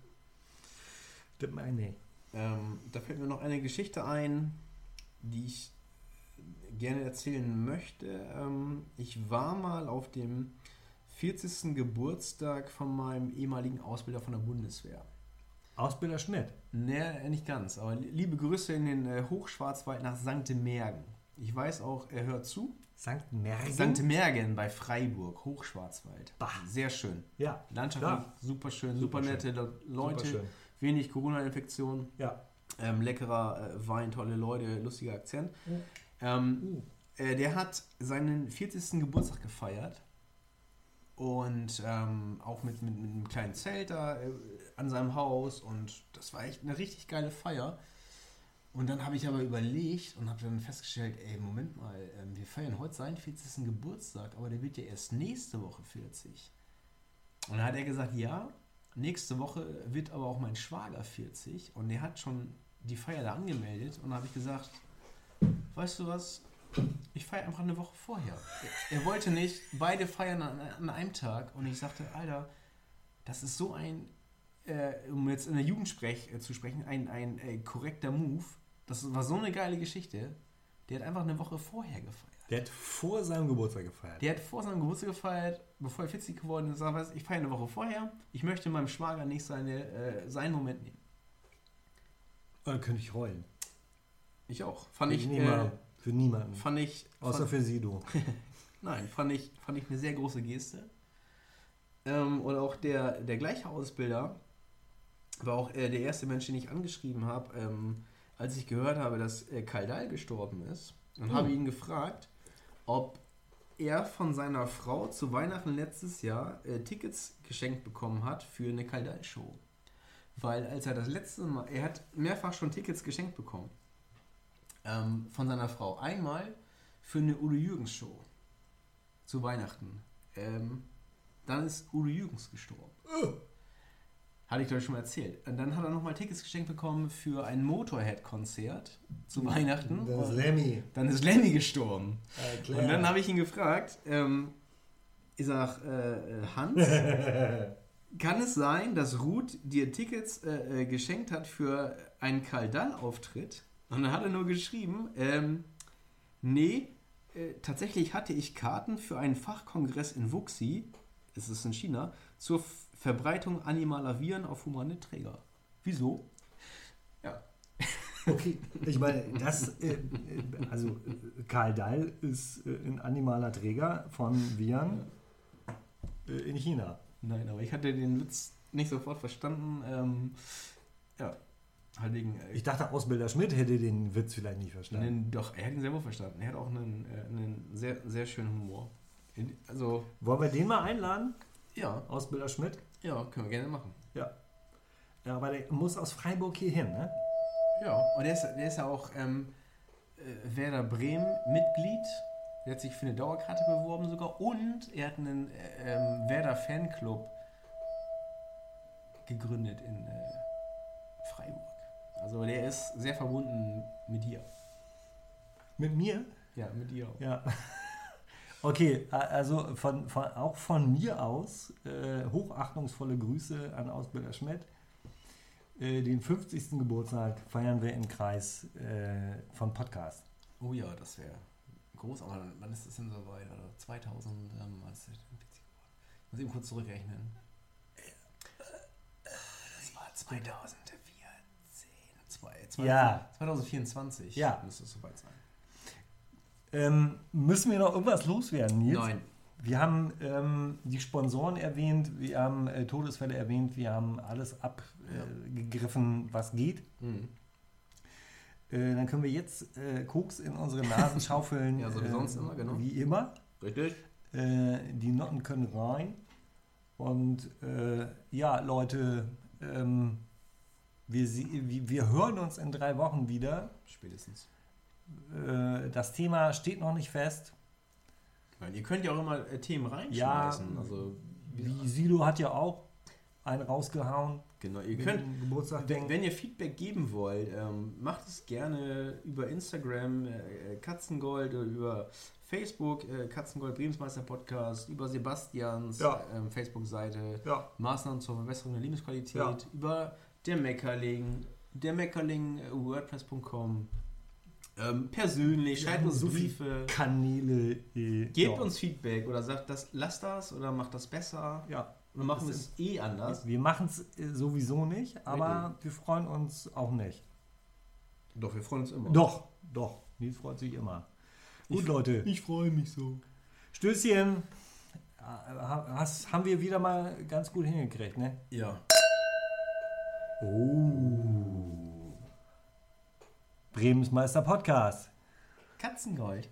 [SPEAKER 3] Das meine ich.
[SPEAKER 2] Ähm, da fällt mir noch eine Geschichte ein, die ich gerne erzählen möchte. Ähm, ich war mal auf dem 40. Geburtstag von meinem ehemaligen Ausbilder von der Bundeswehr.
[SPEAKER 3] Ausbilder Schmidt.
[SPEAKER 2] Ne, nicht ganz, aber liebe Grüße in den äh, Hochschwarzwald nach St. Mergen. Ich weiß auch, er hört zu.
[SPEAKER 3] Sankt Mergen.
[SPEAKER 2] St. Mergen bei Freiburg, Hochschwarzwald.
[SPEAKER 3] Bah.
[SPEAKER 2] Sehr schön.
[SPEAKER 3] Ja.
[SPEAKER 2] Landschaftlich
[SPEAKER 3] Klar.
[SPEAKER 2] super schön,
[SPEAKER 3] Super
[SPEAKER 2] super, nette Le- Leute,
[SPEAKER 3] Superschön.
[SPEAKER 2] wenig Corona-Infektionen.
[SPEAKER 3] Ja.
[SPEAKER 2] Ähm, leckerer äh, Wein, tolle Leute, lustiger Akzent. Ähm, äh, der hat seinen 40. Geburtstag gefeiert. Und ähm, auch mit, mit, mit einem kleinen Zelt da äh, an seinem Haus. Und das war echt eine richtig geile Feier. Und dann habe ich aber überlegt und habe dann festgestellt, ey, Moment mal, ähm, wir feiern heute seinen 40. Geburtstag, aber der wird ja erst nächste Woche 40. Und dann hat er gesagt, ja, nächste Woche wird aber auch mein Schwager 40 und der hat schon die Feier da angemeldet und habe ich gesagt, weißt du was, ich feiere einfach eine Woche vorher. Er, wollte nicht beide feiern an, an einem Tag und ich sagte, Alter, das ist so ein, äh, um jetzt in der Jugendsprech äh, zu sprechen, ein, ein äh, korrekter Move. Das war so eine geile Geschichte. Der hat einfach eine Woche vorher gefeiert.
[SPEAKER 3] Der hat vor seinem Geburtstag gefeiert.
[SPEAKER 2] Der hat vor seinem Geburtstag gefeiert, bevor er 40 geworden ist. Sagt, was, ich feiere eine Woche vorher. Ich möchte meinem Schwager nicht seine, äh, seinen Moment nehmen.
[SPEAKER 3] Dann könnte ich heulen.
[SPEAKER 2] Ich auch. Fand
[SPEAKER 3] Für
[SPEAKER 2] ich, äh.
[SPEAKER 3] Für niemanden.
[SPEAKER 2] fand ich,
[SPEAKER 3] Außer
[SPEAKER 2] fand,
[SPEAKER 3] für Sido.
[SPEAKER 2] Nein, fand ich, fand ich eine sehr große Geste. Ähm, und auch der, der gleiche Ausbilder war auch äh, der erste Mensch, den ich angeschrieben habe, ähm, als ich gehört habe, dass äh, Kaldal gestorben ist. Und habe ihn gefragt, ob er von seiner Frau zu Weihnachten letztes Jahr äh, Tickets geschenkt bekommen hat für eine Kaldal-Show. Weil als er das letzte Mal, er hat mehrfach schon Tickets geschenkt bekommen. Ähm, von seiner Frau. Einmal für eine Udo Jürgens Show. Zu Weihnachten. Ähm, dann ist Udo Jürgens gestorben. Hatte ich glaube ich schon mal erzählt. Und dann hat er nochmal Tickets geschenkt bekommen für ein Motorhead-Konzert zu Weihnachten.
[SPEAKER 3] Das ist Lemmy.
[SPEAKER 2] Dann ist Lemmy gestorben.
[SPEAKER 3] Äh.
[SPEAKER 2] Und dann habe ich ihn gefragt, ähm, ich sag, äh, äh, Hans, kann es sein, dass Ruth dir Tickets äh, äh, geschenkt hat für einen Kaldal-Auftritt? Und dann hat er nur geschrieben, ähm, nee, äh, tatsächlich hatte ich Karten für einen Fachkongress in Wuxi, es ist in China, zur F Verbreitung animaler Viren auf humane Träger. Wieso? Ja.
[SPEAKER 3] Okay, ich meine, das, äh, äh, also äh, Karl Dahl ist äh, ein animaler Träger von Viren äh, in China.
[SPEAKER 2] Nein, aber ich hatte den Witz nicht sofort verstanden. Ähm, ja, halt wegen. Äh,
[SPEAKER 3] Ich dachte, Ausbilder Schmidt hätte den Witz vielleicht nicht verstanden.
[SPEAKER 2] einen, doch, er hat ihn sehr wohl verstanden. Er hat auch einen, äh, einen sehr, sehr schönen Humor. In, also,
[SPEAKER 3] Wollen wir den mal einladen?
[SPEAKER 2] ja,
[SPEAKER 3] Ausbilder Schmidt?
[SPEAKER 2] ja, können wir gerne machen.
[SPEAKER 3] Ja. Ja, aber der muss aus Freiburg hier hin, ne?
[SPEAKER 2] Ja, und der ist, der ist ja auch ähm, äh, Werder Bremen Mitglied. Der hat sich für eine Dauerkarte beworben sogar. Und er hat einen äh, ähm, Werder Fanclub gegründet in äh. Also der ist sehr verbunden mit dir.
[SPEAKER 3] Mit mir?
[SPEAKER 2] Ja, mit dir auch.
[SPEAKER 3] Ja. Okay, also von, von, auch von mir aus äh, hochachtungsvolle Grüße an Ausbilder Schmidt. Äh, den 50. Geburtstag feiern wir im Kreis äh, von Podcast.
[SPEAKER 2] Oh ja, das wäre groß, aber wann ist das denn so weit? Also 2000, ähm, als ich muss eben kurz zurückrechnen. Das war 2014. Zwei,
[SPEAKER 3] Ja.
[SPEAKER 2] 2024
[SPEAKER 3] Ja.
[SPEAKER 2] müsste es soweit sein.
[SPEAKER 3] Ähm, müssen wir noch irgendwas loswerden, Nils?
[SPEAKER 2] Nein.
[SPEAKER 3] Wir haben ähm, die Sponsoren erwähnt, wir haben äh, Todesfälle erwähnt, wir haben alles abgegriffen, was geht.
[SPEAKER 2] Mhm.
[SPEAKER 3] Äh, dann können wir jetzt äh, Koks in unsere Nasen schaufeln.
[SPEAKER 2] Ja, so wie sonst immer, genau.
[SPEAKER 3] Wie immer.
[SPEAKER 2] Richtig?
[SPEAKER 3] Äh, die Noten können rein. Und äh, ja, Leute, ähm, wir, wir hören uns in drei Wochen wieder.
[SPEAKER 2] Spätestens.
[SPEAKER 3] Äh, das Thema steht noch nicht fest.
[SPEAKER 2] Weil ihr könnt ja auch immer äh, Themen
[SPEAKER 3] Ja,
[SPEAKER 2] reinschmeißen. also,
[SPEAKER 3] Wie Silo hat ja auch einen rausgehauen.
[SPEAKER 2] genau, ihr könnt, Wenn, wenn ihr Feedback geben wollt, ähm, macht es gerne über Instagram äh, Katzengold oder über Facebook äh, Katzengold Bremsmeister Podcast, über Sebastians
[SPEAKER 3] Ja.
[SPEAKER 2] ähm, Facebook-Seite,
[SPEAKER 3] Ja.
[SPEAKER 2] Maßnahmen zur Verbesserung der Lebensqualität,
[SPEAKER 3] Ja.
[SPEAKER 2] über der Meckerling, der Meckerling äh, WordPress.com. Ähm, persönlich, schreibt
[SPEAKER 3] haben
[SPEAKER 2] uns
[SPEAKER 3] so viele
[SPEAKER 2] Briefe,
[SPEAKER 3] Kanäle. Äh,
[SPEAKER 2] gebt
[SPEAKER 3] ja.
[SPEAKER 2] uns Feedback oder sagt, das, lasst das oder macht das besser
[SPEAKER 3] Ja.
[SPEAKER 2] oder machen wir
[SPEAKER 3] Das
[SPEAKER 2] es eh anders.
[SPEAKER 3] Wir machen es sowieso nicht, aber wir freuen uns auch nicht.
[SPEAKER 2] Doch, wir freuen uns immer.
[SPEAKER 3] Doch, doch. Nils freut sich immer. Gut, Leute.
[SPEAKER 2] Ich freue mich so.
[SPEAKER 3] Stößchen. Ha- Hast, haben wir wieder mal ganz gut hingekriegt, ne?
[SPEAKER 2] Ja.
[SPEAKER 3] Oh. Bremens Meister Podcast.
[SPEAKER 2] Katzengold.